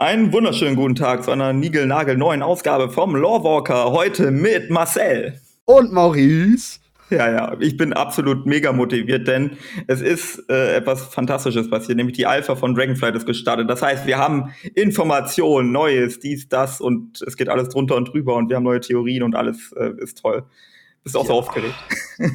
Einen wunderschönen guten Tag zu einer niegelnagelneuen Ausgabe vom Lawwalker. Heute mit Marcel. Und Maurice. Ja, ja, ich bin absolut mega motiviert, denn es ist äh, etwas Fantastisches passiert, nämlich die Alpha von Dragonflight ist gestartet. Das heißt, wir haben Informationen, Neues, dies, das und es geht alles drunter und drüber und wir haben neue Theorien und alles äh, ist toll. Bist du auch ja. so aufgeregt?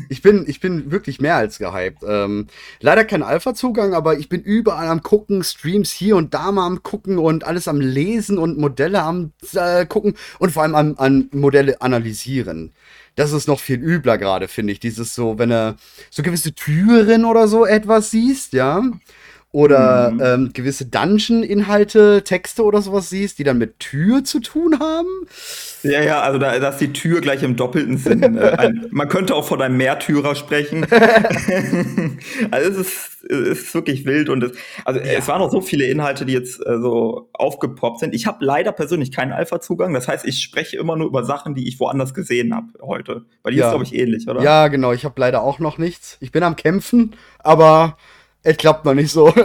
Ich bin, ich bin wirklich mehr als gehypt. Ähm, leider kein Alpha-Zugang, aber ich bin überall am gucken, Streams hier und da mal am gucken und alles am Lesen und Modelle am äh, gucken und vor allem an, an Modelle analysieren. Das ist noch viel übler gerade, finde ich. Dieses so, wenn er so gewisse Türen oder so etwas siehst, ja oder mhm. ähm, gewisse Dungeon-Inhalte, Texte oder sowas siehst, die dann mit Tür zu tun haben. Ja, ja, also da, da ist die Tür gleich im doppelten Sinn. äh, ein, man könnte auch von einem Märtyrer sprechen. also es ist, es ist wirklich wild und es, also ja. es waren noch so viele Inhalte, die jetzt äh, so aufgepoppt sind. Ich habe leider persönlich keinen Alpha-Zugang. Das heißt, ich spreche immer nur über Sachen, die ich woanders gesehen habe heute. Bei dir ja. ist, glaube ich, ähnlich, oder? Ja, genau. Ich habe leider auch noch nichts. Ich bin am Kämpfen, aber es klappt noch nicht so.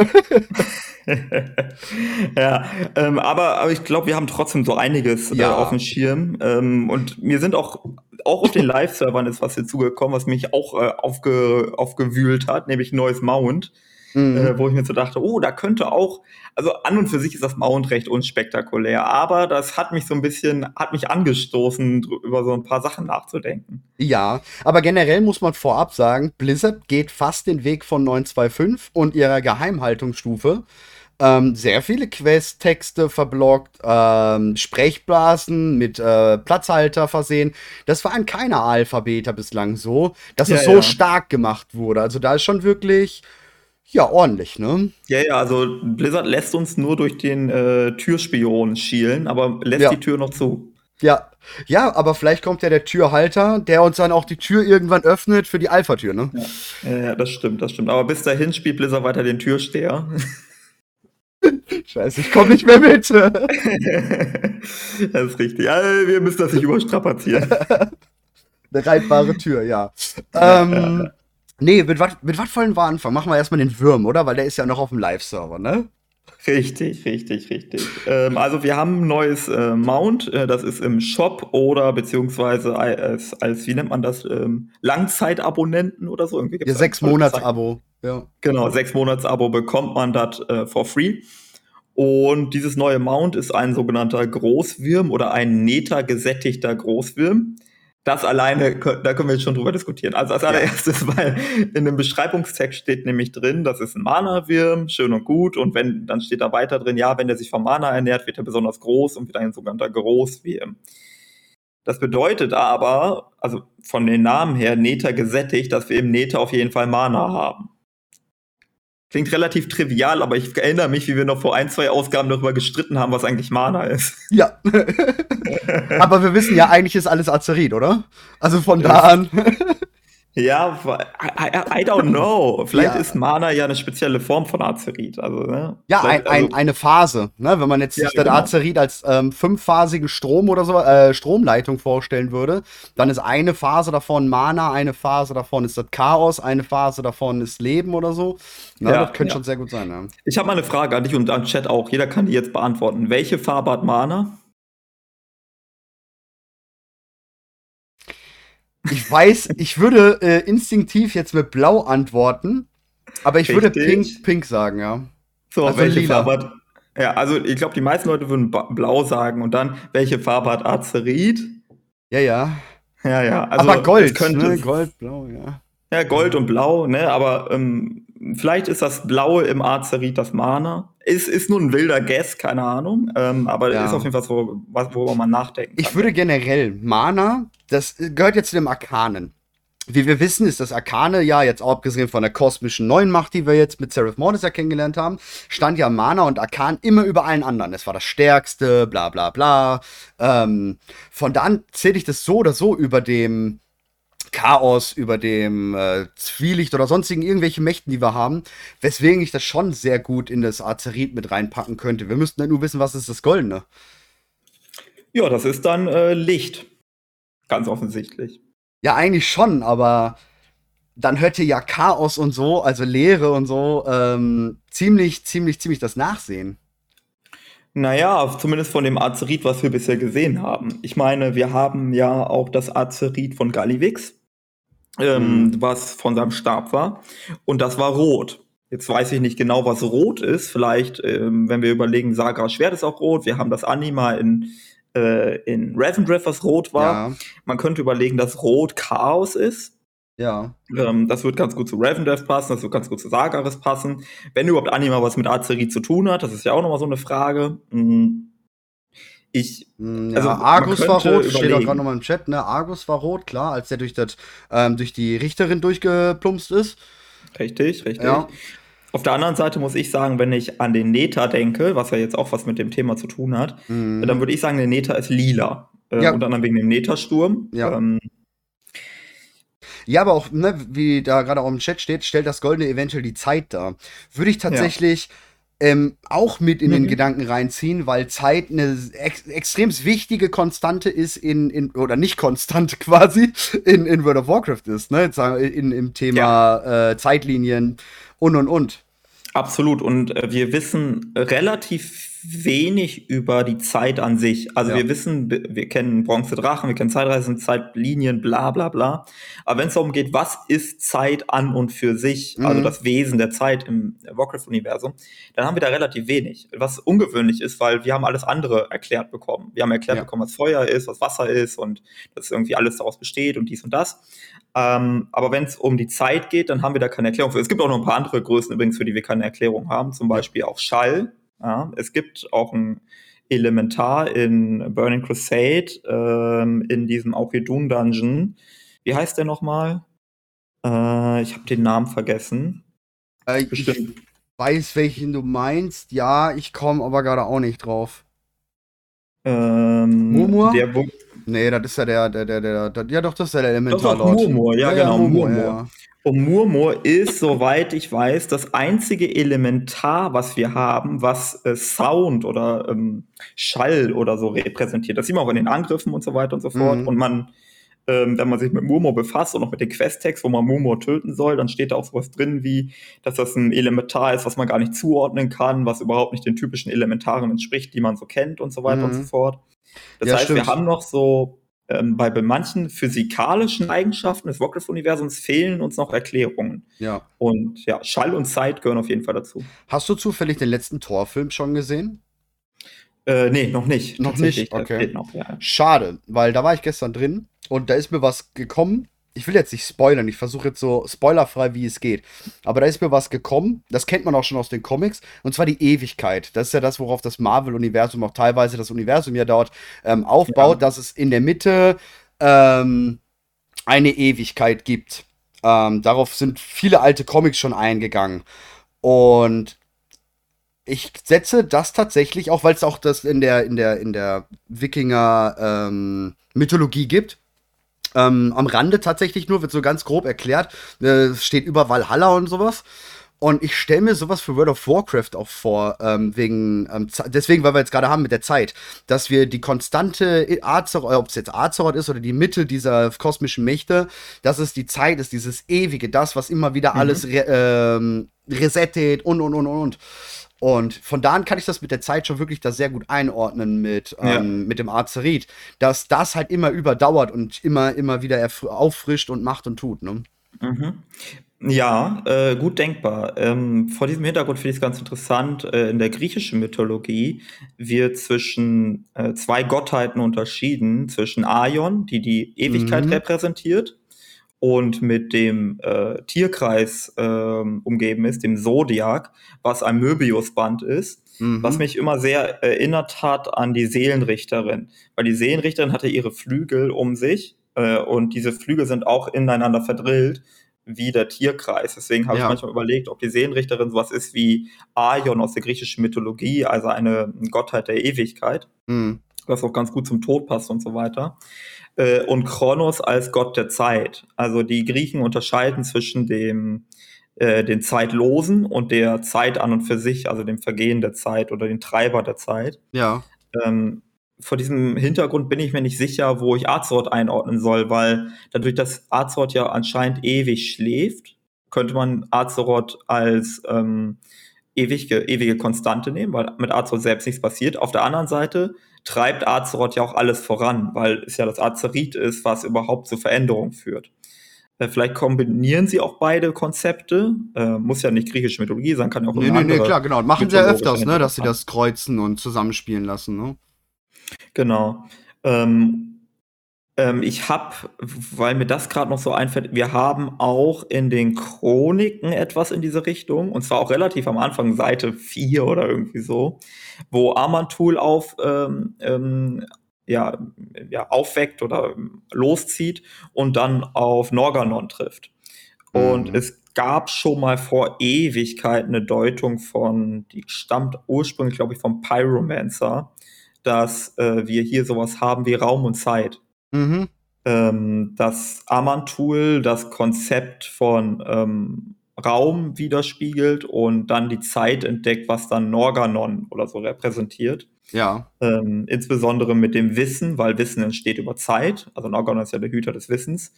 ja, ähm, aber, aber ich glaube, wir haben trotzdem so einiges äh, ja. äh, auf dem Schirm. Ähm, und mir sind auch, auch auf den Live-Servern ist was hinzugekommen, was mich auch äh, aufge, aufgewühlt hat, nämlich neues Mount. Mhm. Äh, wo ich mir so dachte, oh, da könnte auch, also an und für sich ist das Mount recht unspektakulär, aber das hat mich so ein bisschen, hat mich angestoßen, über so ein paar Sachen nachzudenken. Ja, aber generell muss man vorab sagen, Blizzard geht fast den Weg von 925 und ihrer Geheimhaltungsstufe. Ähm, sehr viele Quest-Texte verblockt, ähm, Sprechblasen mit äh, Platzhalter versehen. Das war an keiner Alpha-Beta bislang so, dass ja, es so ja. stark gemacht wurde. Also da ist schon wirklich ja, ordentlich, ne? Ja, ja, also Blizzard lässt uns nur durch den äh, Türspion schielen, aber lässt ja. die Tür noch zu. Ja. Ja, aber vielleicht kommt ja der Türhalter, der uns dann auch die Tür irgendwann öffnet für die Alpha-Tür, ne? Ja. ja, das stimmt, das stimmt. Aber bis dahin spielt Blizzard weiter den Türsteher. Scheiße, ich komme nicht mehr mit. das ist richtig. Ja, wir müssen das nicht überstrapazieren. Eine reitbare Tür, ja. ähm, Nee, mit was mit wollen wir anfangen? Machen wir erstmal den Würm, oder? Weil der ist ja noch auf dem Live-Server, ne? Richtig, richtig, richtig. Ähm, also wir haben ein neues äh, Mount, äh, das ist im Shop oder beziehungsweise als, als wie nennt man das, ähm, Langzeitabonnenten oder so. Irgendwie ja, sechs Monats-Abo. Ja. Genau, sechs Monats-Abo bekommt man das äh, for free. Und dieses neue Mount ist ein sogenannter Großwürm oder ein Neta gesättigter Großwürm das alleine, da können wir jetzt schon drüber diskutieren. Also als allererstes, weil in dem Beschreibungstext steht nämlich drin, das ist ein Mana-Wirm, schön und gut. Und wenn, dann steht da weiter drin, ja, wenn der sich vom Mana ernährt, wird er besonders groß und wird ein sogenannter Großwirm. Das bedeutet aber, also von den Namen her, Neta gesättigt, dass wir im Neta auf jeden Fall Mana haben. Klingt relativ trivial, aber ich erinnere mich, wie wir noch vor ein, zwei Ausgaben darüber gestritten haben, was eigentlich Mana ist. Ja. aber wir wissen ja, eigentlich ist alles Azerit, oder? Also von da an. Ja, I, I, don't know. Vielleicht ja. ist Mana ja eine spezielle Form von Azerit. Also, ne? Ja, ein, ein, also eine Phase. Ne? Wenn man jetzt ja, sich genau. Azerit als ähm, fünfphasige Strom oder so, äh, Stromleitung vorstellen würde, dann ist eine Phase davon Mana, eine Phase davon ist das Chaos, eine Phase davon ist Leben oder so. Na, ja, das könnte schon sehr gut sein. Ich habe mal eine Frage an dich und an Chat auch. Jeder kann die jetzt beantworten. Welche Farbe hat Mana? Ich weiß, ich würde äh, instinktiv jetzt mit Blau antworten, aber ich Richtig. würde Pink, Pink sagen, ja. So, also welche lila. Farbe hat. Ja, also ich glaube, die meisten Leute würden Blau sagen und dann, welche Farbe hat Azerit? Ja, ja. Ja, ja. Also, aber Gold, könnte, ne? Gold, Blau, ja. Ja, Gold und Blau, ne? Aber ähm, vielleicht ist das Blaue im Azerit das Mana. Ist, ist nur ein wilder Guess, keine Ahnung. Ähm, aber ja. ist auf jeden Fall so, worüber man nachdenken kann. Ich würde generell Mana, das gehört jetzt zu dem Arkanen. Wie wir wissen, ist das Arkane ja jetzt abgesehen von der kosmischen neuen Macht, die wir jetzt mit Seraph Mortis ja kennengelernt haben, stand ja Mana und Arkan immer über allen anderen. Es war das Stärkste, bla bla bla. Ähm, von da an zähle ich das so oder so über dem Chaos, über dem äh, Zwielicht oder sonstigen irgendwelche Mächten, die wir haben, weswegen ich das schon sehr gut in das Azerit mit reinpacken könnte. Wir müssten ja nur wissen, was ist das Goldene. Ja, das ist dann äh, Licht. Ganz offensichtlich. Ja, eigentlich schon, aber dann hört ihr ja Chaos und so, also Leere und so, ähm, ziemlich, ziemlich, ziemlich das Nachsehen. Naja, zumindest von dem Azerit, was wir bisher gesehen haben. Ich meine, wir haben ja auch das Azerit von Gallivix, ähm, mhm. was von seinem Stab war. Und das war rot. Jetzt weiß ich nicht genau, was rot ist. Vielleicht, ähm, wenn wir überlegen, Saga Schwert ist auch rot. Wir haben das Anima in, äh, in Revendrift, was rot war. Ja. Man könnte überlegen, dass rot Chaos ist. Ja. Ähm, das wird ganz gut zu Ravendeath passen, das wird ganz gut zu Sagaris passen. Wenn überhaupt Anima was mit Azerit zu tun hat, das ist ja auch nochmal so eine Frage. Mhm. Ich, ja, also Argus war rot, überlegen. steht auch gerade nochmal im Chat, ne? Argus war rot, klar, als der durch, das, ähm, durch die Richterin durchgeplumpst ist. Richtig, richtig. Ja. Auf der anderen Seite muss ich sagen, wenn ich an den Neta denke, was ja jetzt auch was mit dem Thema zu tun hat, mhm. dann würde ich sagen, der Neta ist lila. Äh, ja. Unter anderem wegen dem Neta-Sturm. Ja. Ähm, ja, aber auch, ne, wie da gerade auch im Chat steht, stellt das Goldene eventuell die Zeit dar. Würde ich tatsächlich ja. Ähm, auch mit in mhm. den Gedanken reinziehen, weil Zeit eine ex extrem wichtige Konstante ist in, in, oder nicht konstant quasi, in, in World of Warcraft ist, ne? In, Im Thema ja. äh, Zeitlinien und und und. Absolut. Und äh, wir wissen relativ wenig über die Zeit an sich. Also ja. wir wissen, wir kennen Bronze Drachen, wir kennen Zeitreisen, Zeitlinien, bla bla bla. Aber wenn es darum geht, was ist Zeit an und für sich, also mhm. also das Wesen der Zeit im Warcraft-Universum, dann haben wir da relativ wenig. Was ungewöhnlich ist, weil wir haben alles andere erklärt bekommen. Wir haben erklärt ja. bekommen, was Feuer ist, was Wasser ist und dass irgendwie alles daraus besteht und dies und das. Ähm, aber wenn es um die Zeit geht, dann haben wir da keine Erklärung für. Es gibt auch noch ein paar andere Größen übrigens, für die wir keine Erklärung haben. Zum Beispiel auch Schall. Ja, es gibt auch ein Elementar in Burning Crusade, ähm, in diesem Auchidun Dungeon. Wie heißt der nochmal? Äh, ich habe den Namen vergessen. Äh, Bestimmt. Ich weiß, welchen du meinst. Ja, ich komme aber gerade auch nicht drauf. Ähm, Murmur? Der, nee, das ist ja der, der, der, der, der, ja doch, das ist ja der Elementarlord. Murmur, ja, ja, genau, Murmur. Murmur. Ja. Und Murmur ist, soweit ich weiß, das einzige Elementar, was wir haben, was äh, Sound oder ähm, Schall oder so repräsentiert. Das sieht man auch in den Angriffen und so weiter und so fort. Mhm. Und man, ähm, wenn man sich mit Murmur befasst und auch mit den Questtext, wo man Murmur töten soll, dann steht da auch sowas drin wie, dass das ein Elementar ist, was man gar nicht zuordnen kann, was überhaupt nicht den typischen Elementaren entspricht, die man so kennt und so weiter mhm. und so fort. Das ja, heißt, stimmt. wir haben noch so ähm, bei, bei manchen physikalischen Eigenschaften des Warcraft-Universums fehlen uns noch Erklärungen. Ja. Und ja, Schall und Zeit gehören auf jeden Fall dazu. Hast du zufällig den letzten Torfilm schon gesehen? Äh, nee, noch nicht. Noch nicht, okay. Noch, ja. Schade, weil da war ich gestern drin und da ist mir was gekommen, ich will jetzt nicht spoilern, ich versuche jetzt so spoilerfrei, wie es geht. Aber da ist mir was gekommen, das kennt man auch schon aus den Comics, und zwar die Ewigkeit. Das ist ja das, worauf das Marvel-Universum auch teilweise das Universum ja dort ähm, aufbaut, ja. dass es in der Mitte ähm, eine Ewigkeit gibt. Ähm, darauf sind viele alte Comics schon eingegangen. Und ich setze das tatsächlich, auch weil es auch das in der, in der, in der Wikinger ähm, Mythologie gibt, ähm, am Rande tatsächlich nur, wird so ganz grob erklärt. Äh, es steht über Valhalla und sowas. Und ich stelle mir sowas für World of Warcraft auch vor, ähm, wegen, ähm, deswegen, weil wir jetzt gerade haben mit der Zeit, dass wir die konstante Azeroth, ob es jetzt Azeroth ist oder die Mitte dieser kosmischen Mächte, dass es die Zeit ist, dieses ewige, das, was immer wieder mhm. alles re ähm, resettet und, und, und, und. Und von da an kann ich das mit der Zeit schon wirklich da sehr gut einordnen mit, ähm, ja. mit dem Azerit, dass das halt immer überdauert und immer, immer wieder auffrischt und macht und tut. Ne? Mhm. Ja, äh, gut denkbar. Ähm, vor diesem Hintergrund finde ich es ganz interessant. Äh, in der griechischen Mythologie wird zwischen äh, zwei Gottheiten unterschieden, zwischen Aion, die die Ewigkeit mhm. repräsentiert, und mit dem äh, Tierkreis äh, umgeben ist, dem Zodiac, was ein Möbiusband ist, mhm. was mich immer sehr erinnert hat an die Seelenrichterin. Weil die Seelenrichterin hatte ihre Flügel um sich äh, und diese Flügel sind auch ineinander verdrillt wie der Tierkreis. Deswegen habe ja. ich manchmal überlegt, ob die Seelenrichterin sowas ist wie Aion aus der griechischen Mythologie, also eine Gottheit der Ewigkeit. Mhm. Was auch ganz gut zum Tod passt und so weiter äh, und Kronos als Gott der Zeit. Also die Griechen unterscheiden zwischen dem äh, den Zeitlosen und der Zeit an und für sich, also dem Vergehen der Zeit oder den Treiber der Zeit. Ja. Ähm, vor diesem Hintergrund bin ich mir nicht sicher, wo ich Azeroth einordnen soll, weil dadurch, dass Azeroth ja anscheinend ewig schläft, könnte man Azeroth als ähm, ewige, ewige Konstante nehmen, weil mit Azeroth selbst nichts passiert. Auf der anderen Seite treibt Azeroth ja auch alles voran, weil es ja das Azerit ist, was überhaupt zu Veränderungen führt. Äh, vielleicht kombinieren sie auch beide Konzepte. Äh, muss ja nicht griechische Mythologie sein, kann ja auch Nee, nee, nee, klar, genau. Machen sie ja öfters, ne, dass sie das kreuzen und zusammenspielen lassen, ne? Genau. Ähm, ähm, ich habe, weil mir das gerade noch so einfällt, wir haben auch in den Chroniken etwas in diese Richtung, und zwar auch relativ am Anfang, Seite 4 oder irgendwie so, wo Armantul auf, ähm, ähm, ja, ja, aufweckt oder loszieht und dann auf Norganon trifft. Und mhm. es gab schon mal vor Ewigkeit eine Deutung von, die stammt ursprünglich, glaube ich, vom Pyromancer, dass äh, wir hier sowas haben wie Raum und Zeit. Mhm. Ähm, das Amantul das Konzept von ähm, Raum widerspiegelt und dann die Zeit entdeckt, was dann Norganon oder so repräsentiert. Ja. Ähm, insbesondere mit dem Wissen, weil Wissen entsteht über Zeit. Also Norganon ist ja der Hüter des Wissens.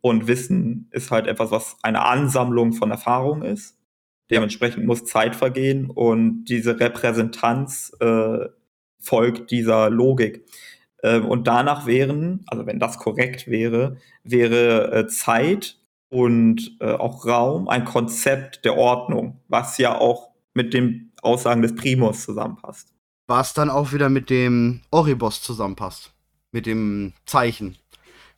Und Wissen ist halt etwas, was eine Ansammlung von Erfahrung ist. Dementsprechend muss Zeit vergehen und diese Repräsentanz äh, folgt dieser Logik. Ähm, und danach wären, also wenn das korrekt wäre, wäre äh, Zeit und äh, auch Raum ein Konzept der Ordnung, was ja auch mit den Aussagen des Primus zusammenpasst. Was dann auch wieder mit dem Oribos zusammenpasst. Mit dem Zeichen.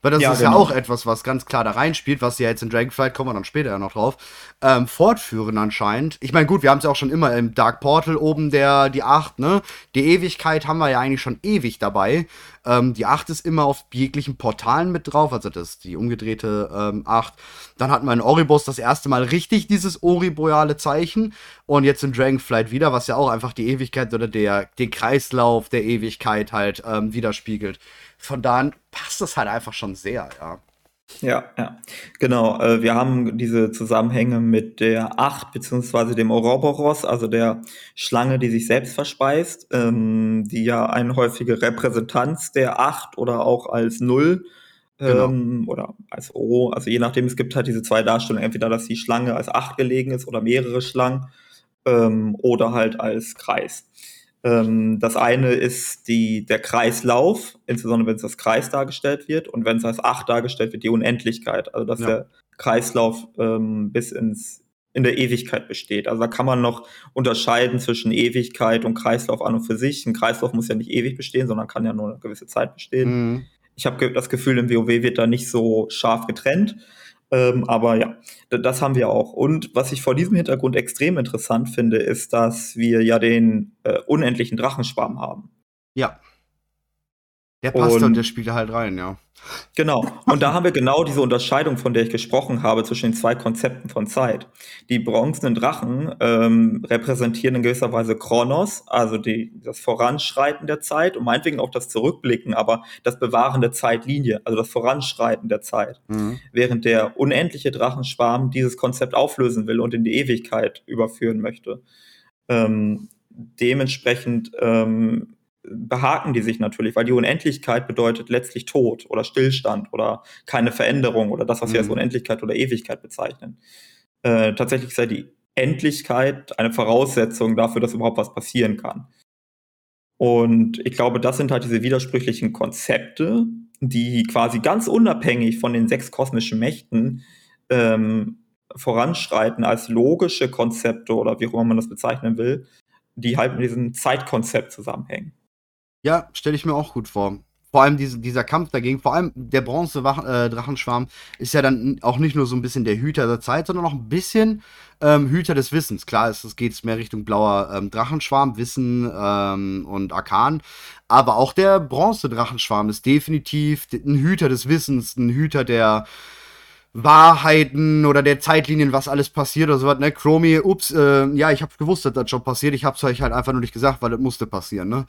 Weil das ja, ist genau. ja auch etwas, was ganz klar da reinspielt, was sie ja jetzt in Dragonflight, kommen wir dann später ja noch drauf, ähm, fortführen anscheinend. Ich meine, gut, wir haben es ja auch schon immer im Dark Portal oben, der, die 8, ne? Die Ewigkeit haben wir ja eigentlich schon ewig dabei. Ähm, die 8 ist immer auf jeglichen Portalen mit drauf, also das ist die umgedrehte ähm, 8. Dann hatten wir in Oribos das erste Mal richtig dieses Oriboreale Zeichen. Und jetzt in Dragonflight wieder, was ja auch einfach die Ewigkeit oder der, den Kreislauf der Ewigkeit halt ähm, widerspiegelt. Von daher passt das halt einfach schon sehr, ja. Ja, ja, genau. Äh, wir haben diese Zusammenhänge mit der Acht beziehungsweise dem Ouroboros, also der Schlange, die sich selbst verspeist, ähm, die ja eine häufige Repräsentanz der Acht oder auch als Null genau. ähm, oder als O, also je nachdem, es gibt halt diese zwei Darstellungen, entweder dass die Schlange als Acht gelegen ist oder mehrere Schlangen ähm, oder halt als Kreis. Ähm, das eine ist die, der Kreislauf, insbesondere wenn es als Kreis dargestellt wird und wenn es als Acht dargestellt wird, die Unendlichkeit. Also dass ja. der Kreislauf ähm, bis ins in der Ewigkeit besteht. Also da kann man noch unterscheiden zwischen Ewigkeit und Kreislauf an und für sich. Ein Kreislauf muss ja nicht ewig bestehen, sondern kann ja nur eine gewisse Zeit bestehen. Mhm. Ich habe das Gefühl, im WoW wird da nicht so scharf getrennt. Ähm, aber ja, das haben wir auch. Und was ich vor diesem Hintergrund extrem interessant finde, ist, dass wir ja den äh, unendlichen Drachenschwarm haben. Ja. Der passt und der spielt halt rein, ja. Genau. Und da haben wir genau diese Unterscheidung, von der ich gesprochen habe, zwischen den zwei Konzepten von Zeit. Die bronzenen Drachen ähm, repräsentieren in gewisser Weise Kronos, also die, das Voranschreiten der Zeit und meinetwegen auch das Zurückblicken, aber das Bewahren der Zeitlinie, also das Voranschreiten der Zeit. Mhm. Während der unendliche Drachenschwarm dieses Konzept auflösen will und in die Ewigkeit überführen möchte. Ähm, dementsprechend ähm, behaken die sich natürlich, weil die Unendlichkeit bedeutet letztlich Tod oder Stillstand oder keine Veränderung oder das, was mhm. wir als mhm. Unendlichkeit oder Ewigkeit bezeichnen. Äh, tatsächlich sei die Endlichkeit eine Voraussetzung dafür, dass überhaupt was passieren kann. Und ich glaube, das sind halt diese widersprüchlichen Konzepte, die quasi ganz unabhängig von den sechs kosmischen Mächten ähm, voranschreiten als logische Konzepte oder wie auch immer man das bezeichnen will, die halt mit diesem Zeitkonzept zusammenhängen. Ja, stelle ich mir auch gut vor. Vor allem diese, dieser Kampf dagegen, vor allem der Bronze-Drachenschwarm äh, ist ja dann auch nicht nur so ein bisschen der Hüter der Zeit, sondern auch ein bisschen ähm, Hüter des Wissens. Klar, es, es geht mehr Richtung blauer ähm, Drachenschwarm, Wissen ähm, und Arkan. Aber auch der Bronze-Drachenschwarm ist definitiv ein Hüter des Wissens, ein Hüter der, Wahrheiten oder der Zeitlinien, was alles passiert oder so was, ne? Chromie, ups, äh, ja, ich habe gewusst, dass das schon passiert. Ich hab's euch halt einfach nur nicht gesagt, weil das musste passieren, ne?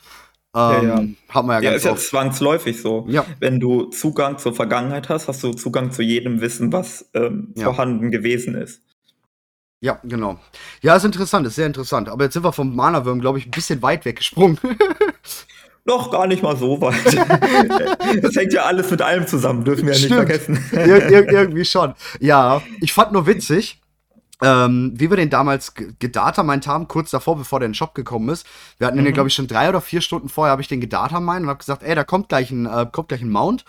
Ähm, ja, ja. Hat man ja, ja ganz ist ja zwangsläufig so. Ja. Wenn du Zugang zur Vergangenheit hast, hast du Zugang zu jedem Wissen, was ähm, ja. vorhanden gewesen ist. Ja, genau. Ja, ist interessant, ist sehr interessant. Aber jetzt sind wir vom Mana-Würm, glaube ich, ein bisschen weit weggesprungen. Noch gar nicht mal so weit. das hängt ja alles mit allem zusammen, dürfen wir ja nicht vergessen. Ir ir irgendwie schon. Ja, ich fand nur witzig, ähm, wie wir den damals gedatamined haben, kurz davor, bevor der in den Shop gekommen ist. Wir hatten mhm. den, glaube ich, schon drei oder vier Stunden vorher, habe ich den gedatamined und habe gesagt, ey, da kommt gleich ein, äh, kommt gleich ein Mount.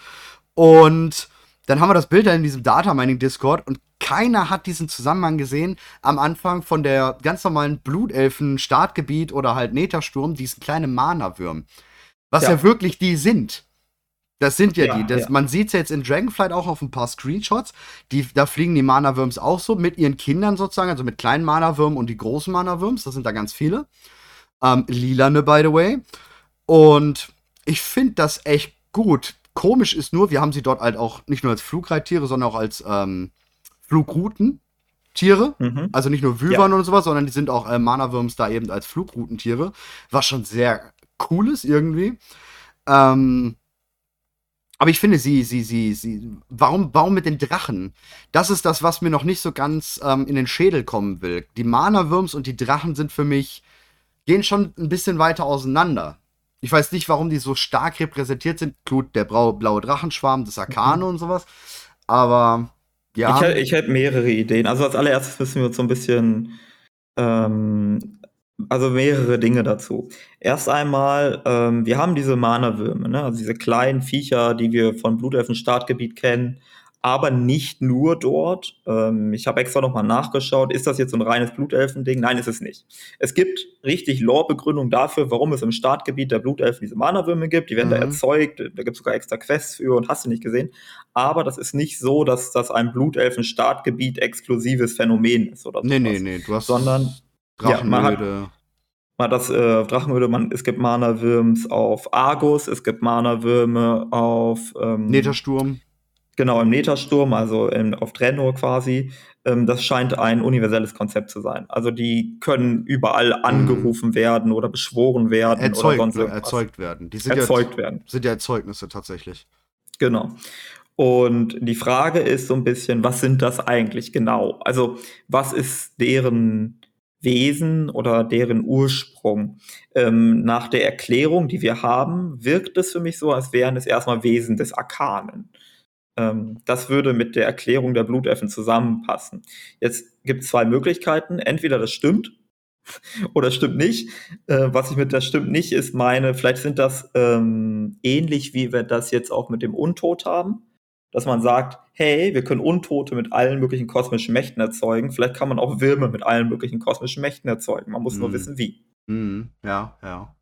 Und dann haben wir das Bild in diesem Datamining-Discord und keiner hat diesen Zusammenhang gesehen am Anfang von der ganz normalen Blutelfen-Startgebiet oder halt Netersturm, diesen kleinen Mana-Würm. Was ja. ja. wirklich die sind. Das sind ja, ja die. Das, ja. Man sieht es jetzt in Dragonflight auch auf ein paar Screenshots. Die, da fliegen die Mana-Würms auch so mit ihren Kindern sozusagen, also mit kleinen Mana-Würmen und die großen Mana-Würms. Das sind da ganz viele. Ähm, lilane, by the way. Und ich finde das echt gut. Komisch ist nur, wir haben sie dort halt auch nicht nur als Flugreittiere, sondern auch als ähm, Flugroutentiere. Mhm. Also nicht nur Wyvern ja. und sowas, sondern die sind auch äh, Mana-Würms da eben als Flugroutentiere. Was schon sehr cool ist irgendwie. Ähm, aber ich finde sie, sie, sie, sie, warum, warum mit den Drachen? Das ist das, was mir noch nicht so ganz ähm, in den Schädel kommen will. Die Mana-Würms und die Drachen sind für mich, gehen schon ein bisschen weiter auseinander. Ich weiß nicht, warum die so stark repräsentiert sind. Gut, der blaue Drachenschwarm, das Arkane mhm. und sowas. Aber ja. Ich, ich hätte mehrere Ideen. Also als allererstes müssen wir uns so ein bisschen, ähm, also mehrere Dinge dazu. Erst einmal, ähm, wir haben diese Mana-Würme, ne? also diese kleinen Viecher, die wir von Blutelfen Startgebiet kennen aber nicht nur dort. Ähm, ich habe extra nochmal nachgeschaut, ist das jetzt so ein reines Blutelfen-Ding? Nein, ist es nicht. Es gibt richtig Lore-Begründung dafür, warum es im Startgebiet der Blutelfen diese Mana-Würme gibt. Die werden mhm. da erzeugt, da gibt es sogar extra Quests für und hast du nicht gesehen. Aber das ist nicht so, dass das ein Blutelfen-Startgebiet exklusives Phänomen ist oder Nee, sowas. nee, nee, du hast sondern ja, man hat, das äh, Drachenöde, man, es gibt Mana-Würms auf Argus, es gibt Mana-Würme auf ähm, Netersturm. Genau, im Netersturm, also in, auf Draenor quasi. Ähm, das scheint ein universelles Konzept zu sein. Also die können überall mhm. angerufen mhm. werden oder beschworen werden erzeugt, oder sonst irgendwas. Erzeugt werden. Die sind erzeugt ja, werden. Sind ja Erzeugnisse tatsächlich. Genau. Und die Frage ist so ein bisschen, was sind das eigentlich genau? Also was ist deren Wesen oder deren Ursprung. Ähm, nach der Erklärung, die wir haben, wirkt es für mich so, als wären es erstmal Wesen des Arkanen. Ähm, das würde mit der Erklärung der Bluteffen zusammenpassen. Jetzt gibt es zwei Möglichkeiten. Entweder das stimmt oder stimmt nicht. Äh, was ich mit das stimmt nicht ist meine, vielleicht sind das ähm, ähnlich wie wir das jetzt auch mit dem Untod haben. Dass man sagt, hey, wir können Untote mit allen möglichen kosmischen Mächten erzeugen. Vielleicht kann man auch Würme mit allen möglichen kosmischen Mächten erzeugen. Man muss mm. nur mhm. wissen, wie. Mm, ja, ja.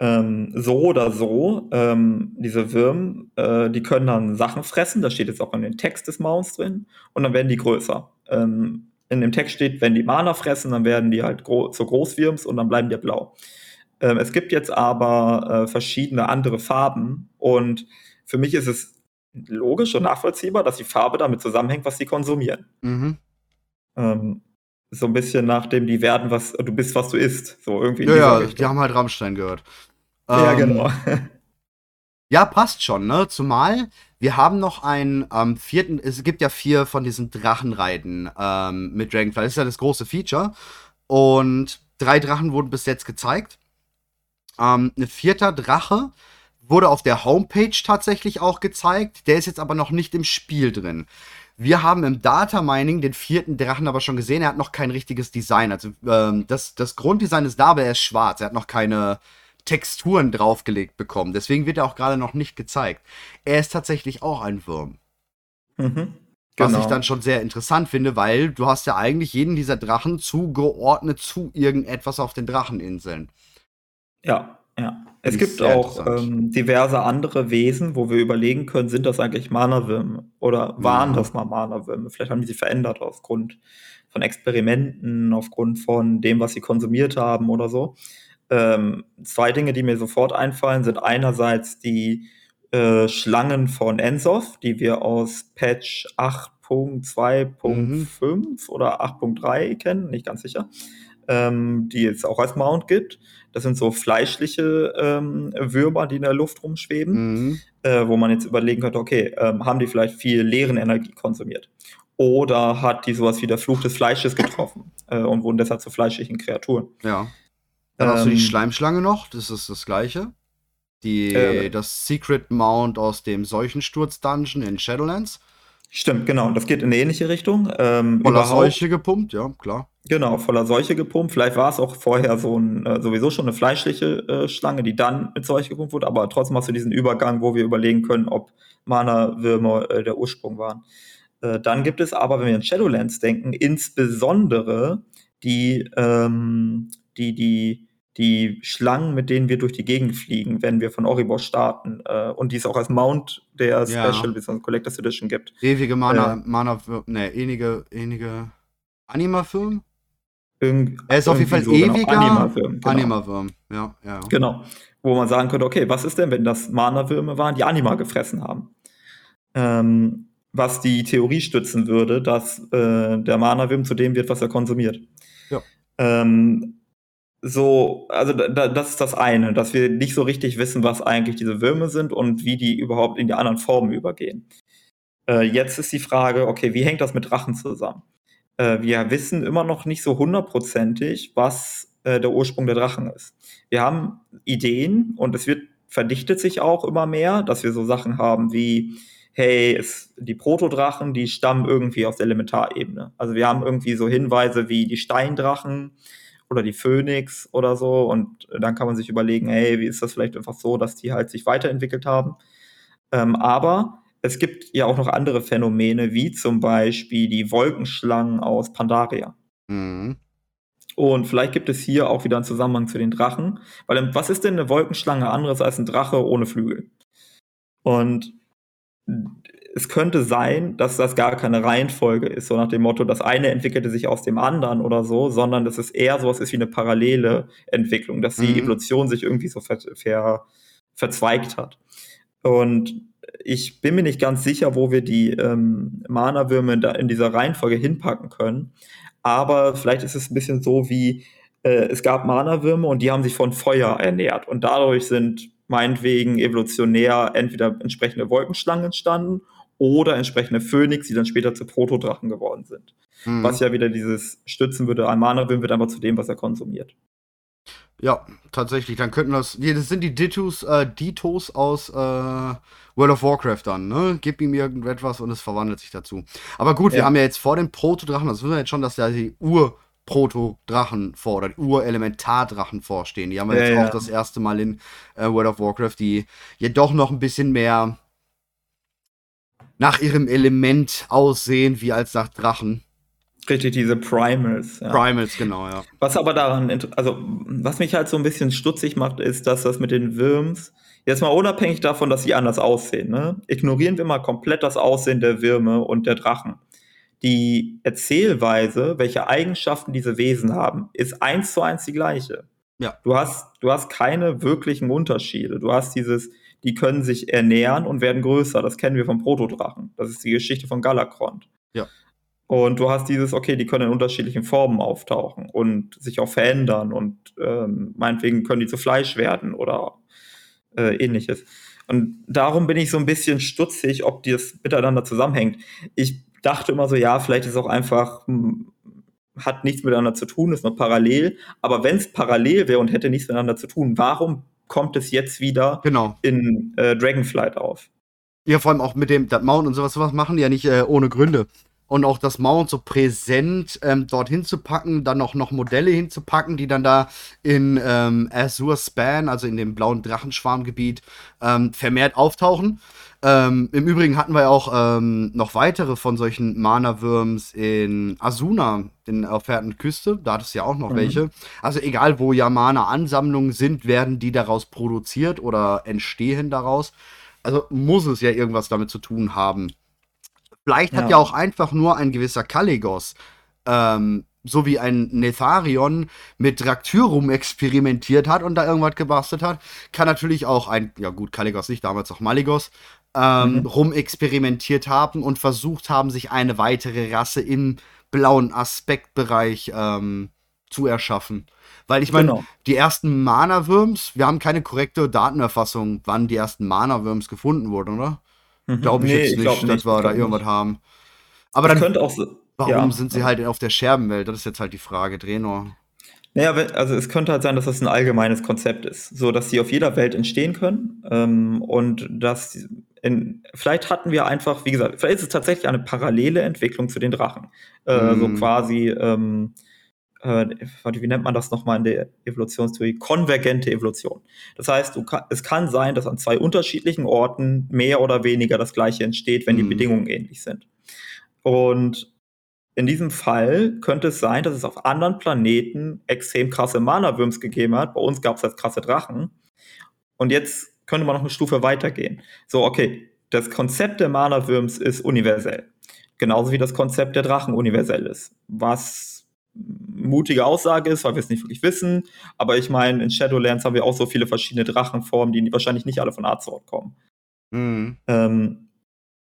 Ähm, so oder so, ähm, diese Würmer, äh, die können dann Sachen fressen, das steht jetzt auch in den Text des Mounts drin, und dann werden die größer. Ähm, in dem Text steht, wenn die Mana fressen, dann werden die halt gro zu Großwürms und dann bleiben die blau. Ähm, es gibt jetzt aber äh, verschiedene andere Farben und für mich ist es logisch und nachvollziehbar, dass die Farbe damit zusammenhängt, was sie konsumieren. Mhm. Ähm, so ein bisschen nachdem die werden, was du bist, was du isst. So irgendwie. Ja, ja, die haben halt Rammstein gehört. Ja, ähm, genau. ja, passt schon, ne? Zumal wir haben noch einen ähm, vierten, es gibt ja vier von diesen Drachenreiten ähm, mit Dragonfly. Das ist ja das große Feature. Und drei Drachen wurden bis jetzt gezeigt. Ähm, ein vierter Drache wurde auf der Homepage tatsächlich auch gezeigt. Der ist jetzt aber noch nicht im Spiel drin. Wir haben im Data Mining den vierten Drachen aber schon gesehen. Er hat noch kein richtiges Design. Also ähm, das, das Grunddesign ist da, aber er ist schwarz. Er hat noch keine, Texturen draufgelegt bekommen. Deswegen wird er auch gerade noch nicht gezeigt. Er ist tatsächlich auch ein Wurm. Mhm. Genau. Was ich dann schon sehr interessant finde, weil du hast ja eigentlich jeden dieser Drachen zugeordnet zu irgendetwas auf den Dracheninseln. Ja, ja. Es gibt auch ähm, diverse andere Wesen, wo wir überlegen können, sind das eigentlich Mana-Würme oder waren ja. das mal Mana-Würme? Vielleicht haben die sich verändert aufgrund von Experimenten, aufgrund von dem, was sie konsumiert haben oder so. Ähm, zwei Dinge, die mir sofort einfallen, sind einerseits die äh, Schlangen von Ensoff, die wir aus Patch 8.2.5 mhm. oder 8.3 kennen, nicht ganz sicher, ähm, die es auch als Mount gibt. Das sind so fleischliche ähm, Würmer, die in der Luft rumschweben, mhm. äh, wo man jetzt überlegen könnte, okay, ähm, haben die vielleicht viel leeren Energie konsumiert? Oder hat die sowas wie der Fluch des Fleisches getroffen äh, und wurden deshalb zu fleischlichen Kreaturen? Ja. Dann ähm, hast du die ähm, Schleimschlange noch, das ist das gleiche. Die, äh, das Secret Mount aus dem Seuchensturz-Dungeon in Shadowlands. Stimmt, genau. Das geht in eine ähnliche Richtung. Ähm, voller Seuche gepumpt, ja, klar. Genau, voller Seuche gepumpt. Vielleicht war es auch vorher so ein, äh, sowieso schon eine fleischliche äh, Schlange, die dann mit Seuche gepumpt wurde, aber trotzdem hast du diesen Übergang, wo wir überlegen können, ob Mana-Würmer äh, der Ursprung waren. Äh, dann gibt es aber, wenn wir an Shadowlands denken, insbesondere die, ähm, die, die, die Schlangen, mit denen wir durch die Gegend fliegen, wenn wir von Oribos starten. Äh, und die es auch als Mount der Special ja. Collectors Edition gibt. Ewige Mana, äh, Mana, ne, ewige, ewige Anima-Film? er ist auf jeden Fall so, genau. ewiger genau. Anima-Würm. Genau. Anima-Würm, ja, ja. Genau. Wo man sagen könnte, okay, was ist denn, wenn das Mana-Würme waren, die Anima gefressen haben? Ähm, was die Theorie stützen würde, dass äh, der Mana-Würm zu dem wird, was er konsumiert. Ja. Ähm, so, also da, das ist das eine, dass wir nicht so richtig wissen, was eigentlich diese Würmer sind und wie die überhaupt in die anderen Formen übergehen. Äh, jetzt ist die Frage, okay, wie hängt das mit Drachen zusammen? Äh, wir wissen immer noch nicht so hundertprozentig, was äh, der Ursprung der Drachen ist. Wir haben Ideen und es wird verdichtet sich auch immer mehr, dass wir so Sachen haben wie hey, es, die Protodrachen, die stammen irgendwie aus der Elementarebene. Also wir haben irgendwie so Hinweise wie die Steindrachen, oder die Phoenix oder so. Und dann kann man sich überlegen, hey, wie ist das vielleicht einfach so, dass die halt sich weiterentwickelt haben. Ähm, aber es gibt ja auch noch andere Phänomene, wie zum Beispiel die Wolkenschlangen aus Pandaria. Mhm. Und vielleicht gibt es hier auch wieder einen Zusammenhang zu den Drachen. Weil was ist denn eine Wolkenschlange anderes als ein Drache ohne Flügel? Und es könnte sein, dass das gar keine Reihenfolge ist, so nach dem Motto, das eine entwickelte sich aus dem anderen oder so, sondern dass es eher sowas ist wie eine parallele Entwicklung, dass die mhm. Evolution sich irgendwie so ver ver verzweigt hat. Und ich bin mir nicht ganz sicher, wo wir die ähm, Mana-Würme in dieser Reihenfolge hinpacken können. Aber vielleicht ist es ein bisschen so wie, äh, es gab Mana-Würme und die haben sich von Feuer ernährt. Und dadurch sind meinetwegen evolutionär entweder entsprechende Wolkenschlangen entstanden oder entsprechende Phönix, die dann später zu Protodrachen geworden sind. Mhm. Was ja wieder dieses stützen würde, ein Mana-Wim wird einfach zu dem, was er konsumiert. Ja, tatsächlich. Dann könnten das. Das sind die Dittos, äh, Ditos aus äh, World of Warcraft dann, ne? Gib ihm irgendetwas und es verwandelt sich dazu. Aber gut, ja. wir haben ja jetzt vor den Protodrachen, das wissen wir jetzt schon, dass ja die Ur- Proto-Drachen vor oder Ur-Elementar-Drachen vorstehen. Die haben wir ja, jetzt ja. auch das erste Mal in äh, World of Warcraft, die jedoch noch ein bisschen mehr nach ihrem Element aussehen, wie als nach Drachen. Richtig, diese Primals. Ja. Primals, genau, ja. Was aber daran, also was mich halt so ein bisschen stutzig macht, ist, dass das mit den Würms, jetzt mal unabhängig davon, dass sie anders aussehen, ne, ignorieren wir mal komplett das Aussehen der Würme und der Drachen die Erzählweise, welche Eigenschaften diese Wesen haben, ist eins zu eins die gleiche. Ja. Du hast, du hast keine wirklichen Unterschiede. Du hast dieses, die können sich ernähren und werden größer. Das kennen wir vom Protodrachen. Das ist die Geschichte von Galakrond. Ja. Und du hast dieses, okay, die können in unterschiedlichen Formen auftauchen und sich auch verändern und ähm, meinetwegen können die zu Fleisch werden oder äh, ähnliches. Und darum bin ich so ein bisschen stutzig, ob das miteinander zusammenhängt. Ich dachte immer so, ja, vielleicht ist es auch einfach, hm, hat nichts miteinander zu tun, ist noch parallel. Aber wenn es parallel wäre und hätte nichts miteinander zu tun, warum kommt es jetzt wieder genau. in äh, Dragonflight auf? Ja, vor allem auch mit dem das Mount und sowas, sowas machen die ja nicht äh, ohne Gründe. Und auch das Mount so präsent ähm, dorthin zu packen, dann auch noch Modelle hinzupacken, die dann da in ähm, Azure Span, also in dem blauen Drachenschwarmgebiet, ähm, vermehrt auftauchen. Ähm, Im Übrigen hatten wir auch ähm, noch weitere von solchen Mana-Würms in Asuna, in der Küste. Da hat es ja auch noch mhm. welche. Also egal, wo ja Mana-Ansammlungen sind, werden die daraus produziert oder entstehen daraus. Also muss es ja irgendwas damit zu tun haben. Vielleicht ja. hat ja auch einfach nur ein gewisser Kaligos ähm, so wie ein Netharion mit Draktyrum experimentiert hat und da irgendwas gebastelt hat, kann natürlich auch ein, ja gut, Kaligos nicht, damals auch Maligos, ähm, mhm. rumexperimentiert haben und versucht haben, sich eine weitere Rasse im blauen Aspektbereich ähm, zu erschaffen. Weil ich meine, genau. die ersten Mana-Würms, wir haben keine korrekte Datenerfassung, wann die ersten Mana-Würms gefunden wurden, oder? Mhm. Glaube ich nee, jetzt nicht, ich dass wir da irgendwas nicht. haben. Aber dann, könnte auch so, warum ja. sind sie halt auf der Scherbenwelt? Das ist jetzt halt die Frage, Drenor. Naja, also es könnte halt sein, dass das ein allgemeines Konzept ist, so dass sie auf jeder Welt entstehen können ähm, und dass in, vielleicht hatten wir einfach, wie gesagt, vielleicht ist es tatsächlich eine parallele Entwicklung zu den Drachen. Äh, So Mhm. quasi, ähm, äh, wie nennt man das nochmal in der Evolutionstheorie? Konvergente Evolution. Das heißt, du ka es kann sein, dass an zwei unterschiedlichen Orten mehr oder weniger das Gleiche entsteht, wenn die Mhm. Bedingungen ähnlich sind. Und in diesem Fall könnte es sein, dass es auf anderen Planeten extrem krasse Mana-Würms gegeben hat. Bei uns gab es jetzt krasse Drachen. Und jetzt könnte man noch eine Stufe weitergehen. So, okay, das Konzept der Mana-Würms ist universell. Genauso wie das Konzept der Drachen universell ist. Was mutige Aussage ist, weil wir es nicht wirklich wissen. Aber ich meine, in Shadowlands haben wir auch so viele verschiedene Drachenformen, die wahrscheinlich nicht alle von Azeroth kommen. Mhm. Ähm,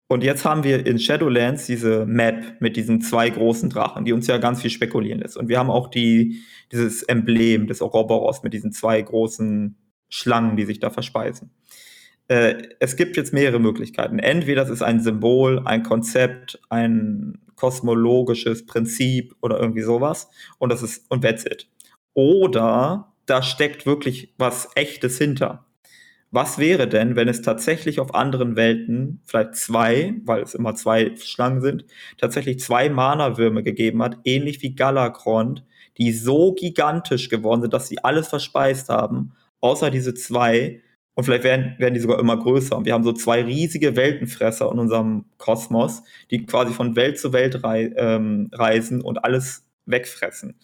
und jetzt haben wir in Shadowlands diese Map mit diesen zwei großen Drachen, die uns ja ganz viel spekulieren lässt. Und wir haben auch die, dieses Emblem des Ouroboros mit diesen zwei großen Schlangen, die sich da verspeisen. Äh, es gibt jetzt mehrere Möglichkeiten. Entweder das ist ein Symbol, ein Konzept, ein kosmologisches Prinzip oder irgendwie sowas. Und das ist, und that's it. Oder da steckt wirklich was Echtes hinter. Was wäre denn, wenn es tatsächlich auf anderen Welten vielleicht zwei, weil es immer zwei Schlangen sind, tatsächlich zwei Mana-Würme gegeben hat, ähnlich wie Galakrond, die so gigantisch geworden sind, dass sie alles verspeist haben, außer diese zwei. Und vielleicht werden, werden die sogar immer größer. Und wir haben so zwei riesige Weltenfresser in unserem Kosmos, die quasi von Welt zu Welt rei ähm, reisen und alles wegfressen.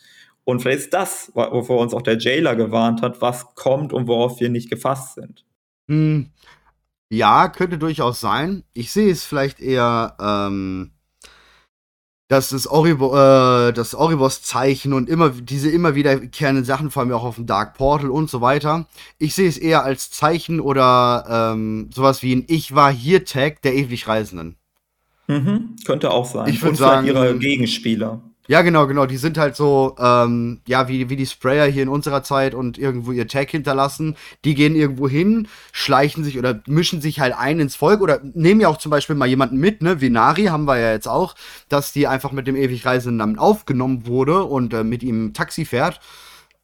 Und vielleicht ist das, wovor uns auch der Jailer gewarnt hat, was kommt und worauf wir nicht gefasst sind. Hm, ja, könnte durchaus sein. Ich sehe es vielleicht eher, ähm, dass das, Oribo äh, das Oribos-Zeichen und immer diese immer wiederkehrenden Sachen, vor allem auch auf dem Dark Portal und so weiter. Ich sehe es eher als Zeichen oder ähm, sowas wie ein Ich war hier Tag der ewig Reisenden. Mhm, könnte auch sein. Ich würd und vielleicht sagen- ihre Gegenspieler. Ja, genau, genau. Die sind halt so, ähm, ja, wie, wie die Sprayer hier in unserer Zeit und irgendwo ihr Tag hinterlassen. Die gehen irgendwo hin, schleichen sich oder mischen sich halt ein ins Volk oder nehmen ja auch zum Beispiel mal jemanden mit, ne? Vinari haben wir ja jetzt auch, dass die einfach mit dem ewig reisenden Namen aufgenommen wurde und äh, mit ihm Taxi fährt.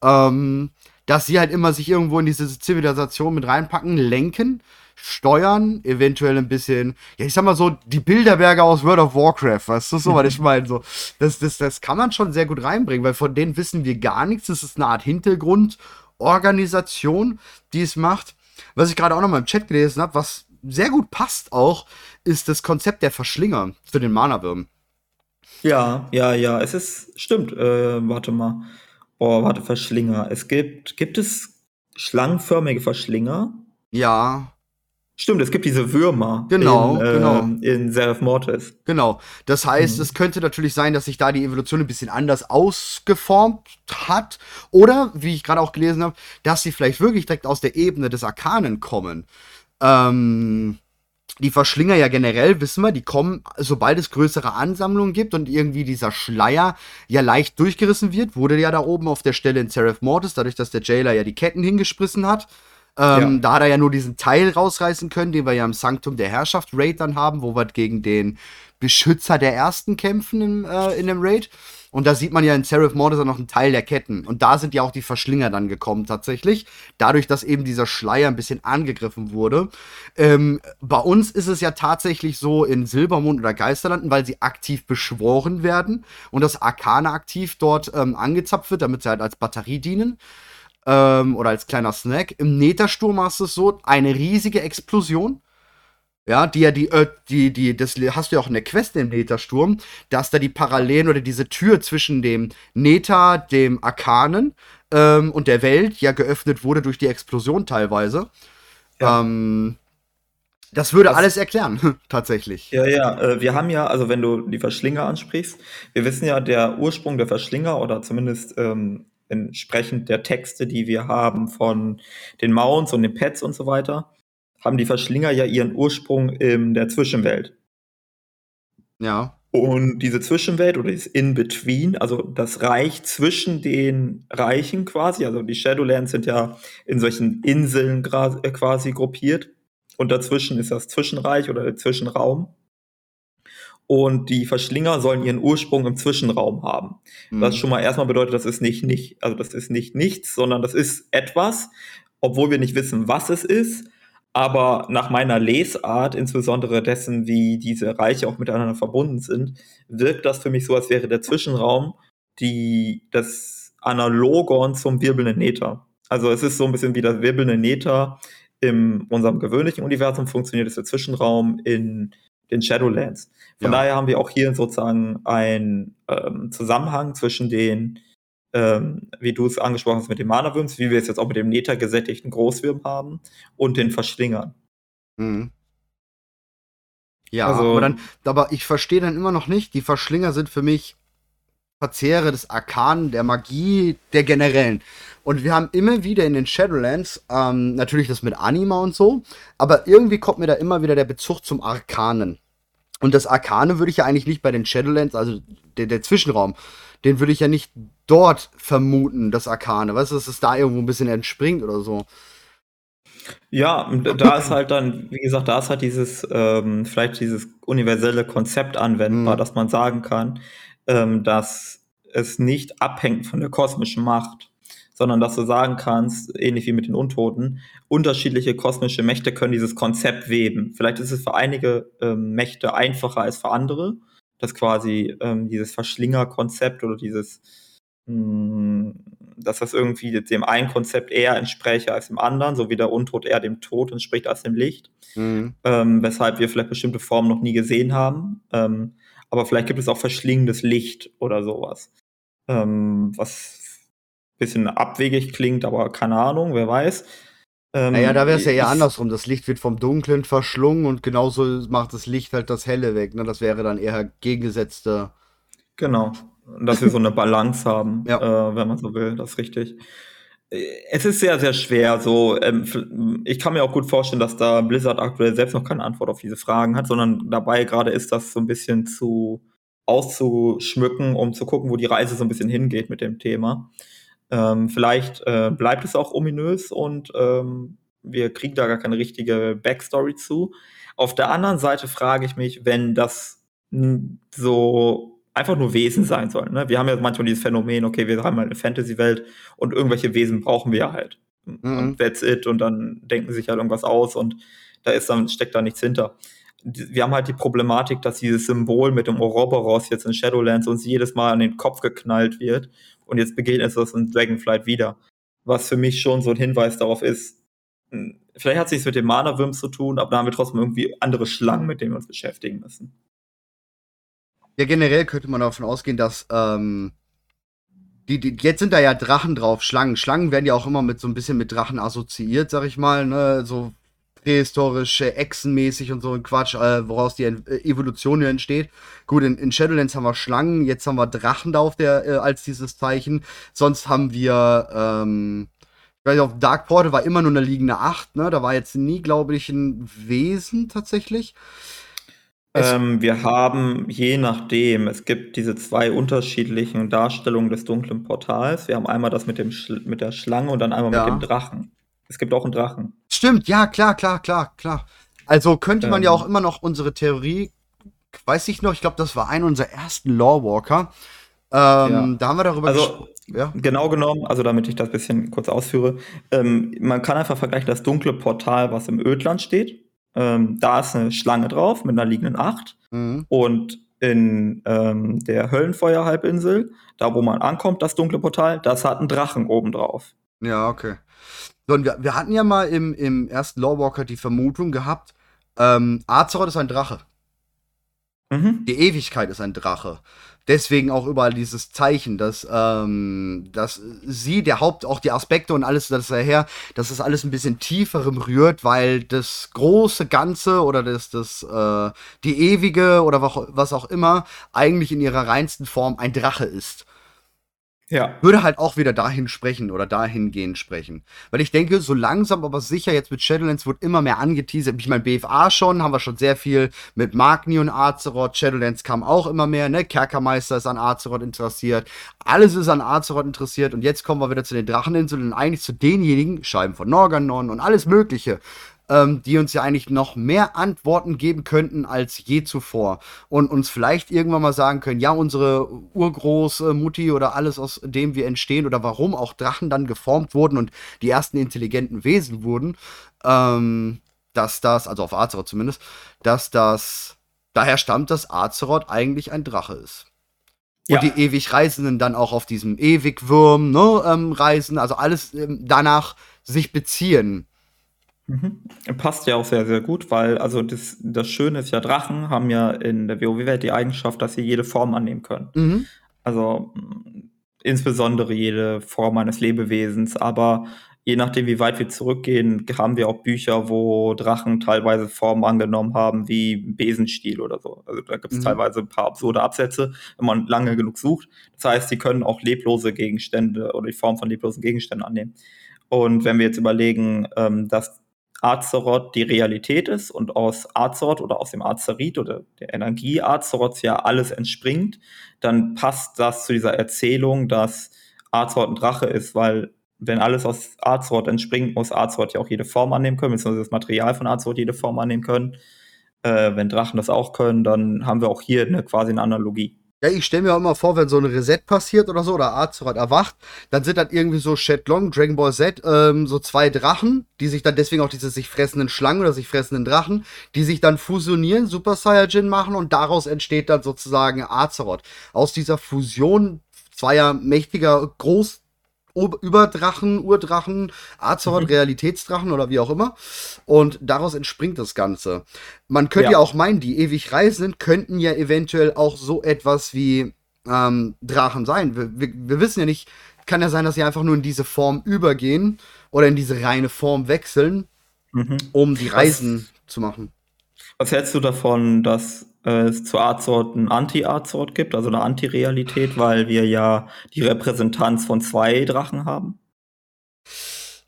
Ähm, dass sie halt immer sich irgendwo in diese Zivilisation mit reinpacken, lenken, steuern, eventuell ein bisschen, ja, ich sag mal so, die Bilderberge aus World of Warcraft, weißt du, so was ich meine, so, das, das, das kann man schon sehr gut reinbringen, weil von denen wissen wir gar nichts, das ist eine Art Hintergrundorganisation, die es macht. Was ich gerade auch noch mal im Chat gelesen habe, was sehr gut passt auch, ist das Konzept der Verschlinger für den Mana-Würm. Ja, ja, ja. Es ist, stimmt. Äh, warte mal. Boah, warte, Verschlinger. Es gibt, gibt es schlangenförmige Verschlinger? Ja, Stimmt, es gibt diese Würmer. Genau, in, äh, genau. In Seraph Mortis. Genau. Das heißt, Mhm. es könnte natürlich sein, dass sich da die Evolution ein bisschen anders ausgeformt hat. Oder, wie ich gerade auch gelesen habe, dass sie vielleicht wirklich direkt aus der Ebene des Arkanen kommen. Ähm, die Verschlinger ja generell, wissen wir, die kommen, sobald es größere Ansammlungen gibt und irgendwie dieser Schleier ja leicht durchgerissen wird, wurde ja da oben auf der Stelle in Seraph Mortis, dadurch, dass der Jailer ja die Ketten hingesprissen hat. Ähm, Ja. Da hat er ja nur diesen Teil rausreißen können, den wir ja im Sanktum der Herrschaft Raid dann haben, wo wir gegen den Beschützer der Ersten kämpfen im, äh, in dem Raid. Und da sieht man ja in Seraph auch noch einen Teil der Ketten. Und da sind ja auch die Verschlinger dann gekommen tatsächlich. Dadurch, dass eben dieser Schleier ein bisschen angegriffen wurde. Ähm, bei uns ist es ja tatsächlich so in Silbermond oder Geisterlanden, weil sie aktiv beschworen werden und das Arkane aktiv dort ähm, angezapft wird, damit sie halt als Batterie dienen ähm, oder als kleiner Snack. Im Netersturm hast du es so, eine riesige Explosion. Ja, die ja die, äh, die, die, das hast du ja auch in der Quest im Netersturm, dass da die Parallelen oder diese Tür zwischen dem Neta, dem Arkanen ähm, und der Welt ja geöffnet wurde durch die Explosion teilweise. Ja. Ähm, das würde Das- alles erklären, tatsächlich. Ja, ja, äh, wir haben ja, also wenn du die Verschlinger ansprichst, wir wissen ja, der Ursprung der Verschlinger oder zumindest ähm, entsprechend der Texte, die wir haben von den Mounts und den Pets und so weiter, haben die Verschlinger ja ihren Ursprung in der Zwischenwelt. Ja. Und diese Zwischenwelt oder dieses In-Between, also das Reich zwischen den Reichen quasi, also die Shadowlands sind ja in solchen Inseln äh, quasi gruppiert. Und dazwischen ist das Zwischenreich oder der Zwischenraum. Und die Verschlinger sollen ihren Ursprung im Zwischenraum haben. Was Mhm. schon mal erstmal bedeutet, das ist nicht, nicht, also das ist nicht nichts, sondern das ist etwas, obwohl wir nicht wissen, was es ist. Aber nach meiner Lesart, insbesondere dessen, wie diese Reiche auch miteinander verbunden sind, wirkt das für mich so, als wäre der Zwischenraum die, das Analogon zum wirbelnden Nether. Also es ist so ein bisschen wie das wirbelnde Nether in unserem gewöhnlichen Universum funktioniert, ist der Zwischenraum in den Shadowlands. Von ja. daher haben wir auch hier sozusagen einen ähm, Zusammenhang zwischen den, ähm, wie du es angesprochen hast, mit den Mana-Würms, wie wir es jetzt auch mit dem Nether gesättigten Großwürm haben und den Verschlingern. Mhm. Ja, also, aber dann, aber ich verstehe dann immer noch nicht, die Verschlinger sind für mich Verzehre des Arkanen, der Magie, der generellen. Und wir haben immer wieder in den Shadowlands, ähm, natürlich das mit Anima und so, aber irgendwie kommt mir da immer wieder der Bezug zum Arkanen. Und das Arkane würde ich ja eigentlich nicht bei den Shadowlands, also der, der Zwischenraum, den würde ich ja nicht dort vermuten, das Arkane. Weißt du, dass es da irgendwo ein bisschen entspringt oder so. Ja, da ist halt dann, wie gesagt, da ist halt dieses, ähm, vielleicht dieses universelle Konzept anwendbar, mhm. dass man sagen kann, ähm, dass es nicht abhängt von der kosmischen Macht, sondern dass du sagen kannst, ähnlich wie mit den Untoten, unterschiedliche kosmische Mächte können dieses Konzept weben. Vielleicht ist es für einige ähm, Mächte einfacher als für andere, dass quasi ähm, dieses Verschlinger-Konzept oder dieses, mh, hm, dass das irgendwie dem einen Konzept eher entspräche als dem anderen, so wie der Untod eher dem Tod entspricht als dem Licht, mhm. ähm, weshalb wir vielleicht bestimmte Formen noch nie gesehen haben. Ähm, aber vielleicht gibt es auch verschlingendes Licht oder sowas. Ähm, was bisschen abwegig klingt, aber keine Ahnung, wer weiß. Ähm, naja, da wäre es ja eher andersrum. Das Licht wird vom Dunklen verschlungen und genauso macht das Licht halt das Helle weg. Ne? Das wäre dann eher gegengesetzte. Genau. Dass wir so eine Balance haben, ja. äh, wenn man so will, das ist richtig. Es ist sehr, sehr schwer. So, ähm, ich kann mir auch gut vorstellen, dass da Blizzard aktuell selbst noch keine Antwort auf diese Fragen hat, sondern dabei gerade ist das so ein bisschen zu auszuschmücken, um zu gucken, wo die Reise so ein bisschen hingeht mit dem Thema. Ähm, vielleicht äh, bleibt es auch ominös und ähm, wir kriegen da gar keine richtige Backstory zu. Auf der anderen Seite frage ich mich, wenn das so einfach nur Wesen sein sollen. Ne? Wir haben ja manchmal dieses Phänomen, okay, wir haben halt eine Fantasy-Welt und irgendwelche Wesen brauchen wir halt. Mhm. Und that's it. Und dann denken sich halt irgendwas aus und da ist dann, steckt da nichts hinter. Wir haben halt die Problematik, dass dieses Symbol mit dem Ouroboros jetzt in Shadowlands uns jedes Mal an den Kopf geknallt wird. Und jetzt begegnet es das in Dragonflight wieder. Was für mich schon so ein Hinweis darauf ist, hm, vielleicht hat es nichts mit dem Mana-Würms zu tun, aber da haben wir trotzdem irgendwie andere Schlangen, mit denen wir uns beschäftigen müssen. Ja, generell könnte man davon ausgehen, dass ähm, die, die, jetzt sind da ja Drachen drauf, Schlangen. Schlangen werden ja auch immer mit so ein bisschen mit Drachen assoziiert, sag ich mal, ne? So prähistorische, Echsenmäßig und so ein Quatsch, äh, woraus die äh, Evolution hier entsteht. Gut, in, in, Shadowlands haben wir Schlangen, jetzt haben wir Drachen da auf der, äh, als dieses Zeichen. Sonst haben wir, ähm, ich weiß nicht, auf Dark Portal war immer nur eine liegende Acht, ne? Da war jetzt nie, glaube ich, ein Wesen tatsächlich. Ähm, wir haben je nachdem, es gibt diese zwei unterschiedlichen Darstellungen des dunklen Portals. Wir haben einmal das mit, dem mit der Schlange und dann einmal ja. mit dem Drachen. Es gibt auch einen Drachen. Stimmt, ja, klar, klar, klar, klar. Also könnte man ähm, ja auch immer noch unsere Theorie, weiß ich noch, ich glaube, das war ein unserer ersten Lawwalker. Ähm, ja. Da haben wir darüber also, ja. Genau genommen, also damit ich das ein bisschen kurz ausführe, ähm, man kann einfach vergleichen das dunkle Portal, was im Ödland steht, ähm, da ist eine Schlange drauf mit einer liegenden Acht. Mhm. Und in ähm, der Höllenfeuer-Halbinsel, da wo man ankommt, das dunkle Portal, das hat einen Drachen oben drauf. Ja, okay. So, und wir, wir hatten ja mal im, im ersten Lawwalker die Vermutung gehabt, ähm, Azeroth ist ein Drache. Mhm. Die Ewigkeit ist ein Drache deswegen auch überall dieses Zeichen, dass, ähm, dass sie, der Haupt, auch die Aspekte und alles das daher, dass das alles ein bisschen tieferem rührt, weil das große Ganze oder das, das, äh, die ewige oder was auch immer eigentlich in ihrer reinsten Form ein Drache ist. Ja. Würde halt auch wieder dahin sprechen oder dahingehend sprechen. Weil ich denke, so langsam, aber sicher, jetzt mit Shadowlands wird immer mehr angeteasert. Ich meine, BFA schon, haben wir schon sehr viel mit Magni und Azeroth. Shadowlands kam auch immer mehr, ne? Kerkermeister ist an Azeroth interessiert. Alles ist an Azeroth interessiert. Und jetzt kommen wir wieder zu den Dracheninseln und eigentlich zu denjenigen, Scheiben von Norganon und alles Mögliche, ähm, die uns ja eigentlich noch mehr Antworten geben könnten als je zuvor. Und uns vielleicht irgendwann mal sagen können, ja, unsere urgroße Mutti oder alles, aus dem wir entstehen oder warum auch Drachen dann geformt wurden und die ersten intelligenten Wesen wurden. Ähm, dass das, also auf Azeroth zumindest, dass das daher stammt, dass Azeroth eigentlich ein Drache ist. Und ja. die ewig Reisenden dann auch auf diesem Ewigwurm ne, ähm, reisen, also alles ähm, danach sich beziehen. Mhm. Passt ja auch sehr, sehr gut, weil also das, das Schöne ist ja, Drachen haben ja in der WoW-Welt die Eigenschaft, dass sie jede Form annehmen können. Mhm. Also insbesondere jede Form eines Lebewesens, aber je nachdem, wie weit wir zurückgehen, haben wir auch Bücher, wo Drachen teilweise Formen angenommen haben, wie Besenstiel oder so. Also da gibt es mhm. teilweise ein paar absurde Absätze, wenn man lange genug sucht. Das heißt, sie können auch leblose Gegenstände oder die Form von leblosen Gegenständen annehmen. Und wenn wir jetzt überlegen, ähm, dass Azeroth die Realität ist und aus Azeroth oder aus dem Azerit oder der Energie Azeroths ja alles entspringt, dann passt das zu dieser Erzählung, dass Azeroth ein Drache ist, weil wenn alles aus Azeroth entspringt, muss Azeroth ja auch jede Form annehmen können, beziehungsweise das Material von Azeroth jede Form annehmen können. Äh, wenn Drachen das auch können, dann haben wir auch hier eine, quasi eine Analogie. Ja, ich stelle mir auch immer vor, wenn so ein Reset passiert oder so, oder Azeroth erwacht, dann sind dann irgendwie so Shenlong, Dragon Ball Z, ähm, so zwei Drachen, die sich dann deswegen auch diese sich fressenden Schlangen oder sich fressenden Drachen, die sich dann fusionieren, Super Saiyajin machen und daraus entsteht dann sozusagen Azeroth. Aus dieser Fusion zweier mächtiger Groß Überdrachen, Urdrachen, Azeroth, mhm. Realitätsdrachen oder wie auch immer. Und daraus entspringt das Ganze. Man könnte ja, ja auch meinen, die ewig Reisenden könnten ja eventuell auch so etwas wie ähm, Drachen sein. Wir, wir, wir, wissen ja nicht, kann ja sein, dass sie einfach nur in diese Form übergehen oder in diese reine Form wechseln, mhm. um die Reisen was, zu machen. Was hältst du davon, dass äh, es zu Arzort ein Anti-Arzort gibt, also eine Anti-Realität, weil wir ja die Repräsentanz von zwei Drachen haben?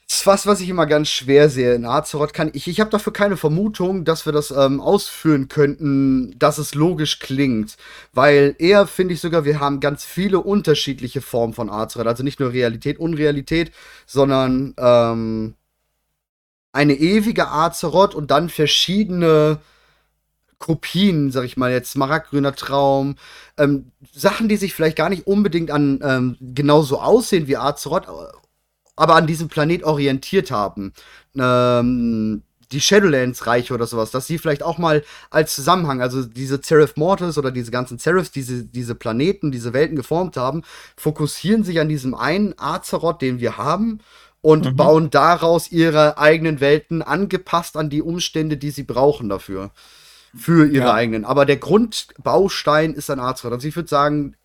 Das ist was, was ich immer ganz schwer sehe. In Azeroth kann ich, ich habe dafür keine Vermutung, dass wir das ähm, ausführen könnten, dass es logisch klingt. Weil eher finde ich sogar, wir haben ganz viele unterschiedliche Formen von Azeroth. Also nicht nur Realität, Unrealität, sondern ähm, eine ewige Azeroth und dann verschiedene Kopien, sag ich mal jetzt, Smaragdgrüner Traum, ähm, Sachen, die sich vielleicht gar nicht unbedingt an ähm, genauso aussehen wie Azeroth, aber an diesem Planet orientiert haben. Ähm, die Shadowlands-Reiche oder sowas, dass sie vielleicht auch mal als Zusammenhang, also diese Seraph Mortals oder diese ganzen Seraphs, diese, diese Planeten, diese Welten geformt haben, fokussieren sich an diesem einen Azeroth, den wir haben und mhm. bauen daraus ihre eigenen Welten angepasst an die Umstände, die sie brauchen dafür für ihre ja. eigenen. Aber der Grundbaustein ist ein Azeroth. Also ich würde sagen,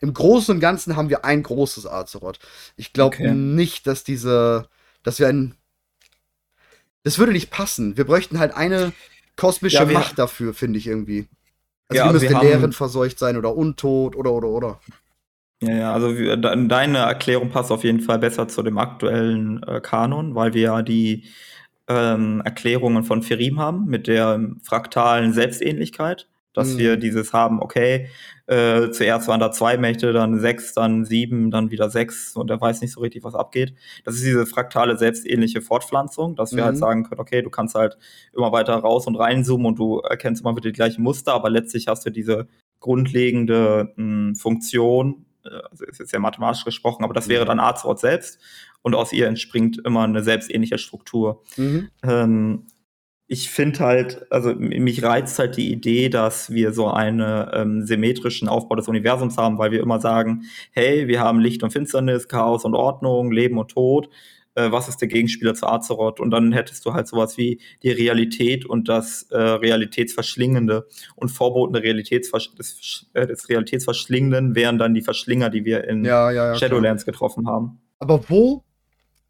im Großen und Ganzen haben wir ein großes Azeroth. Ich glaube okay. nicht, dass diese, dass wir ein, das würde nicht passen. Wir bräuchten halt eine kosmische ja, Macht dafür, finde ich irgendwie. Also ja, die müsste Leeren verseucht sein oder untot oder oder oder. Ja, ja, also deine Erklärung passt auf jeden Fall besser zu dem aktuellen äh, Kanon, weil wir ja die ähm, Erklärungen von Ferim haben mit der fraktalen Selbstähnlichkeit, dass mhm. wir dieses haben, okay, äh, zuerst waren da zwei Mächte, dann sechs, dann sieben, dann wieder sechs und er weiß nicht so richtig, was abgeht. Das ist diese fraktale selbstähnliche Fortpflanzung, dass wir halt mhm. halt sagen können, okay, du kannst halt immer weiter raus und reinzoomen und du erkennst immer wieder die gleichen Muster, aber letztlich hast du diese grundlegende mh, hm, Funktion, äh, also ist jetzt ja mathematisch gesprochen, aber das wäre mhm. dann Azeroth selbst und aus ihr entspringt immer eine selbstähnliche Struktur. Mhm. Ähm, ich finde halt, also mich reizt halt die Idee, dass wir so einen ähm, symmetrischen Aufbau des Universums haben, weil wir immer sagen, hey, wir haben Licht und Finsternis, Chaos und Ordnung, Leben und Tod. Äh, was ist der Gegenspieler zu Azeroth? Und dann hättest du halt sowas wie die Realität und das äh, Realitätsverschlingende und vorbotende Realitätsversch des, äh, des Realitätsverschlingenden wären dann die Verschlinger, die wir in ja, ja, ja, Shadowlands klar. getroffen haben. Aber wo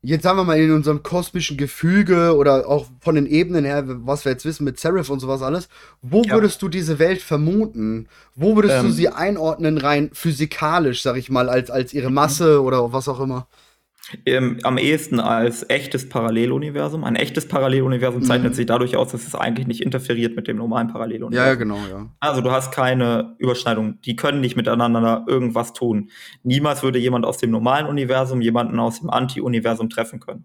jetzt sagen wir mal in unserem kosmischen Gefüge oder auch von den Ebenen her, was wir jetzt wissen mit Seraph und sowas alles, wo ja. würdest du diese Welt vermuten? Wo würdest ähm, du sie einordnen rein physikalisch, sag ich mal, als, als ihre Masse oder was auch immer? Ähm, am ehesten als echtes Paralleluniversum. Ein echtes Paralleluniversum zeichnet mhm. sich dadurch aus, dass es eigentlich nicht interferiert mit dem normalen Paralleluniversum. Ja, ja, genau, ja. Also du hast keine Überschneidung. Die können nicht miteinander irgendwas tun. Niemals würde jemand aus dem normalen Universum jemanden aus dem Anti-Universum treffen können.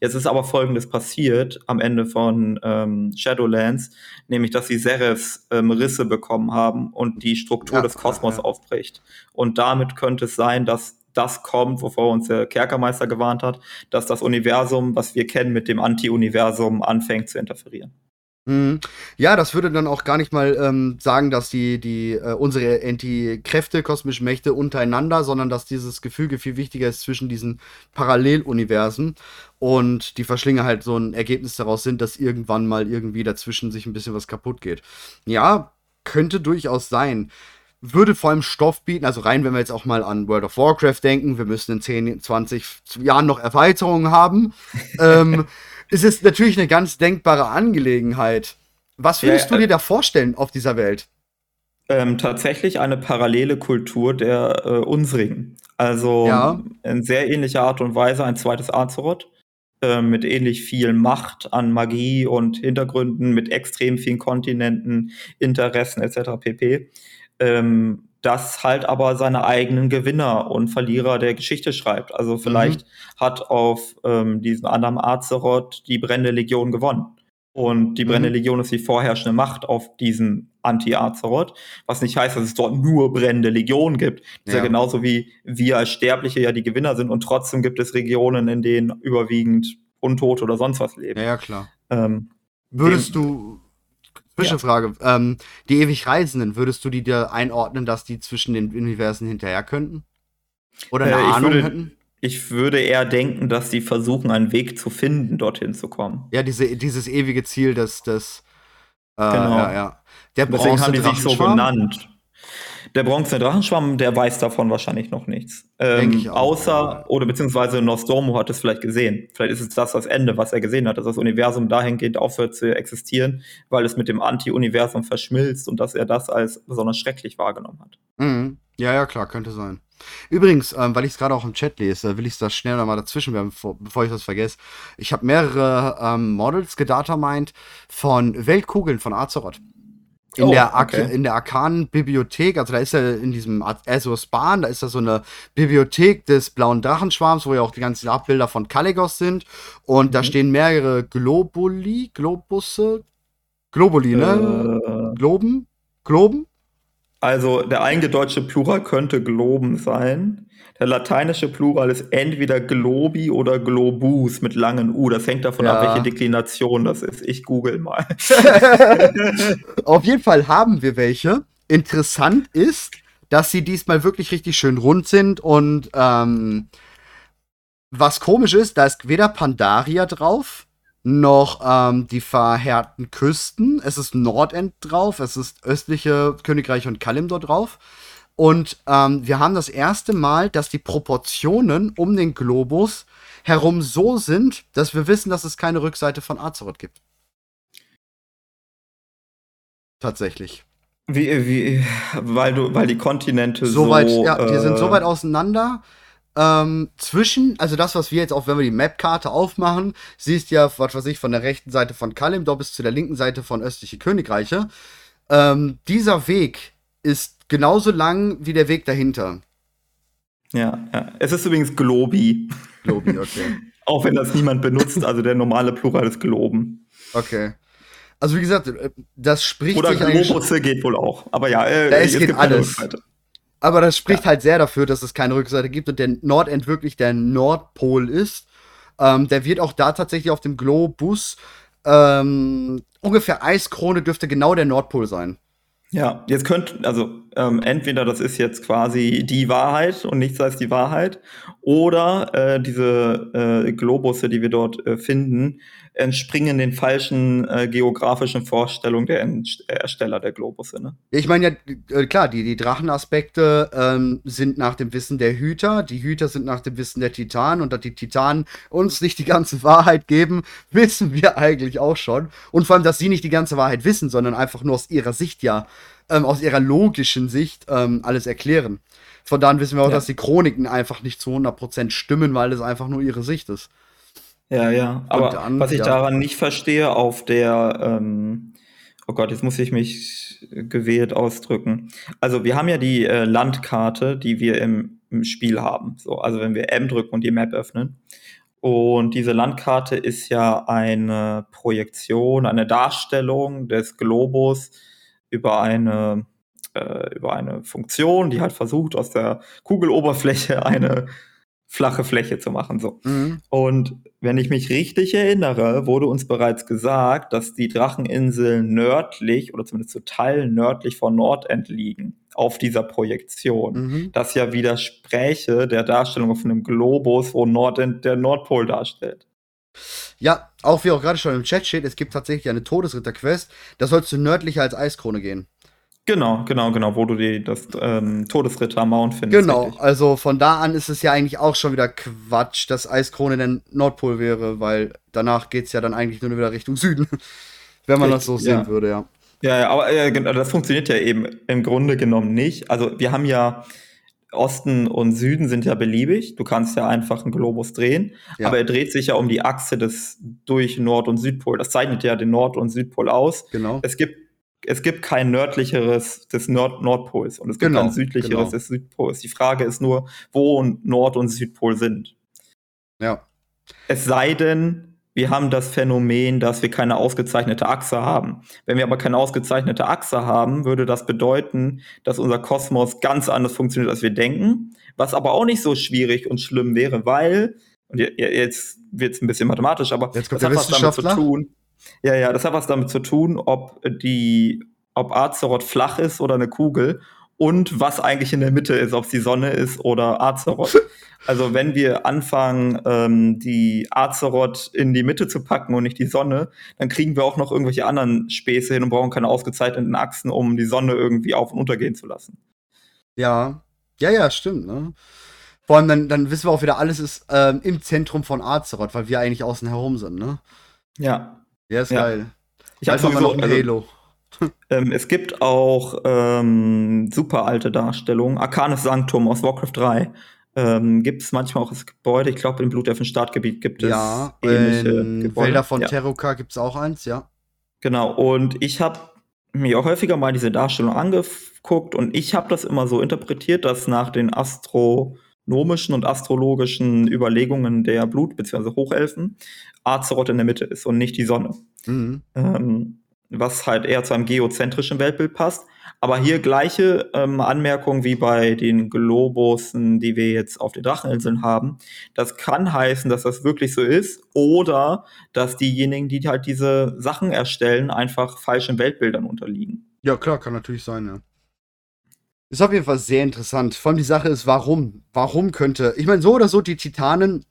Jetzt ist aber Folgendes passiert am Ende von ähm, Shadowlands, nämlich dass die Serifs ähm, Risse bekommen haben und die Struktur ja, des Kosmos ja. aufbricht. Und damit könnte es sein, dass das kommt, wovor uns der Kerkermeister gewarnt hat, dass das Universum, was wir kennen, mit dem Anti-Universum anfängt zu interferieren. Mhm. Ja, das würde dann auch gar nicht mal ähm, sagen, dass die, die äh, unsere Anti-Kräfte, kosmischen Mächte untereinander, sondern dass dieses Gefüge viel wichtiger ist zwischen diesen Paralleluniversen und die Verschlinge halt so ein Ergebnis daraus sind, dass irgendwann mal irgendwie dazwischen sich ein bisschen was kaputt geht. Ja, könnte durchaus sein. Würde vor allem Stoff bieten, also rein, wenn wir jetzt auch mal an World of Warcraft denken, wir müssen in 10, 20 Jahren noch Erweiterungen haben. ähm, es ist natürlich eine ganz denkbare Angelegenheit. Was würdest ja, du dir da vorstellen auf dieser Welt? Ähm, tatsächlich eine parallele Kultur der äh, unsrigen. Also ja. in sehr ähnlicher Art und Weise ein zweites Azeroth äh, mit ähnlich viel Macht an Magie und Hintergründen, mit extrem vielen Kontinenten, Interessen etc. pp. Ähm, das halt aber seine eigenen Gewinner und Verlierer der Geschichte schreibt. Also mhm. vielleicht mhm. hat auf ähm, diesem anderen Azeroth die Brennende Legion gewonnen. Und die Brennende mhm. Legion ist die vorherrschende Macht auf diesem Anti-Azeroth, was nicht heißt, dass es dort nur brennende Legionen gibt. Das ja. ist ja genauso wie wir als Sterbliche ja die Gewinner sind und trotzdem gibt es Regionen, in denen überwiegend Untote oder sonst was leben. Ja, ja klar. Ähm, Würdest du, Zwischenfrage. Ja. Ähm, die ewig Reisenden, würdest du die dir einordnen, dass die zwischen den Universen hinterher könnten? Oder eine äh, Ahnung würde, hätten? Ich würde eher denken, dass die versuchen, einen Weg zu finden, dorthin zu kommen. Ja, diese, dieses ewige Ziel des, des äh, genau. Ja, ja. Der Deswegen haben die sich so genannt. Der bronzene Drachenschwamm, der weiß davon wahrscheinlich noch nichts. Ähm, ich auch, außer, oder beziehungsweise Nostromo hat es vielleicht gesehen. Vielleicht ist es das das Ende, was er gesehen hat, dass das Universum dahingehend aufhört zu existieren, weil es mit dem Anti-Universum verschmilzt und dass er das als besonders schrecklich wahrgenommen hat. Mhm. Ja, ja, klar, könnte sein. Übrigens, ähm, weil ich es gerade auch im Chat lese, will ich es da schnell nochmal dazwischen werfen, bevor, bevor ich das vergesse. Ich habe mehrere ähm, Models gedatamined von Weltkugeln von Azeroth. In, oh, der okay. in der arkanen Bibliothek, also da ist ja in diesem Azos Bahn, da ist da so eine Bibliothek des blauen Drachenschwarms, wo ja auch die ganzen Abbilder von Kaligos sind. Und mhm. da stehen mehrere Globuli, Globusse, Globuli, ne? Äh. Globen? Globen? Also der eingedeutschte Plural könnte Globen sein. Der lateinische Plural ist entweder Globi oder Globus mit langen U. Das hängt davon ja. ab, welche Deklination das ist. Ich google mal. Auf jeden Fall haben wir welche. Interessant ist, dass sie diesmal wirklich richtig schön rund sind und ähm, was komisch ist, da ist weder Pandaria drauf, noch ähm, die verhärten Küsten. Es ist Nordend drauf, es ist östliche Königreich und Kalimdor drauf. Und ähm, wir haben das erste Mal, dass die Proportionen um den Globus herum so sind, dass wir wissen, dass es keine Rückseite von Azeroth gibt. Tatsächlich. Wie, wie, weil du, weil die Kontinente so. Weit, ja, die sind so äh, weit auseinander. Ähm, zwischen, also das, was wir jetzt auch, wenn wir die Mapkarte aufmachen, siehst ja, was weiß ich, von der rechten Seite von Kalimdor bis zu der linken Seite von östliche Königreiche. Ähm, dieser Weg ist genauso lang wie der Weg dahinter. Ja, ja. Es ist übrigens Globi. Globi, okay. Auch wenn das niemand benutzt, also der normale Plural ist Globen. Okay. Also wie gesagt, äh, das spricht Oder Globusse geht wohl auch. Aber ja, äh, es geht alles. Aber das spricht ja. halt sehr dafür, dass es keine Rückseite gibt und der Nordend wirklich der Nordpol ist. Ähm, der wird auch da tatsächlich auf dem Globus ähm, ungefähr Eiskrone dürfte genau der Nordpol sein. Ja, jetzt könnte, also ähm, entweder das ist jetzt quasi die Wahrheit und nichts als die Wahrheit, oder äh, diese äh, Globusse, die wir dort äh, finden, entspringen den falschen äh, geografischen Vorstellungen der Ersteller der Globusse. Ne? Ich meine ja, äh, klar, die, die Drachenaspekte ähm, sind nach dem Wissen der Hüter, die Hüter sind nach dem Wissen der Titanen und dass die Titanen uns nicht die ganze Wahrheit geben, wissen wir eigentlich auch schon. Und vor allem, dass sie nicht die ganze Wahrheit wissen, sondern einfach nur aus ihrer Sicht ja, ähm, aus ihrer logischen Sicht ähm, alles erklären. Von daher wissen wir auch, ja. dass die Chroniken einfach nicht zu 100% stimmen, weil es einfach nur ihre Sicht ist. Ja, ja. Aber dann, was ich ja. daran nicht verstehe, auf der, ähm, oh Gott, jetzt muss ich mich gewählt ausdrücken. Also wir haben ja die äh, Landkarte, die wir im, im Spiel haben. So, also wenn wir M drücken und die Map öffnen. Und diese Landkarte ist ja eine Projektion, eine Darstellung des Globus über eine äh, über eine Funktion, die halt versucht, aus der Kugeloberfläche eine flache Fläche zu machen. So. Mhm. Und wenn ich mich richtig erinnere, wurde uns bereits gesagt, dass die Dracheninseln nördlich oder zumindest zu Teilen nördlich von Nordend liegen auf dieser Projektion. Mhm. Das ja widerspräche der Darstellung auf einem Globus, wo Nordend der Nordpol darstellt. Ja, auch wie auch gerade schon im Chat steht, es gibt tatsächlich eine Todesritter-Quest. Da sollst du nördlicher als Eiskrone gehen. Genau, genau, genau, wo du die, das ähm, Todesritter-Mount findest. Genau, richtig. also von da an ist es ja eigentlich auch schon wieder Quatsch, dass Eiskrone der Nordpol wäre, weil danach geht es ja dann eigentlich nur wieder Richtung Süden. Wenn man richtig, das so sehen ja. würde, ja. Ja, ja aber äh, das funktioniert ja eben im Grunde genommen nicht. Also wir haben ja Osten und Süden sind ja beliebig. Du kannst ja einfach einen Globus drehen, ja. aber er dreht sich ja um die Achse des durch Nord- und Südpol. Das zeichnet ja den Nord- und Südpol aus. Genau. Es gibt es gibt kein nördlicheres des Nord Nordpols und es gibt genau, kein südlicheres genau. des Südpols. Die Frage ist nur, wo Nord- und Südpol sind. Ja. Es sei denn, wir haben das Phänomen, dass wir keine ausgezeichnete Achse haben. Wenn wir aber keine ausgezeichnete Achse haben, würde das bedeuten, dass unser Kosmos ganz anders funktioniert, als wir denken. Was aber auch nicht so schwierig und schlimm wäre, weil, und jetzt wird es ein bisschen mathematisch, aber jetzt kommt das hat was damit zu tun. Ja, ja, das hat was damit zu tun, ob die, ob Azeroth flach ist oder eine Kugel und was eigentlich in der Mitte ist, ob es die Sonne ist oder Azeroth. Also wenn wir anfangen, ähm, die Azeroth in die Mitte zu packen und nicht die Sonne, dann kriegen wir auch noch irgendwelche anderen Späße hin und brauchen keine ausgezeichneten Achsen, um die Sonne irgendwie auf und untergehen zu lassen. Ja, ja, ja, stimmt. Ne? Vor allem dann, dann wissen wir auch wieder, alles ist ähm, im Zentrum von Azeroth, weil wir eigentlich außen herum sind. Ne? Ja. Ja, ist ja. geil. Ich habe sowieso noch Halo. Ähm, es gibt auch ähm, super alte Darstellungen. Arcanes Sanctum aus Warcraft 3. Ähm, gibt es manchmal auch das Gebäude. Ich glaube, im Blutelfen-Startgebiet gibt es ja, ähnliche in Gebäude. Wälder von ja. Terroka gibt es auch eins, ja. Genau, und ich habe mir auch häufiger mal diese Darstellung angeguckt und ich habe das immer so interpretiert, dass nach den astronomischen und astrologischen Überlegungen der Blut- bzw. Hochelfen Azeroth in der Mitte ist und nicht die Sonne. Mhm. Ähm, was halt eher zu einem geozentrischen Weltbild passt. Aber hier gleiche ähm, Anmerkungen wie bei den Globussen, die wir jetzt auf den Dracheninseln haben. Das kann heißen, dass das wirklich so ist oder dass diejenigen, die halt diese Sachen erstellen, einfach falschen Weltbildern unterliegen. Ja, klar, kann natürlich sein, ja. Ist auf jeden Fall sehr interessant. Vor allem die Sache ist, warum? Warum könnte. Ich meine, so oder so, die Titanen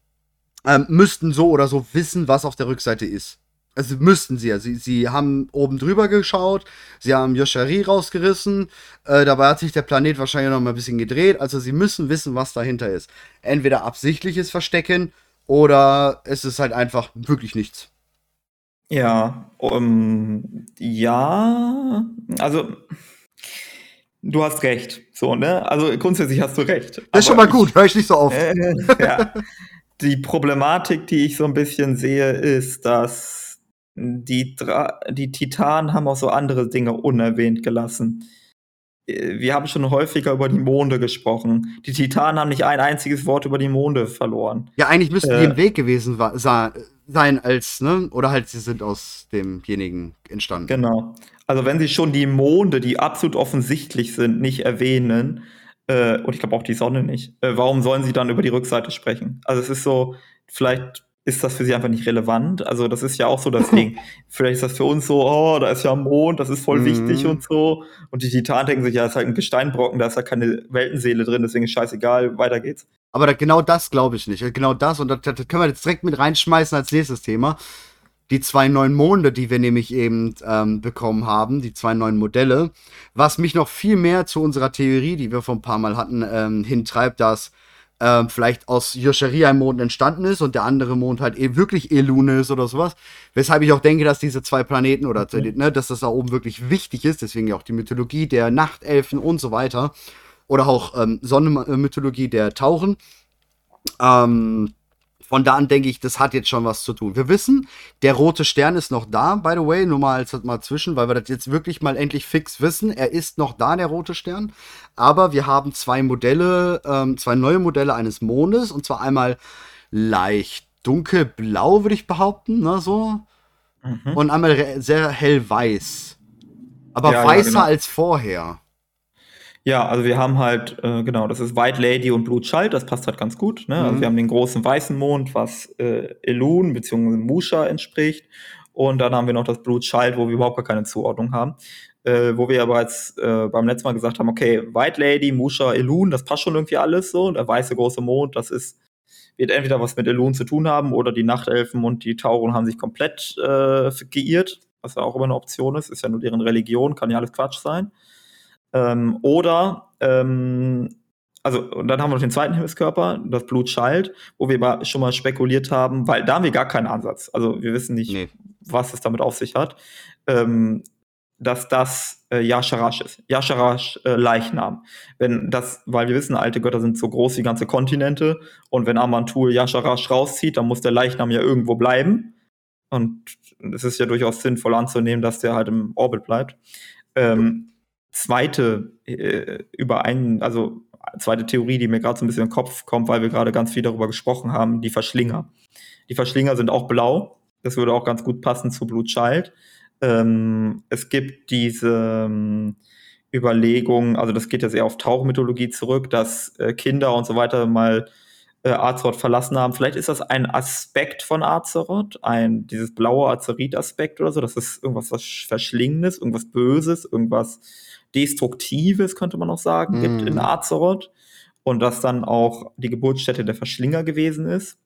ähm, müssten so oder so wissen, was auf der Rückseite ist. Also müssten sie ja. Sie, sie haben oben drüber geschaut, sie haben Yoshari rausgerissen, äh, dabei hat sich der Planet wahrscheinlich noch mal ein bisschen gedreht. Also sie müssen wissen, was dahinter ist. Entweder absichtliches Verstecken oder es ist halt einfach wirklich nichts. Ja, um, ja, also du hast recht, so, ne? Also grundsätzlich hast du recht. Das ist schon mal gut, höre ich nicht so auf. Äh, ja. die Problematik, die ich so ein bisschen sehe, ist, dass die, Dra die Titanen haben auch so andere Dinge unerwähnt gelassen. Äh, wir haben schon häufiger über die Monde gesprochen. Die Titanen haben nicht ein einziges Wort über die Monde verloren. Ja, eigentlich müssten äh, die im Weg gewesen sein, als, ne? Oder halt sie sind aus demjenigen entstanden. Genau. Also wenn sie schon die Monde, die absolut offensichtlich sind, nicht erwähnen, äh, und ich glaube auch die Sonne nicht, äh, warum sollen sie dann über die Rückseite sprechen? Also es ist so, vielleicht ist das für sie einfach nicht relevant. Also das ist ja auch so das Ding. Vielleicht ist das für uns so, oh, da ist ja Mond, das ist voll mhm. wichtig und so. Und die Titanen denken sich, ja, das ist halt ein Gesteinbrocken, da ist ja keine Weltenseele drin, deswegen ist scheißegal, weiter geht's. Aber da, genau das glaube ich nicht. Genau das, und das, das können wir jetzt direkt mit reinschmeißen als nächstes Thema die zwei neuen Monde, die wir nämlich eben ähm, bekommen haben, die zwei neuen Modelle, was mich noch viel mehr zu unserer Theorie, die wir vor ein paar Mal hatten, ähm, hintreibt, dass ähm, vielleicht aus Yosheri ein Mond entstanden ist und der andere Mond halt eben wirklich Elune ist oder sowas. Weshalb ich auch denke, dass diese zwei Planeten oder mhm. ne, dass das da oben wirklich wichtig ist, deswegen ja auch die Mythologie der Nachtelfen und so weiter. Oder auch ähm, Sonnenmythologie der Tauchen. Ähm, von da an denke ich, das hat jetzt schon was zu tun. Wir wissen, der rote Stern ist noch da, by the way, nur mal als mal zwischen, weil wir das jetzt wirklich mal endlich fix wissen. Er ist noch da, der rote Stern. Aber wir haben zwei Modelle, ähm, zwei neue Modelle eines Mondes, und zwar einmal leicht dunkelblau, würde ich behaupten, ne, so. Mhm. Und einmal sehr hellweiß. Aber ja, weißer ja, genau. als vorher. Ja, also wir haben halt, äh, genau, das ist White Lady und Blue Child, das passt halt ganz gut. Ne? Also Mhm. Also wir haben den großen weißen Mond, was äh, Elun bzw. Musha entspricht. Und dann haben wir noch das Blue Child, wo wir überhaupt gar keine Zuordnung haben. Äh, wo wir aber jetzt äh, beim letzten Mal gesagt haben, okay, White Lady, Musha, Elun, das passt schon irgendwie alles so. Und der weiße große Mond, das ist, wird entweder was mit Elun zu tun haben oder die Nachtelfen und die Tauren haben sich komplett äh, geirrt, was ja auch immer eine Option ist, ist ja nur deren Religion, kann ja alles Quatsch sein. Ähm, oder, ähm, also, und dann haben wir noch den zweiten Himmelskörper, das Blut Child, wo wir schon mal spekuliert haben, weil da haben wir gar keinen Ansatz. Also, wir wissen nicht, Nee. was es damit auf sich hat, ähm, dass das äh, Yasharash ist. Yasharash äh, Leichnam. Wenn das, weil wir wissen, alte Götter sind so groß wie ganze Kontinente und wenn Amantul Yasharash rauszieht, dann muss der Leichnam ja irgendwo bleiben. Und es ist ja durchaus sinnvoll anzunehmen, dass der halt im Orbit bleibt. Ähm, zweite äh, über einen, also zweite Theorie, die mir gerade so ein bisschen in den Kopf kommt, weil wir gerade ganz viel darüber gesprochen haben, die Verschlinger. Die Verschlinger sind auch blau. Das würde auch ganz gut passen zu Blue Child. Ähm, es gibt diese ähm, Überlegung, also das geht jetzt eher auf Tauchmythologie zurück, dass äh, Kinder und so weiter mal äh, Azeroth verlassen haben. Vielleicht ist das ein Aspekt von Azeroth, ein dieses blaue Azerit-Aspekt oder so. Das ist irgendwas was Verschlingendes, irgendwas Böses, irgendwas Destruktives, könnte man auch sagen, Mhm. gibt in Azeroth. Und das dann auch die Geburtsstätte der Verschlinger gewesen ist.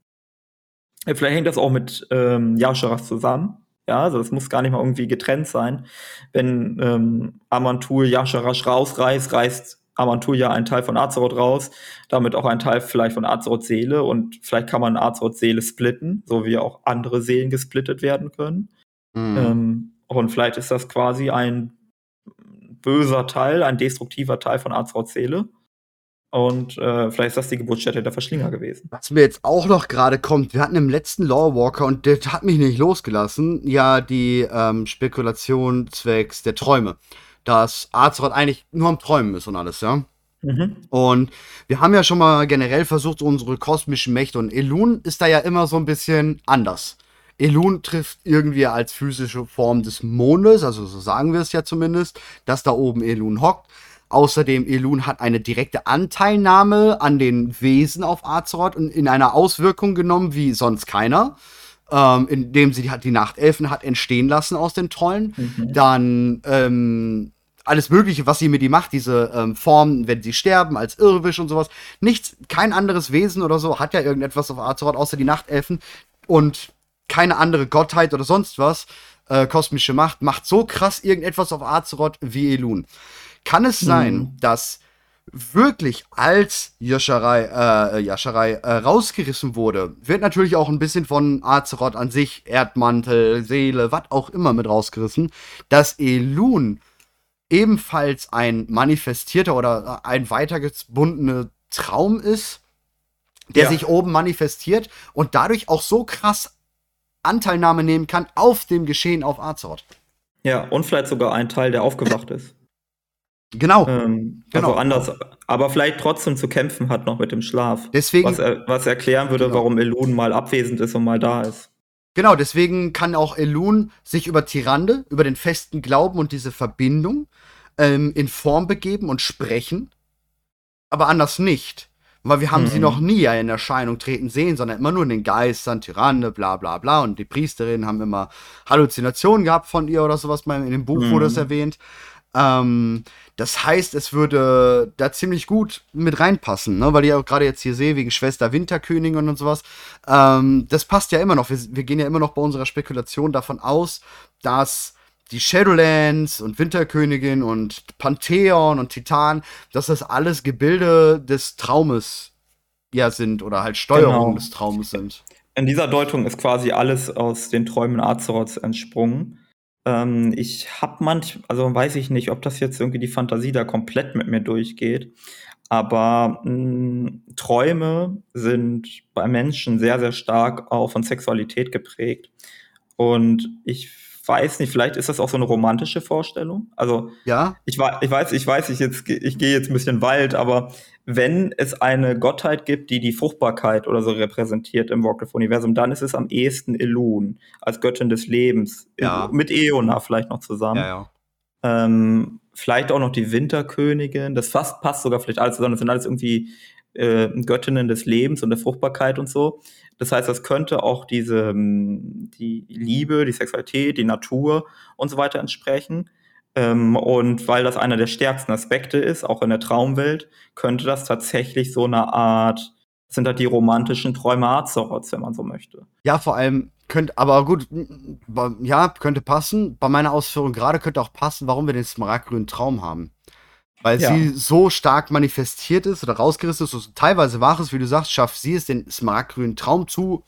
Vielleicht hängt das auch mit ähm, Yasharas zusammen. Ja, also das muss gar nicht mal irgendwie getrennt sein. Wenn ähm, Amantul Yasharash rausreißt, reißt Amantul ja einen Teil von Azeroth raus, damit auch ein Teil vielleicht von Azeroth Seele und vielleicht kann man Azeroth Seele splitten, so wie auch andere Seelen gesplittet werden können. Mhm. Ähm, und vielleicht ist das quasi ein böser Teil, ein destruktiver Teil von Seele. Und äh, vielleicht ist das die Geburtsstätte der Verschlinger gewesen. Was mir jetzt auch noch gerade kommt, wir hatten im letzten Lawwalker, und der hat mich nicht losgelassen, ja die ähm, Spekulation zwecks der Träume. Dass Azeroth eigentlich nur am Träumen ist und alles, ja. Mhm. Und wir haben ja schon mal generell versucht, unsere kosmischen Mächte und Elun ist da ja immer so ein bisschen anders. Elun trifft irgendwie als physische Form des Mondes, also so sagen wir es ja zumindest, dass da oben Elun hockt. Außerdem, Elun hat eine direkte Anteilnahme an den Wesen auf Azeroth und in einer Auswirkung genommen wie sonst keiner. Ähm, indem sie die, die Nachtelfen hat entstehen lassen aus den Trollen. Mhm. Dann ähm, alles Mögliche, was sie mit die macht, diese ähm, Formen, wenn sie sterben, als Irrwisch und sowas. Nichts, kein anderes Wesen oder so hat ja irgendetwas auf Azeroth, außer die Nachtelfen. Und keine andere Gottheit oder sonst was, äh, kosmische Macht, macht so krass irgendetwas auf Azeroth wie Elun. Kann es sein, Mhm. dass wirklich als Yasharai, äh, Yasharai äh, rausgerissen wurde, wird natürlich auch ein bisschen von Azeroth an sich, Erdmantel, Seele, was auch immer mit rausgerissen, dass Elun ebenfalls ein manifestierter oder ein weitergebundener Traum ist, der Ja. sich oben manifestiert und dadurch auch so krass Anteilnahme nehmen kann auf dem Geschehen auf Azeroth. Ja, und vielleicht sogar ein Teil, der aufgewacht ist. Genau. Ähm, Genau. Also anders, aber vielleicht trotzdem zu kämpfen hat noch mit dem Schlaf. Deswegen, Was, er, was erklären würde, Genau. warum Elun mal abwesend ist und mal da ist. genau, deswegen kann auch Elun sich über Tyrande, über den festen Glauben und diese Verbindung ähm, in Form begeben und sprechen, aber anders nicht. Weil wir haben sie Mhm. noch nie in Erscheinung treten sehen, sondern immer nur in den Geistern, Tyrande, bla bla bla. Und die Priesterinnen haben immer Halluzinationen gehabt von ihr oder sowas. In dem Buch wurde es Mhm. erwähnt. Ähm, das heißt, es würde da ziemlich gut mit reinpassen, ne? weil ich auch gerade jetzt hier sehe, wegen Schwester Winterkönigin und sowas. Ähm, das passt ja immer noch. Wir, wir gehen ja immer noch bei unserer Spekulation davon aus, dass die Shadowlands und Winterkönigin und Pantheon und Titan, dass das alles Gebilde des Traumes ja sind oder halt Steuerung Genau. des Traumes sind. In dieser Deutung ist quasi alles aus den Träumen Azeroths entsprungen. Ähm, ich habe manch, also weiß ich nicht, ob das jetzt irgendwie die Fantasie da komplett mit mir durchgeht. Aber mh, Träume sind bei Menschen sehr, sehr stark auch von Sexualität geprägt. Und ich weiß nicht, vielleicht ist das auch so eine romantische Vorstellung. Also Ja? ich, ich weiß, ich weiß, ich jetzt, ich gehe jetzt ein bisschen weit, aber wenn es eine Gottheit gibt, die die Fruchtbarkeit oder so repräsentiert im Warcraft-Universum, dann ist es am ehesten Elun als Göttin des Lebens. Ja. Mit Eona vielleicht noch zusammen. ja. Ähm, vielleicht auch noch die Winterkönigin. Das fast passt sogar vielleicht alles zusammen. Das sind alles irgendwie äh, Göttinnen des Lebens und der Fruchtbarkeit und so. Das heißt, das könnte auch diese ähm, die Liebe, die Sexualität, die Natur und so weiter entsprechen. Ähm, und weil das einer der stärksten Aspekte ist, auch in der Traumwelt, könnte das tatsächlich so eine Art, sind da die romantischen Träume Azeroths, wenn man so möchte. Ja, vor allem könnte, aber gut, ja, könnte passen. Bei meiner Ausführung gerade könnte auch passen, warum wir den smaragdgrünen Traum haben. Weil ja. sie so stark manifestiert ist oder rausgerissen ist, und teilweise war es, wie du sagst, schafft sie es, den smaragdgrünen Traum zu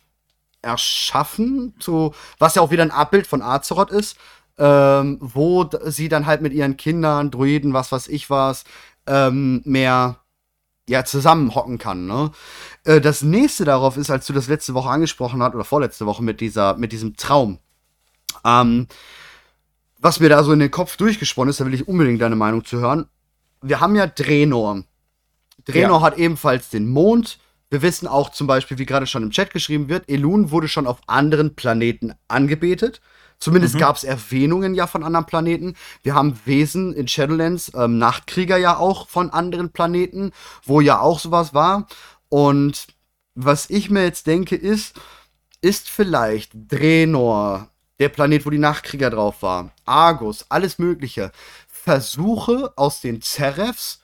erschaffen, zu, was ja auch wieder ein Abbild von Azeroth ist ähm, wo sie dann halt mit ihren Kindern, Druiden, was weiß ich was, ähm, mehr ja, zusammenhocken kann. Ne? Äh, das nächste darauf ist, als du das letzte Woche angesprochen hast, oder vorletzte Woche mit, dieser, mit diesem Traum. Ähm, was mir da so in den Kopf durchgesponnen ist, da will ich unbedingt deine Meinung zu hören. Wir haben ja Drenor. Drenor ja. hat ebenfalls den Mond. Wir wissen auch zum Beispiel, wie gerade schon im Chat geschrieben wird, Elun wurde schon auf anderen Planeten angebetet. Zumindest mhm. gab es Erwähnungen ja von anderen Planeten. Wir haben Wesen in Shadowlands, ähm, Nachtkrieger ja auch von anderen Planeten, wo ja auch sowas war. Und was ich mir jetzt denke, ist, ist vielleicht Drenor, der Planet, wo die Nachtkrieger drauf war, Argus, alles Mögliche, Versuche aus den Zerefs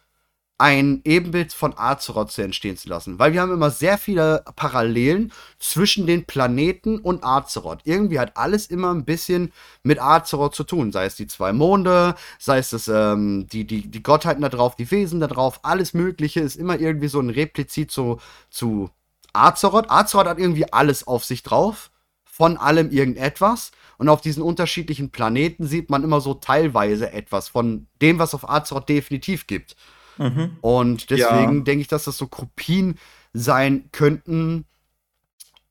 ein Ebenbild von Azeroth zu entstehen zu lassen. Weil wir haben immer sehr viele Parallelen zwischen den Planeten und Azeroth. Irgendwie hat alles immer ein bisschen mit Azeroth zu tun. Sei es die zwei Monde, sei es das, ähm, die, die, die Gottheiten da drauf, die Wesen da drauf, alles Mögliche ist immer irgendwie so ein Replizit zu, zu Azeroth. Azeroth hat irgendwie alles auf sich drauf. Von allem irgendetwas. Und auf diesen unterschiedlichen Planeten sieht man immer so teilweise etwas von dem, was auf Azeroth definitiv gibt. Mhm. Und deswegen ja. denke ich, dass das so Kopien sein könnten.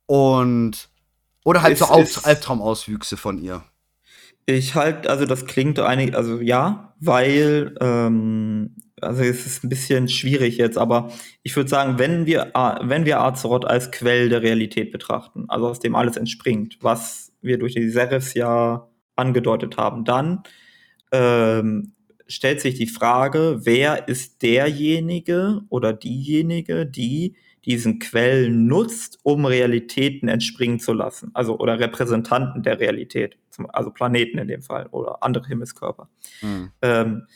Und. Oder halt es, so Auf Albtraumauswüchse von ihr. Ich halt, also das klingt einig, also ja, weil, ähm, also es ist ein bisschen schwierig jetzt, aber ich würde sagen, wenn wir, wenn wir Azeroth als Quell der Realität betrachten, also aus dem alles entspringt, was wir durch die Serifs ja angedeutet haben, dann ähm, stellt sich die Frage, wer ist derjenige oder diejenige, die diesen Quell nutzt, um Realitäten entspringen zu lassen. Also oder Repräsentanten der Realität, also Planeten in dem Fall oder andere Himmelskörper. Mhm. Ähm,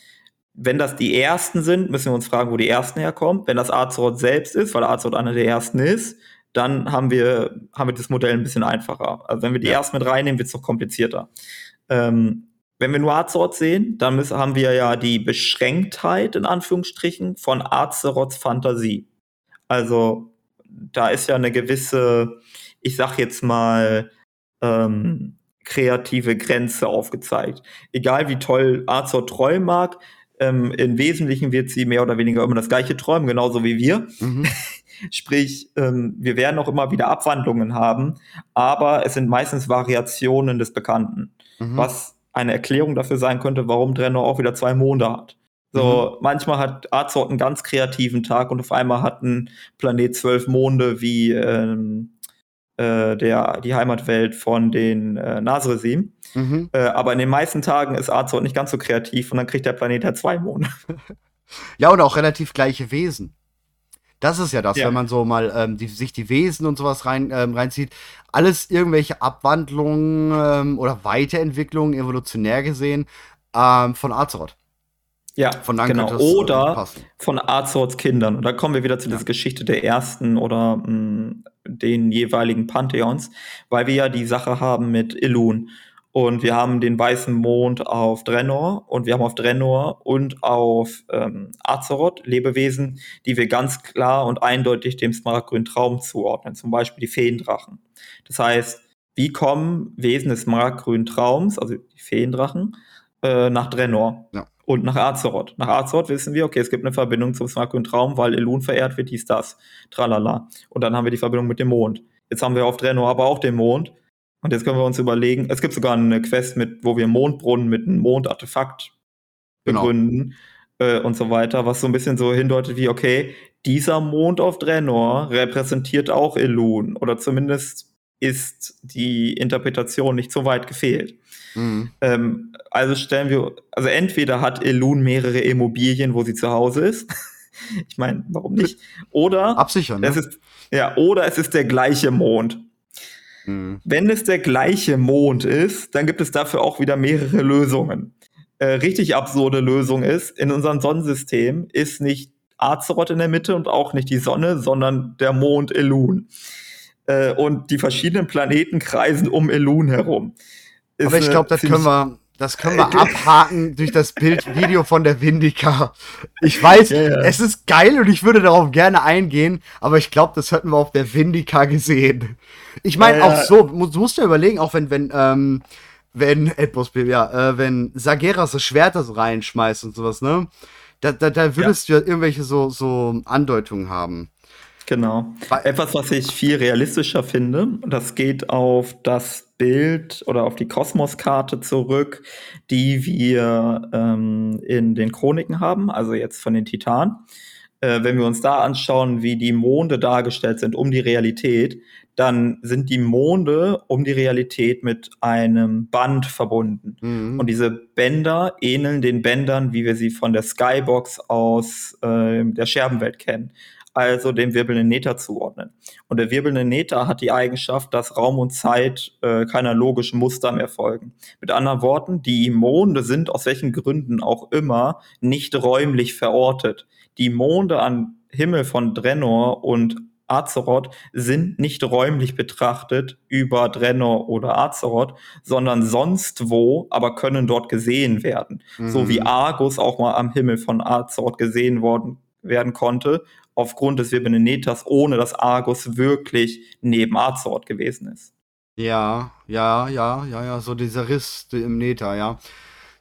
wenn das die ersten sind, müssen wir uns fragen, wo die ersten herkommen. Wenn das Azeroth selbst ist, weil Azeroth einer der ersten ist, dann haben wir, haben wir das Modell ein bisschen einfacher. Also wenn wir die ja. ersten mit reinnehmen, wird es noch komplizierter. Ähm, wenn wir nur Azeroth sehen, dann müssen, haben wir ja die Beschränktheit in Anführungsstrichen von Azeroths Fantasie. Also da ist ja eine gewisse, ich sag jetzt mal, ähm, kreative Grenze aufgezeigt. Egal wie toll Azeroth träumen mag, ähm, im Wesentlichen wird sie mehr oder weniger immer das gleiche träumen, genauso wie wir. Mhm. Sprich, ähm, wir werden auch immer wieder Abwandlungen haben, aber es sind meistens Variationen des Bekannten. Mhm. Was eine Erklärung dafür sein könnte, warum Drenor auch wieder zwei Monde hat. So, mhm. manchmal hat Azeroth einen ganz kreativen Tag und auf einmal hat ein Planet zwölf Monde wie ähm, äh, der, die Heimatwelt von den äh, Nasresim. Mhm. Äh, aber in den meisten Tagen ist Azeroth nicht ganz so kreativ und dann kriegt der Planet halt zwei Monde. ja, und auch relativ gleiche Wesen. Das ist ja das, ja. wenn man so mal ähm, die, sich die Wesen und sowas rein, ähm, reinzieht. Alles irgendwelche Abwandlungen ähm, oder Weiterentwicklungen, evolutionär gesehen, ähm, von Azeroth. Ja, von genau. Das, äh, oder äh, von Azeroths Kindern. Und da kommen wir wieder zu ja. dieser Geschichte der ersten oder mh, mm, den jeweiligen Pantheons, weil wir ja die Sache haben mit Ilun. Und wir haben den weißen Mond auf Drenor und wir haben auf Drenor und auf ähm, Azeroth Lebewesen, die wir ganz klar und eindeutig dem smaragdgrünen Traum zuordnen, zum Beispiel die Feendrachen. Das heißt, wie kommen Wesen des smaragdgrünen Traums, also die Feendrachen, äh, nach Drenor? Ja. Und nach Azeroth. Nach Azeroth wissen wir, okay, es gibt eine Verbindung zum smaragdgrünen Traum, weil Elun verehrt wird, dies, das, tralala. Und dann haben wir die Verbindung mit dem Mond. Jetzt haben wir auf Drenor aber auch den Mond und jetzt können wir uns überlegen, es gibt sogar eine Quest mit, wo wir Mondbrunnen mit einem Mondartefakt genau. begründen genau. äh, und so weiter, was so ein bisschen so hindeutet wie, okay, dieser Mond auf Draenor repräsentiert auch Elun oder zumindest ist die Interpretation nicht so weit gefehlt. Mhm. Ähm, also stellen wir, also entweder hat Elun mehrere Immobilien, wo sie zu Hause ist. ich meine, warum nicht? Oder absichern. Ne? Es ist, ja, oder es ist der gleiche Mond. Mhm. Wenn es der gleiche Mond ist, dann gibt es dafür auch wieder mehrere Lösungen. Äh, richtig absurde Lösung ist, in unserem Sonnensystem ist nicht Azeroth in der Mitte und auch nicht die Sonne, sondern der Mond Elun. Äh, und die verschiedenen Planeten kreisen um Elun herum. Ist Aber ich glaube, das können wir, das können wir abhaken durch das Bildvideo von der Vindica. Ich weiß, ja, ja. es ist geil und ich würde darauf gerne eingehen, aber ich glaube, das hätten wir auf der Vindica gesehen. Ich meine, ja, auch so, du musst ja überlegen, auch wenn, wenn, ähm, wenn, Edbos, ja, äh, wenn Sageras das Schwert das reinschmeißt und sowas, ne? Da, da, da würdest du ja irgendwelche so, so Andeutungen haben. Genau. Etwas, was ich viel realistischer finde, das geht auf das Bild oder auf die Kosmoskarte zurück, die wir ähm, in den Chroniken haben, also jetzt von den Titanen. Äh, wenn wir uns da anschauen, wie die Monde dargestellt sind um die Realität, dann sind die Monde um die Realität mit einem Band verbunden. Mhm. Und diese Bänder ähneln den Bändern, wie wir sie von der Skybox aus äh, der Scherbenwelt kennen also dem wirbelnden Nether zuordnen. Und der wirbelnde Nether hat die Eigenschaft, dass Raum und Zeit äh, keiner logischen Muster mehr folgen. Mit anderen Worten, die Monde sind aus welchen Gründen auch immer nicht räumlich verortet. Die Monde am Himmel von Drenor und Azeroth sind nicht räumlich betrachtet über Drenor oder Azeroth, sondern sonst wo, aber können dort gesehen werden. Mhm. So wie mhm. Argus auch mal am Himmel von Azeroth gesehen worden werden konnte aufgrund des Nethers, ohne dass Argus wirklich neben Azeroth gewesen ist. Ja, ja, ja, ja, ja, so dieser Riss im Nether, ja.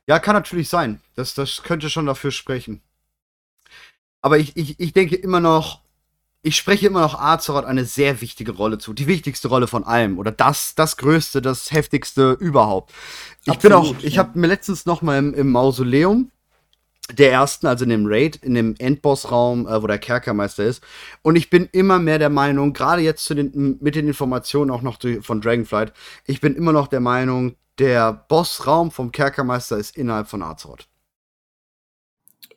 Ja, kann natürlich sein. Das, das könnte schon dafür sprechen. Aber ich, ich, ich denke immer noch, ich spreche immer noch Azeroth eine sehr wichtige Rolle zu. Die wichtigste Rolle von allem. Oder das, das größte, das heftigste überhaupt. Ich Absolut, bin auch, ich ja. habe mir letztens noch mal im, im Mausoleum der ersten, also in dem Raid, in dem Endbossraum, äh, wo der Kerkermeister ist. Und ich bin immer mehr der Meinung, gerade jetzt zu den, mit den Informationen auch noch von Dragonflight, ich bin immer noch der Meinung, der Bossraum vom Kerkermeister ist innerhalb von Azeroth.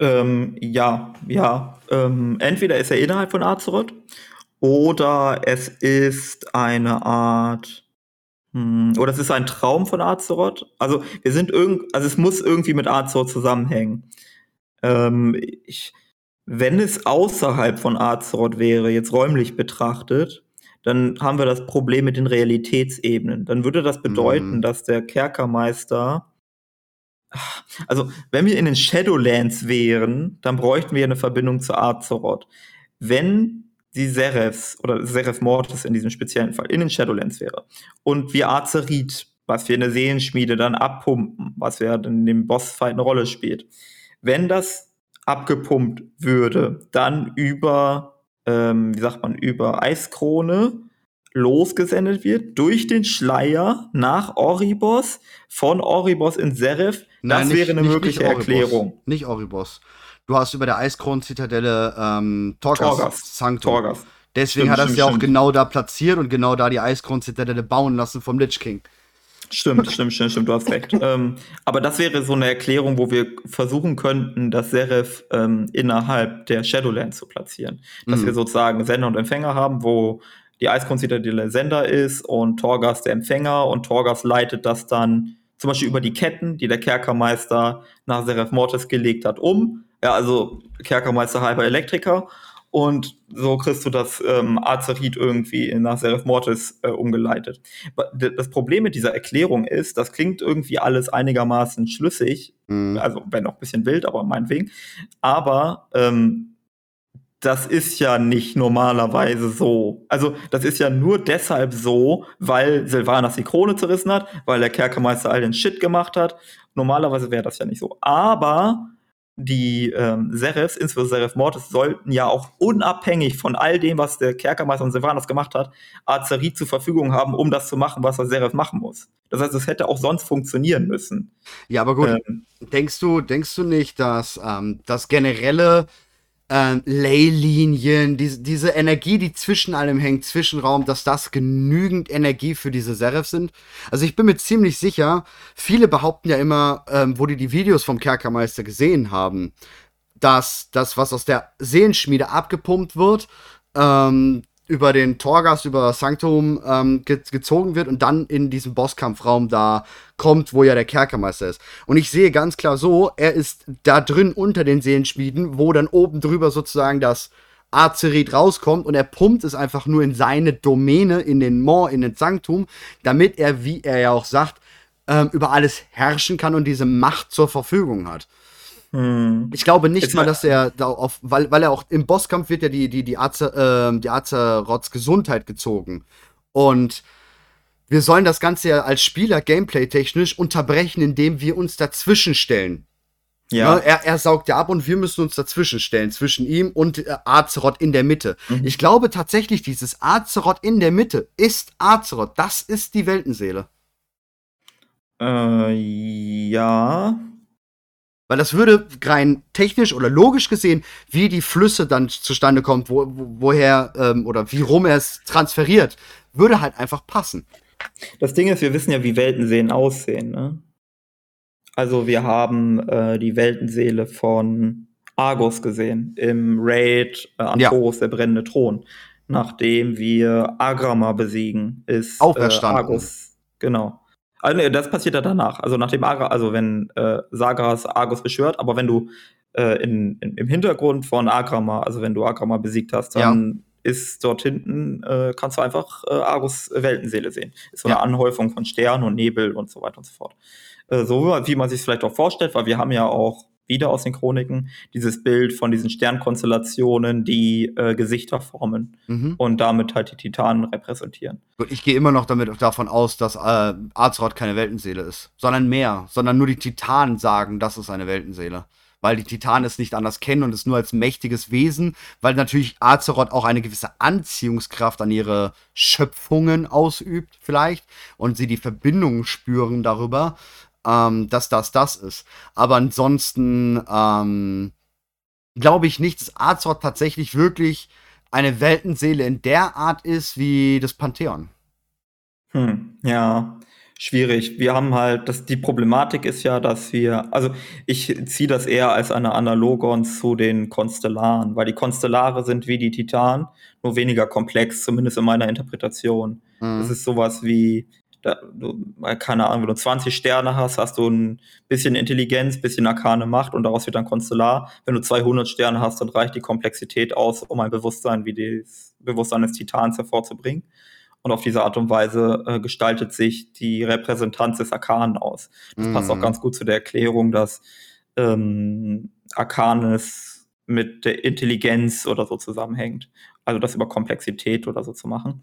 Ähm, ja, ja. Ähm, entweder ist er innerhalb von Azeroth oder es ist eine Art. Hm, oder es ist ein Traum von Azeroth. Also wir sind irgend, also es muss irgendwie mit Azeroth zusammenhängen. Ähm, ich, wenn es außerhalb von Azeroth wäre, jetzt räumlich betrachtet, dann haben wir das Problem mit den Realitätsebenen. Dann würde das bedeuten, mhm. dass der Kerkermeister also, wenn wir in den Shadowlands wären, dann bräuchten wir eine Verbindung zu Azeroth. Wenn die Serefs oder Seref Mortis in diesem speziellen Fall in den Shadowlands wäre und wir Azerit, was wir in der Seelenschmiede dann abpumpen, was wir in dem Bossfight eine Rolle spielt, wenn das abgepumpt würde, dann über, ähm, wie sagt man, über Eiskrone losgesendet wird durch den Schleier nach Oribos, von Oribos in Serif. Nein, das nicht, wäre eine nicht, mögliche nicht Erklärung. Nicht Oribos. Du hast über der Eiskronen-Zitadelle ähm, Torgas, Torgas. Sanctum. Torgas. Deswegen stimmt, hat er es ja auch genau da platziert und genau da die Eiskronen-Zitadelle bauen lassen vom Lich King. Stimmt, stimmt, stimmt, stimmt, du hast recht. ähm, aber das wäre so eine Erklärung, wo wir versuchen könnten, das Serif ähm, innerhalb der Shadowlands zu platzieren. Dass mhm. wir sozusagen Sender und Empfänger haben, wo die Eiskronzitadelle Sender ist und Torgas der Empfänger und Torgas leitet das dann zum Beispiel über die Ketten, die der Kerkermeister nach Seraph Mortis gelegt hat, um. Ja, also Kerkermeister halber Elektriker und so kriegst du das ähm, Azerit irgendwie nach Seraph Mortis äh, umgeleitet. Das Problem mit dieser Erklärung ist, das klingt irgendwie alles einigermaßen schlüssig, mhm. also wenn auch ein bisschen wild, aber meinetwegen. Aber ähm, das ist ja nicht normalerweise so. Also, das ist ja nur deshalb so, weil Silvanas die Krone zerrissen hat, weil der Kerkermeister all den Shit gemacht hat. Normalerweise wäre das ja nicht so. Aber die ähm, Serifs, insbesondere Serif Mortis, sollten ja auch unabhängig von all dem, was der Kerkermeister und Silvanas gemacht hat, Azerit zur Verfügung haben, um das zu machen, was der Serif machen muss. Das heißt, es hätte auch sonst funktionieren müssen. Ja, aber gut. Ähm, denkst du, denkst du nicht, dass ähm, das generelle ähm, Leylinien, diese, diese Energie, die zwischen allem hängt, Zwischenraum, dass das genügend Energie für diese Serif sind. Also ich bin mir ziemlich sicher, viele behaupten ja immer, ähm, wo die die Videos vom Kerkermeister gesehen haben, dass das, was aus der Seelenschmiede abgepumpt wird, ähm, über den Torgas, über Sanctum ähm, ge gezogen wird und dann in diesen Bosskampfraum da kommt, wo ja der Kerkermeister ist. Und ich sehe ganz klar so, er ist da drin unter den Seelenschmieden, wo dann oben drüber sozusagen das Azerit rauskommt und er pumpt es einfach nur in seine Domäne, in den Mor, in den Sanctum, damit er, wie er ja auch sagt, ähm, über alles herrschen kann und diese Macht zur Verfügung hat. Hm. Ich glaube nicht Jetzt mal, dass er da auf, weil, weil er auch im Bosskampf wird ja die, die, die, Azer, äh, die Azeroths Gesundheit gezogen. Und wir sollen das Ganze ja als Spieler gameplay-technisch unterbrechen, indem wir uns dazwischen stellen. Ja. Ne, er, er, saugt ja ab und wir müssen uns dazwischen stellen, zwischen ihm und äh, Azeroth in der Mitte. Mhm. Ich glaube tatsächlich, dieses Azeroth in der Mitte ist Azeroth. Das ist die Weltenseele. Äh, ja. Weil das würde rein technisch oder logisch gesehen, wie die Flüsse dann zustande kommt, wo, woher ähm, oder wie rum er es transferiert, würde halt einfach passen. Das Ding ist, wir wissen ja, wie Weltenseelen aussehen. Ne? Also wir haben äh, die Weltenseele von Argus gesehen im Raid äh, Antoros, ja. der brennende Thron. Nachdem wir Agrama besiegen, ist äh, Argus, genau, also, das passiert ja danach. Also nachdem Agra, also wenn äh, Sagas Argus beschwört, aber wenn du äh, in, in, im Hintergrund von Agrama, also wenn du Agrama besiegt hast, dann ja. ist dort hinten, äh, kannst du einfach äh, Argus Weltenseele sehen. Ist so ja. eine Anhäufung von Sternen und Nebel und so weiter und so fort. Äh, so wie man sich vielleicht auch vorstellt, weil wir haben ja auch wieder aus den Chroniken, dieses Bild von diesen Sternkonstellationen, die äh, Gesichter formen mhm. und damit halt die Titanen repräsentieren. Gut, ich gehe immer noch damit davon aus, dass äh, Azeroth keine Weltenseele ist, sondern mehr, sondern nur die Titanen sagen, das ist eine Weltenseele. Weil die Titanen es nicht anders kennen und es nur als mächtiges Wesen, weil natürlich Azeroth auch eine gewisse Anziehungskraft an ihre Schöpfungen ausübt, vielleicht, und sie die Verbindungen spüren darüber ähm, dass das das ist. Aber ansonsten ähm, glaube ich nicht, dass Azeroth tatsächlich wirklich eine Weltenseele in der Art ist wie das Pantheon. Hm, ja, schwierig. Wir haben halt, das, die Problematik ist ja, dass wir, also ich ziehe das eher als eine Analogon zu den Konstellaren, weil die Konstellare sind wie die Titanen, nur weniger komplex, zumindest in meiner Interpretation. Mhm. Das ist sowas wie, da, du, keine Ahnung, wenn du 20 Sterne hast, hast du ein bisschen Intelligenz, bisschen arkane Macht und daraus wird dann Konstellar. Wenn du 200 Sterne hast, dann reicht die Komplexität aus, um ein Bewusstsein wie das Bewusstsein des Titans hervorzubringen. Und auf diese Art und Weise äh, gestaltet sich die Repräsentanz des Arkanen aus. Das mhm. passt auch mhm. ganz gut zu der Erklärung, dass ähm, Arkanes mit der Intelligenz oder so zusammenhängt. Also das über Komplexität oder so zu machen.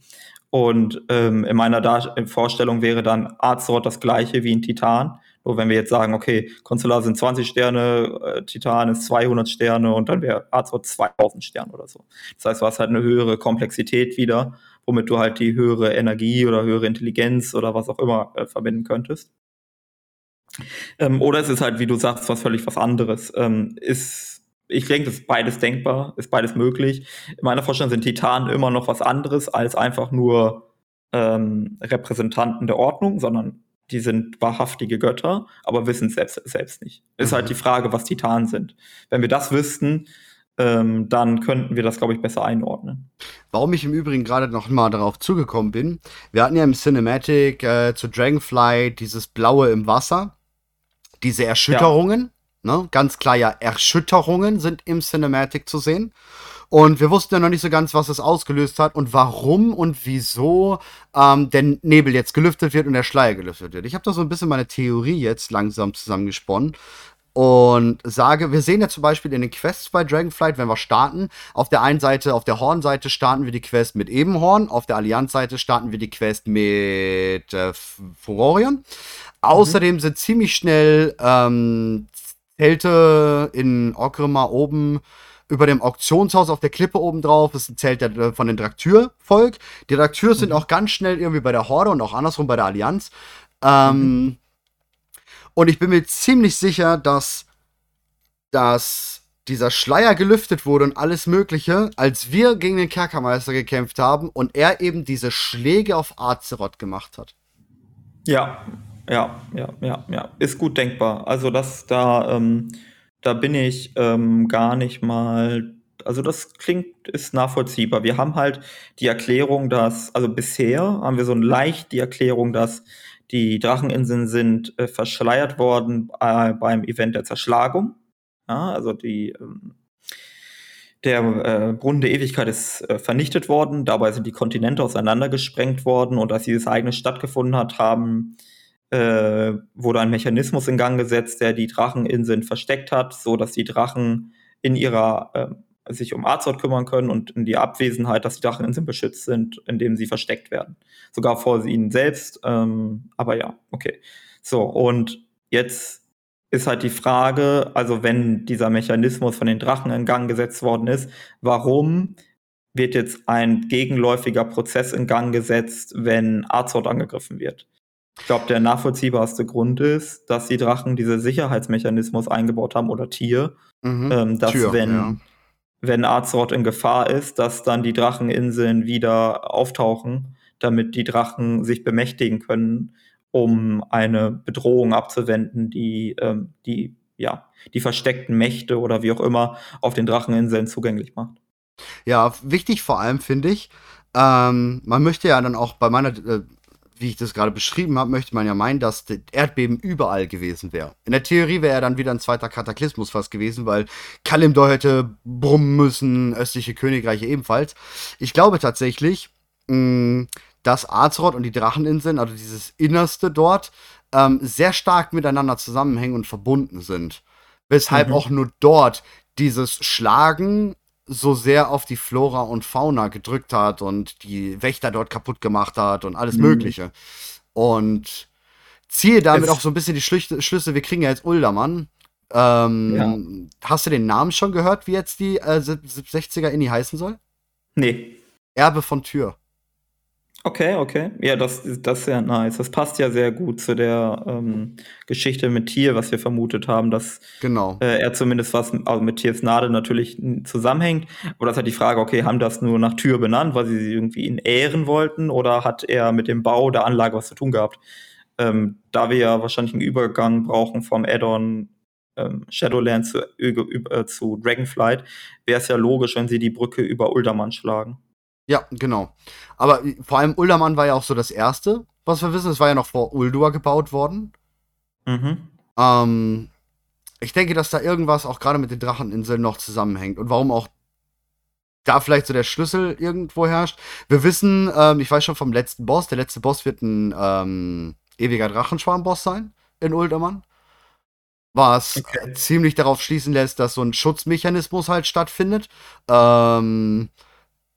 Und ähm, in meiner Dar Vorstellung wäre dann Azeroth das gleiche wie ein Titan. Nur wenn wir jetzt sagen, okay, Consular sind 20 Sterne, äh, Titan ist 200 Sterne und dann wäre Azeroth 2000 Sterne oder so. Das heißt, du hast halt eine höhere Komplexität wieder, womit du halt die höhere Energie oder höhere Intelligenz oder was auch immer äh, verbinden könntest. Ähm, oder es ist halt, wie du sagst, was völlig was anderes. Ähm, ist ich denke, das ist beides denkbar, ist beides möglich. In meiner Vorstellung sind Titanen immer noch was anderes als einfach nur ähm, Repräsentanten der Ordnung, sondern die sind wahrhaftige Götter, aber wissen es selbst, selbst nicht. Ist halt mhm. halt die Frage, was Titanen sind. Wenn wir das wüssten, ähm, dann könnten wir das, glaube ich, besser einordnen. Warum ich im Übrigen gerade noch mal darauf zugekommen bin, wir hatten ja im Cinematic äh, zu Dragonfly dieses Blaue im Wasser, diese Erschütterungen. Ja Ne? Ganz klar ja, Erschütterungen sind im Cinematic zu sehen. Und wir wussten ja noch nicht so ganz, was es ausgelöst hat und warum und wieso ähm, der Nebel jetzt gelüftet wird und der Schleier gelüftet wird. Ich habe da so ein bisschen meine Theorie jetzt langsam zusammengesponnen und sage, wir sehen ja zum Beispiel in den Quests bei Dragonflight, wenn wir starten, auf der einen Seite, auf der Horn-Seite starten wir die Quest mit Ebenhorn, auf der Allianz-Seite starten wir die Quest mit äh, Furorion. Mhm. Außerdem sind ziemlich schnell ähm, Zelte in Orgrimmar oben über dem Auktionshaus auf der Klippe oben drauf ist ein Zelt der, von den Draktür-Volk. Die Draktür mhm. sind auch ganz schnell irgendwie bei der Horde und auch andersrum bei der Allianz. Ähm, mhm. Und ich bin mir ziemlich sicher, dass, dass dieser Schleier gelüftet wurde und alles Mögliche, als wir gegen den Kerkermeister gekämpft haben und er eben diese Schläge auf Azeroth gemacht hat. Ja, ja, ja, ja, ja. Ist gut denkbar. Also das da, ähm, da bin ich ähm, gar nicht mal. Also das klingt, ist nachvollziehbar. Wir haben halt die Erklärung, dass, also bisher haben wir so leicht die Erklärung, dass die Dracheninseln sind äh, verschleiert worden äh, beim Event der Zerschlagung. Ja, also die, ähm, der äh, Brunnen der Ewigkeit ist äh, vernichtet worden, dabei sind die Kontinente auseinandergesprengt worden und als dieses Ereignis stattgefunden hat, haben äh, wurde ein Mechanismus in Gang gesetzt, der die Dracheninseln versteckt hat, so dass die Drachen in ihrer äh, sich um Azeroth kümmern können und in die Abwesenheit, dass die Dracheninseln beschützt sind, indem sie versteckt werden. Sogar vor ihnen selbst. Ähm, aber ja, okay. So, und jetzt ist halt die Frage, also wenn dieser Mechanismus von den Drachen in Gang gesetzt worden ist, warum wird jetzt ein gegenläufiger Prozess in Gang gesetzt, wenn Azeroth angegriffen wird? Ich glaube, der nachvollziehbarste Grund ist, dass die Drachen diese Sicherheitsmechanismus eingebaut haben oder Tier, mhm. ähm, dass Tür, wenn, ja. wenn Azeroth in Gefahr ist, dass dann die Dracheninseln wieder auftauchen, damit die Drachen sich bemächtigen können, um eine Bedrohung abzuwenden, die ähm, die ja die versteckten Mächte oder wie auch immer auf den Dracheninseln zugänglich macht. Ja, wichtig vor allem finde ich, ähm, man möchte ja dann auch bei meiner äh, wie ich das gerade beschrieben habe, möchte man ja meinen, dass das Erdbeben überall gewesen wäre. In der Theorie wäre ja dann wieder ein zweiter Kataklysmus fast gewesen, weil Kalimdor hätte brummen müssen, östliche Königreiche ebenfalls. Ich glaube tatsächlich, mh, dass Azeroth und die Dracheninseln, also dieses Innerste dort, ähm, sehr stark miteinander zusammenhängen und verbunden sind. Weshalb mhm. auch nur dort dieses Schlagen so sehr auf die Flora und Fauna gedrückt hat und die Wächter dort kaputt gemacht hat und alles mhm. Mögliche. Und ziehe damit jetzt, auch so ein bisschen die Schlüsse, Schlüsse, wir kriegen ja jetzt Uldermann. Ähm, ja. Hast du den Namen schon gehört, wie jetzt die äh, 60er Inni heißen soll? Nee. Erbe von Tür. Okay, okay. Ja, das, das ist ja nice. Das passt ja sehr gut zu der ähm, Geschichte mit Tier, was wir vermutet haben, dass genau. äh, er zumindest was also mit Tiers Nadel natürlich zusammenhängt. Aber das ist halt die Frage, okay, haben das nur nach Tür benannt, weil sie sie irgendwie in ehren wollten, oder hat er mit dem Bau der Anlage was zu tun gehabt? Ähm, da wir ja wahrscheinlich einen Übergang brauchen vom Add-on ähm, Shadowlands zu, äh, zu Dragonflight, wäre es ja logisch, wenn sie die Brücke über Uldaman schlagen. Ja, genau. Aber vor allem Uldaman war ja auch so das erste, was wir wissen. Es war ja noch vor Uldur gebaut worden. Mhm. Ähm, ich denke, dass da irgendwas auch gerade mit den Dracheninseln noch zusammenhängt und warum auch da vielleicht so der Schlüssel irgendwo herrscht. Wir wissen, ähm, ich weiß schon vom letzten Boss, der letzte Boss wird ein ähm, ewiger Drachenschwarm-Boss sein in Uldaman. Was okay. ziemlich darauf schließen lässt, dass so ein Schutzmechanismus halt stattfindet. Ähm,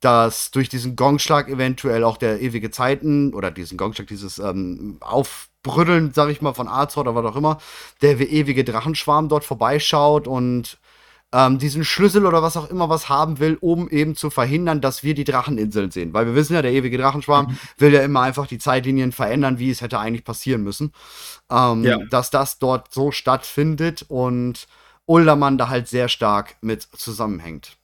dass durch diesen Gongschlag eventuell auch der ewige Zeiten oder diesen Gongschlag, dieses ähm, Aufbrüddeln, sag ich mal, von Azeroth oder was auch immer, der ewige Drachenschwarm dort vorbeischaut und ähm, diesen Schlüssel oder was auch immer was haben will, um eben zu verhindern, dass wir die Dracheninseln sehen. Weil wir wissen ja, der ewige Drachenschwarm mhm. will ja immer einfach die Zeitlinien verändern, wie es hätte eigentlich passieren müssen. Ähm, ja. Dass das dort so stattfindet und Uldermann da halt sehr stark mit zusammenhängt.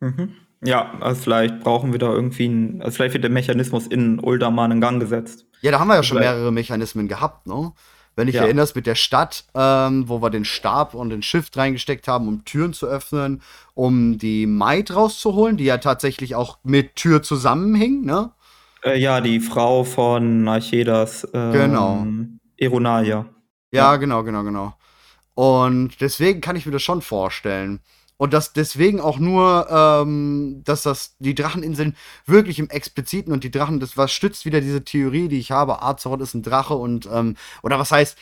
Mhm. Ja, also vielleicht brauchen wir da irgendwie einen, also vielleicht wird der Mechanismus in Uldaman in Gang gesetzt. Ja, da haben wir ja schon mehrere Mechanismen gehabt, ne? Wenn ich ja. erinnerst mit der Stadt, ähm, wo wir den Stab und den Shift reingesteckt haben, um Türen zu öffnen, um die Maid rauszuholen, die ja tatsächlich auch mit Tür zusammenhing, ne? Äh, ja, die Frau von Archedas. Ähm, genau. Eronalia. Ja, ja, genau, genau, genau. Und deswegen kann ich mir das schon vorstellen. Und dass deswegen auch nur, ähm, dass das die Dracheninseln wirklich im Expliziten und die Drachen, das was stützt wieder diese Theorie, die ich habe, Azeroth ist ein Drache und, ähm, oder was heißt,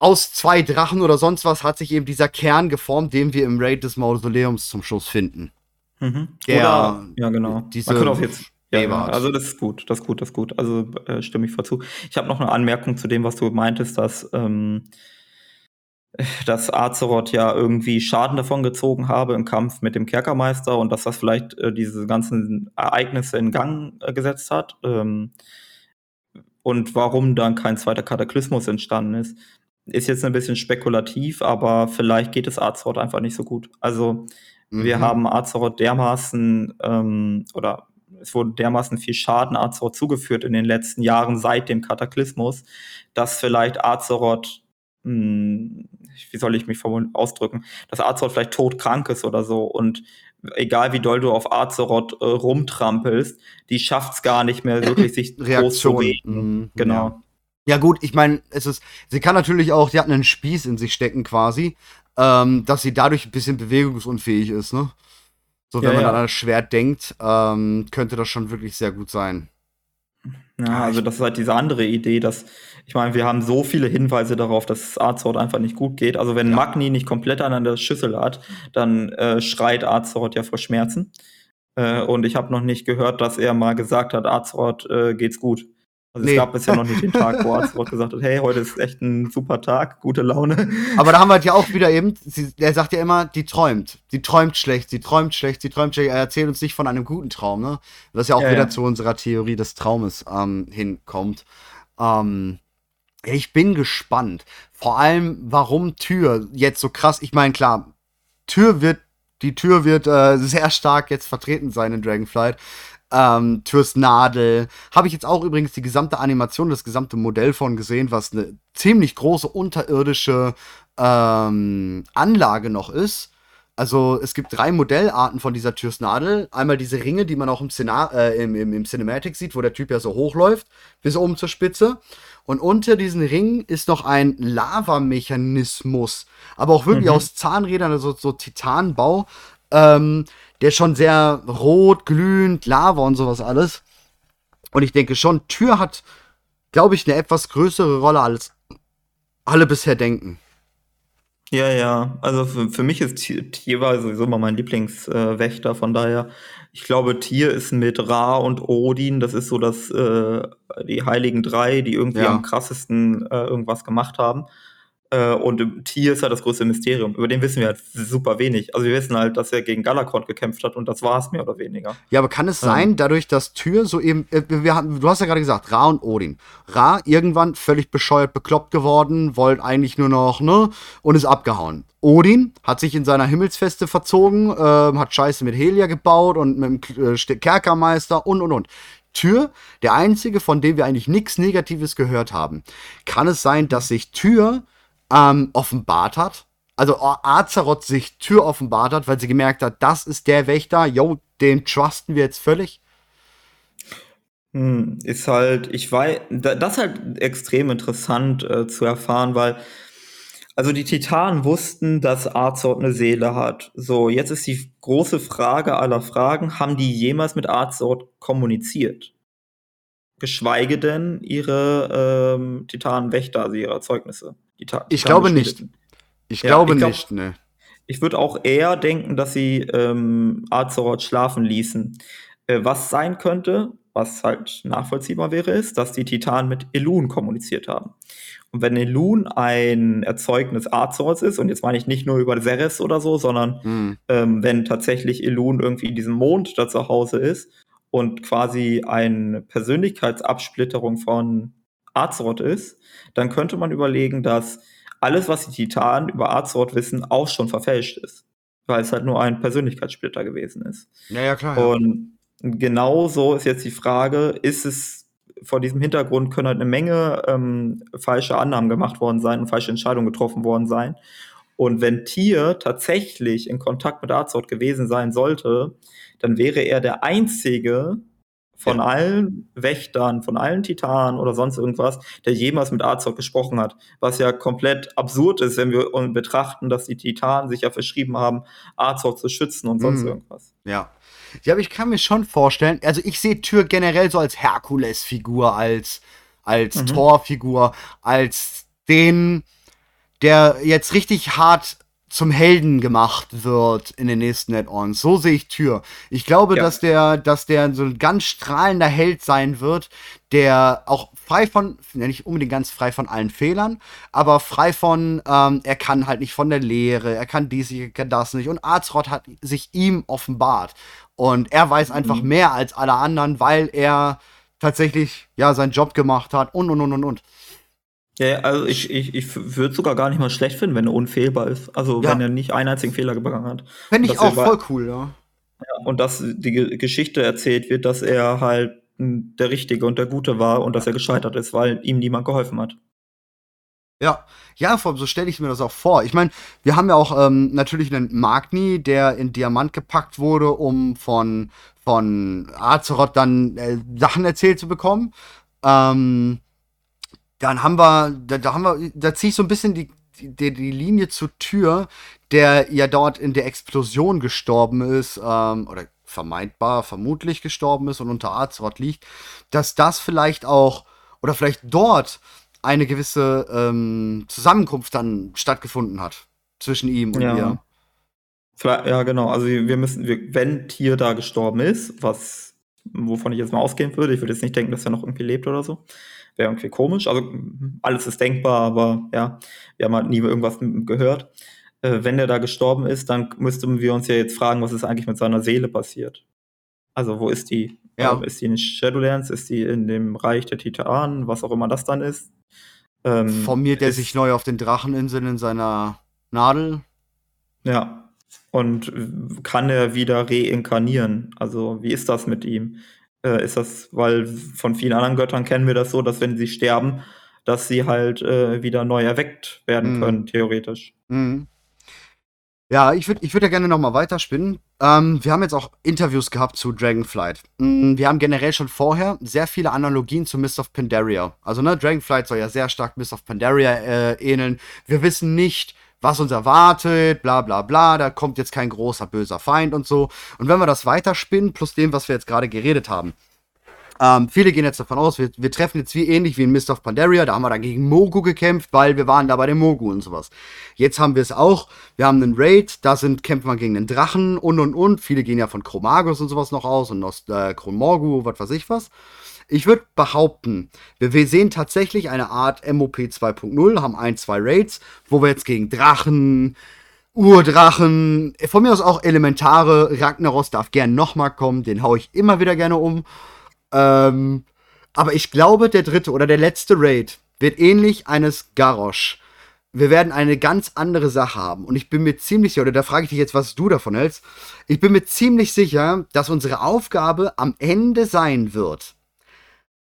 aus zwei Drachen oder sonst was hat sich eben dieser Kern geformt, den wir im Raid des Mausoleums zum Schluss finden. Mhm. Der, oder, ja, genau. Diese Man könnte auch jetzt ja, also das ist gut, das ist gut, das ist gut. Also äh, stimme ich voll zu. Ich habe noch eine Anmerkung zu dem, was du meintest, dass ähm, dass Azeroth ja irgendwie Schaden davon gezogen habe im Kampf mit dem Kerkermeister und dass das vielleicht äh, diese ganzen Ereignisse in Gang äh, gesetzt hat. Ähm, und warum dann kein zweiter Kataklysmus entstanden ist. ist jetzt ein bisschen spekulativ, aber vielleicht geht es Azeroth einfach nicht so gut. Also mhm. wir haben Azeroth dermaßen ähm, oder es wurde dermaßen viel Schaden Azeroth zugeführt in den letzten Jahren seit dem Kataklysmus, dass vielleicht Azeroth, mh, hm, wie soll ich mich ausdrücken, dass Azeroth vielleicht todkrank ist oder so und egal wie doll du auf Azeroth äh, rumtrampelst, die schafft es gar nicht mehr wirklich sich groß zu reden. Mhm, genau. Ja. Ja, gut, ich meine, es ist, sie kann natürlich auch, sie hat einen Spieß in sich stecken quasi, ähm, dass sie dadurch ein bisschen bewegungsunfähig ist, ne? So, wenn ja, man ja. an das Schwert denkt, ähm, könnte das schon wirklich sehr gut sein. Ja, also das ist halt diese andere Idee, dass, ich meine, wir haben so viele Hinweise darauf, dass es Azeroth einfach nicht gut geht. Also wenn ja. Magni nicht komplett an der Schüssel hat, dann äh, schreit Azeroth ja vor Schmerzen. Äh, und ich habe noch nicht gehört, dass er mal gesagt hat, Azeroth äh, geht's gut. Also nee. es gab bisher noch nicht den Tag, wo Azeroth gesagt hat, hey, heute ist echt ein super Tag, gute Laune. Aber da haben wir halt ja auch wieder eben, sie, er sagt ja immer, die träumt. Sie träumt schlecht, sie träumt schlecht, sie träumt schlecht. Er erzählt uns nicht von einem guten Traum, ne? Was ja auch ja, wieder ja. zu unserer Theorie des Traumes ähm, hinkommt. Ähm, ich bin gespannt. Vor allem, warum Tür jetzt so krass, ich meine, klar, Tür wird, die Tür wird äh, sehr stark jetzt vertreten sein in Dragonflight ähm, Türs Nadel. Habe ich jetzt auch übrigens die gesamte Animation, das gesamte Modell von gesehen, was eine ziemlich große unterirdische ähm, Anlage noch ist. Also es gibt drei Modellarten von dieser Türs Nadel. Einmal diese Ringe, die man auch im, Szenar äh, im, im, im Cinematic sieht, wo der Typ ja so hochläuft, bis oben zur Spitze. Und unter diesen Ringen ist noch ein Lavamechanismus, aber auch wirklich mhm. aus Zahnrädern, also so Titanbau, ähm, der schon sehr rot, glühend, Lava und sowas alles. Und ich denke schon, Tür hat, glaube ich, eine etwas größere Rolle als alle bisher denken. Ja, ja. Also für, für mich ist Tier, war sowieso immer mein Lieblingswächter. Äh, von daher, ich glaube, Tier ist mit Ra und Odin, das ist so das, äh, die heiligen drei, die irgendwie ja. am krassesten äh, irgendwas gemacht haben. Äh, und Tier ist halt das größte Mysterium. Über den wissen wir halt super wenig. Also wir wissen halt, dass er gegen Galakrond gekämpft hat und das war es mehr oder weniger. Ja, aber kann es ähm. sein, dadurch, dass Tür so eben, äh, wir haben, du hast ja gerade gesagt, Ra und Odin. Ra irgendwann völlig bescheuert, bekloppt geworden, wollte eigentlich nur noch, ne, und ist abgehauen. Odin hat sich in seiner Himmelsfeste verzogen, äh, hat Scheiße mit Helia gebaut und mit dem äh, Kerkermeister und und und. Tür, der einzige, von dem wir eigentlich nichts Negatives gehört haben. Kann es sein, dass sich Tür ähm, offenbart hat. Also Azeroth sich Tür offenbart hat, weil sie gemerkt hat, das ist der Wächter, yo, den trusten wir jetzt völlig. Hm, ist halt, ich weiß, das ist halt extrem interessant äh, zu erfahren, weil also die Titanen wussten, dass Azeroth eine Seele hat. So, jetzt ist die große Frage aller Fragen, haben die jemals mit Azeroth kommuniziert? Geschweige denn ihre ähm, Titanenwächter, also ihre Erzeugnisse. Ich glaube nicht. Ich ja, glaube ich glaub, nicht, ne. Ich würde auch eher denken, dass sie ähm, Azeroth schlafen ließen. Äh, was sein könnte, was halt nachvollziehbar wäre, ist, dass die Titanen mit Elun kommuniziert haben. Und wenn Elun ein Erzeugnis Azeroths ist, und jetzt meine ich nicht nur über Ceres oder so, sondern mhm. ähm, wenn tatsächlich Elun irgendwie in diesem Mond da zu Hause ist und quasi eine Persönlichkeitsabsplitterung von Azeroth ist, dann könnte man überlegen, dass alles, was die Titanen über Azeroth wissen, auch schon verfälscht ist. Weil es halt nur ein Persönlichkeitssplitter gewesen ist. Ja, ja, klar. Ja. Und genau so ist jetzt die Frage, ist es vor diesem Hintergrund können halt eine Menge ähm, falsche Annahmen gemacht worden sein und falsche Entscheidungen getroffen worden sein. Und wenn Tier tatsächlich in Kontakt mit Azeroth gewesen sein sollte, dann wäre er der einzige von ja. allen Wächtern, von allen Titanen oder sonst irgendwas, der jemals mit Azeroth gesprochen hat. Was ja komplett absurd ist, wenn wir betrachten, dass die Titanen sich ja verschrieben haben, Azeroth zu schützen und sonst mhm. irgendwas. Ja. Ja, aber ich kann mir schon vorstellen, also ich sehe Tür generell so als Herkules-Figur, als, als mhm. Thor-Figur, als den, der jetzt richtig hart zum Helden gemacht wird in den nächsten Add-ons. So sehe ich Tür. Ich glaube, ja. dass der, dass der so ein ganz strahlender Held sein wird, der auch frei von, ja nicht unbedingt ganz frei von allen Fehlern, aber frei von, ähm, er kann halt nicht von der Lehre, er kann dies, er kann das nicht. Und Arzrod hat sich ihm offenbart. Und er weiß einfach mhm. mehr als alle anderen, weil er tatsächlich ja seinen Job gemacht hat und und und und und. Ja, also ich, ich, ich würde sogar gar nicht mal schlecht finden, wenn er unfehlbar ist. Also ja. wenn er nicht einen einzigen Fehler begangen hat. Fände ich auch voll cool, ja. ja. Und dass die Geschichte erzählt wird, dass er halt der Richtige und der Gute war und dass er gescheitert ist, weil ihm niemand geholfen hat. Ja, ja, vor allem so stelle ich mir das auch vor. Ich meine, wir haben ja auch ähm, natürlich einen Magni, der in Diamant gepackt wurde, um von, von Azeroth dann äh, Sachen erzählt zu bekommen. Ähm, dann haben wir, da, da haben wir, da ziehe ich so ein bisschen die, die, die Linie zur Tür, der ja dort in der Explosion gestorben ist, ähm, oder vermeintbar, vermutlich gestorben ist und unter Azeroth liegt, dass das vielleicht auch, oder vielleicht dort eine gewisse ähm, Zusammenkunft dann stattgefunden hat zwischen ihm und ja. ihr. Ja, genau. Also wir müssen, wenn Tier da gestorben ist, was, wovon ich jetzt mal ausgehen würde, ich würde jetzt nicht denken, dass er noch irgendwie lebt oder so. Wäre irgendwie komisch. Also alles ist denkbar, aber ja, wir haben halt nie irgendwas gehört. Äh, wenn er da gestorben ist, dann müssten wir uns ja jetzt fragen, was ist eigentlich mit seiner Seele passiert. Also wo ist die? Ja. Ist die in Shadowlands? Ist die in dem Reich der Titanen? Was auch immer das dann ist. Ähm, Formiert er sich neu auf den Dracheninseln in seiner Nadel? Ja. Und kann er wieder reinkarnieren? Also, wie ist das mit ihm? Äh, ist das, weil von vielen anderen Göttern kennen wir das so, dass wenn sie sterben, dass sie halt äh, wieder neu erweckt werden mhm. können, theoretisch. Mhm. Ja, ich würde ich würd ja gerne nochmal weiterspinnen. Ähm, wir haben jetzt auch Interviews gehabt zu Dragonflight. Mm, wir haben generell schon vorher sehr viele Analogien zu Mist of Pandaria. Also, ne, Dragonflight soll ja sehr stark Mist of Pandaria äh, ähneln. Wir wissen nicht, was uns erwartet, bla bla bla, da kommt jetzt kein großer böser Feind und so. Und wenn wir das weiterspinnen, plus dem, was wir jetzt gerade geredet haben, ähm, viele gehen jetzt davon aus, wir, wir, treffen jetzt wie ähnlich wie in Mist of Pandaria, da haben wir dann gegen Mogu gekämpft, weil wir waren da bei dem Mogu und sowas. Jetzt haben wir es auch, wir haben einen Raid, da sind, kämpfen wir gegen einen Drachen und und und. Viele gehen ja von Chromagus und sowas noch aus und aus äh, Chronmorgu, was weiß ich was. Ich würde behaupten, wir, wir, sehen tatsächlich eine Art MOP 2.0, haben ein, zwei Raids, wo wir jetzt gegen Drachen, Urdrachen, von mir aus auch Elementare, Ragnaros darf gern nochmal kommen, den hau ich immer wieder gerne um. Ähm, aber ich glaube, der dritte oder der letzte Raid wird ähnlich eines Garrosh. Wir werden eine ganz andere Sache haben. Und ich bin mir ziemlich sicher, oder da frage ich dich jetzt, was du davon hältst. Ich bin mir ziemlich sicher, dass unsere Aufgabe am Ende sein wird,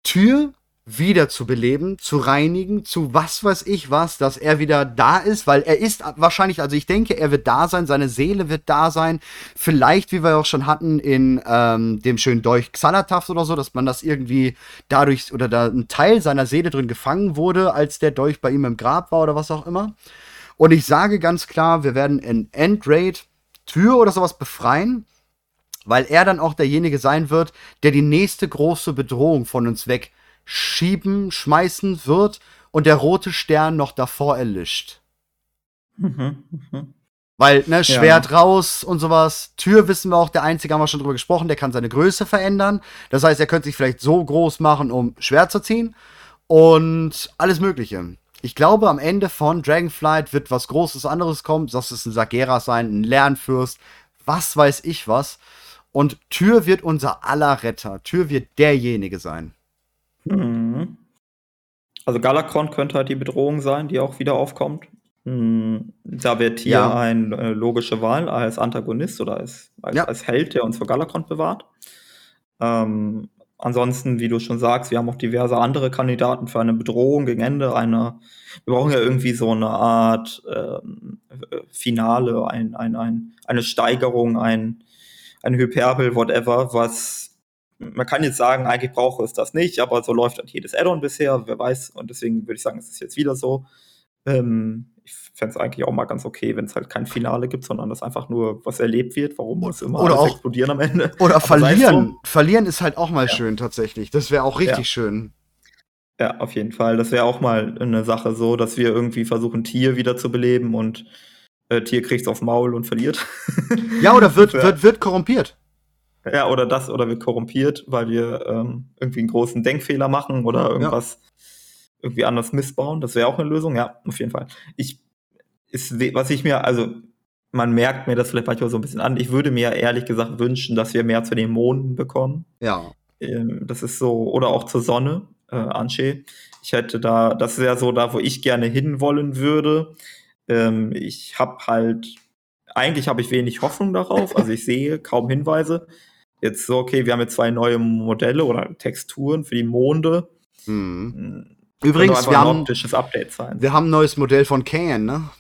Tür wieder zu beleben, zu reinigen, zu was weiß ich was, dass er wieder da ist, weil er ist wahrscheinlich, also ich denke, er wird da sein, seine Seele wird da sein. Vielleicht, wie wir auch schon hatten in ähm, dem schönen Dolch Xanataf oder so, dass man das irgendwie dadurch oder da ein Teil seiner Seele drin gefangen wurde, als der Dolch bei ihm im Grab war oder was auch immer. Und ich sage ganz klar, wir werden in Endraid Tür oder sowas befreien weil er dann auch derjenige sein wird, der die nächste große Bedrohung von uns weg schieben, schmeißen wird und der rote Stern noch davor erlischt. Mhm, mh. Weil, ne, Schwert ja. raus und sowas. Tür wissen wir auch, der Einzige haben wir schon drüber gesprochen, der kann seine Größe verändern. Das heißt, er könnte sich vielleicht so groß machen, um Schwert zu ziehen. Und alles Mögliche. Ich glaube, am Ende von Dragonflight wird was Großes anderes kommen. Das ist ein Sagera sein, ein Lernfürst, was weiß ich was. Und Tür wird unser aller Retter. Tür wird derjenige sein. Mhm. Also Galakron könnte halt die Bedrohung sein, die auch wieder aufkommt. Mhm. Da wird hier ja. eine äh, logische Wahl als Antagonist oder als, als, ja. als Held, der uns vor Galakron bewahrt. Ähm, ansonsten, wie du schon sagst, wir haben auch diverse andere Kandidaten für eine Bedrohung gegen Ende. Eine, wir brauchen ja irgendwie so eine Art ähm, Finale, ein, ein, ein, eine Steigerung, ein, ein Hyperbel, whatever, was man kann jetzt sagen, eigentlich brauche es das nicht, aber so läuft halt jedes Add-on bisher, wer weiß. Und deswegen würde ich sagen, es ist jetzt wieder so. Ähm, ich fände es eigentlich auch mal ganz okay, wenn es halt kein Finale gibt, sondern dass einfach nur was erlebt wird. Warum muss immer oder auch, explodieren am Ende? Oder aber verlieren. So. Verlieren ist halt auch mal ja. schön tatsächlich. Das wäre auch richtig ja. schön. Ja, auf jeden Fall. Das wäre auch mal eine Sache so, dass wir irgendwie versuchen, Tier wieder zu beleben und äh, Tier kriegt es aufs Maul und verliert. Ja, oder wird, wird, wird korrumpiert. Ja, oder das, oder wird korrumpiert, weil wir ähm, irgendwie einen großen Denkfehler machen oder irgendwas ja. irgendwie anders missbauen. Das wäre auch eine Lösung, ja, auf jeden Fall. Ich, ist, was ich mir, also man merkt mir das vielleicht manchmal so ein bisschen an. Ich würde mir ehrlich gesagt wünschen, dass wir mehr zu den Monden bekommen. Ja. Ähm, das ist so, oder auch zur Sonne, äh, Ansche. Ich hätte da, das ist ja so da, wo ich gerne hinwollen würde. Ähm, ich habe halt, eigentlich habe ich wenig Hoffnung darauf. Also ich sehe kaum Hinweise. Jetzt so, okay, wir haben jetzt zwei neue Modelle oder Texturen für die Monde. Hm. Hm, Übrigens, wir haben, optisches Update sein. wir haben ein neues Modell von Kane, ne?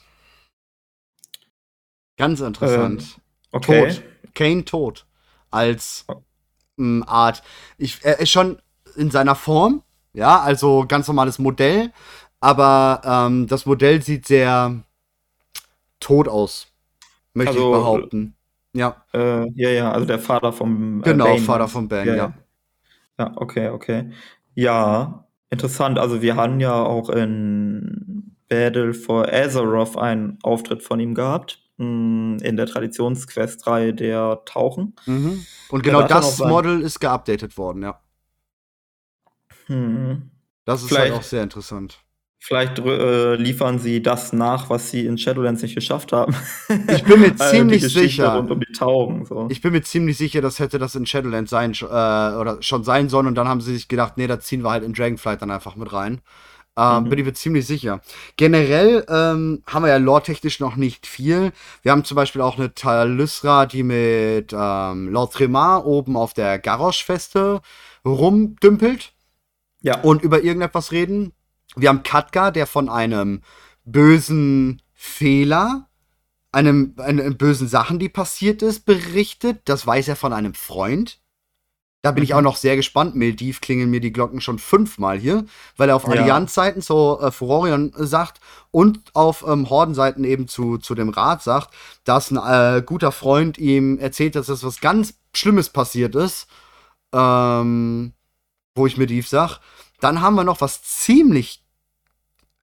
Ganz interessant. Okay. Tot. Kane tot. Als ähm, Art. Ich, er ist schon in seiner Form, ja, also ganz normales Modell, aber ähm, das Modell sieht sehr tot aus, möchte Also, ich behaupten. Ja, Äh, ja, ja, also der Vater vom äh, genau, Bane. Vater von Ben, ja. Ja, Ja, okay, okay. Ja, interessant. Also wir haben ja auch in Battle for Azeroth einen Auftritt von ihm gehabt. mh, In der Traditionsquest-Reihe der Tauchen. Mhm. Und genau das. Model ist geupdatet worden, ja. Hm. Das ist Vielleicht- halt auch sehr interessant. Vielleicht äh, liefern sie das nach, was sie in Shadowlands nicht geschafft haben. Ich bin mir Äh, ziemlich sicher. Rund um die Tauchen. So. Ich bin mir ziemlich sicher, das hätte das in Shadowlands sein äh, oder schon sein sollen und dann haben sie sich gedacht, nee, da ziehen wir halt in Dragonflight dann einfach mit rein. Ähm, Mhm. Bin ich mir ziemlich sicher. Generell ähm, haben wir ja lore-technisch noch nicht viel. Wir haben zum Beispiel auch eine Talysra, die mit ähm, Lord Tremar oben auf der Garrosh-Feste rumdümpelt ja, und über irgendetwas reden. Wir haben Katka, der von einem bösen Fehler, einem, einem bösen Sachen, die passiert ist, berichtet. Das weiß er von einem Freund. Da bin ich Mhm. auch noch sehr gespannt. Mildiv klingeln mir die Glocken schon fünfmal hier, weil er auf Ja. Allianz-Seiten zu äh, Furorion sagt und auf ähm, Horden-Seiten eben zu, zu dem Rat sagt, dass ein äh, guter Freund ihm erzählt, dass das was ganz Schlimmes passiert ist. Ähm, wo ich Mildiv sag. Dann haben wir noch was ziemlich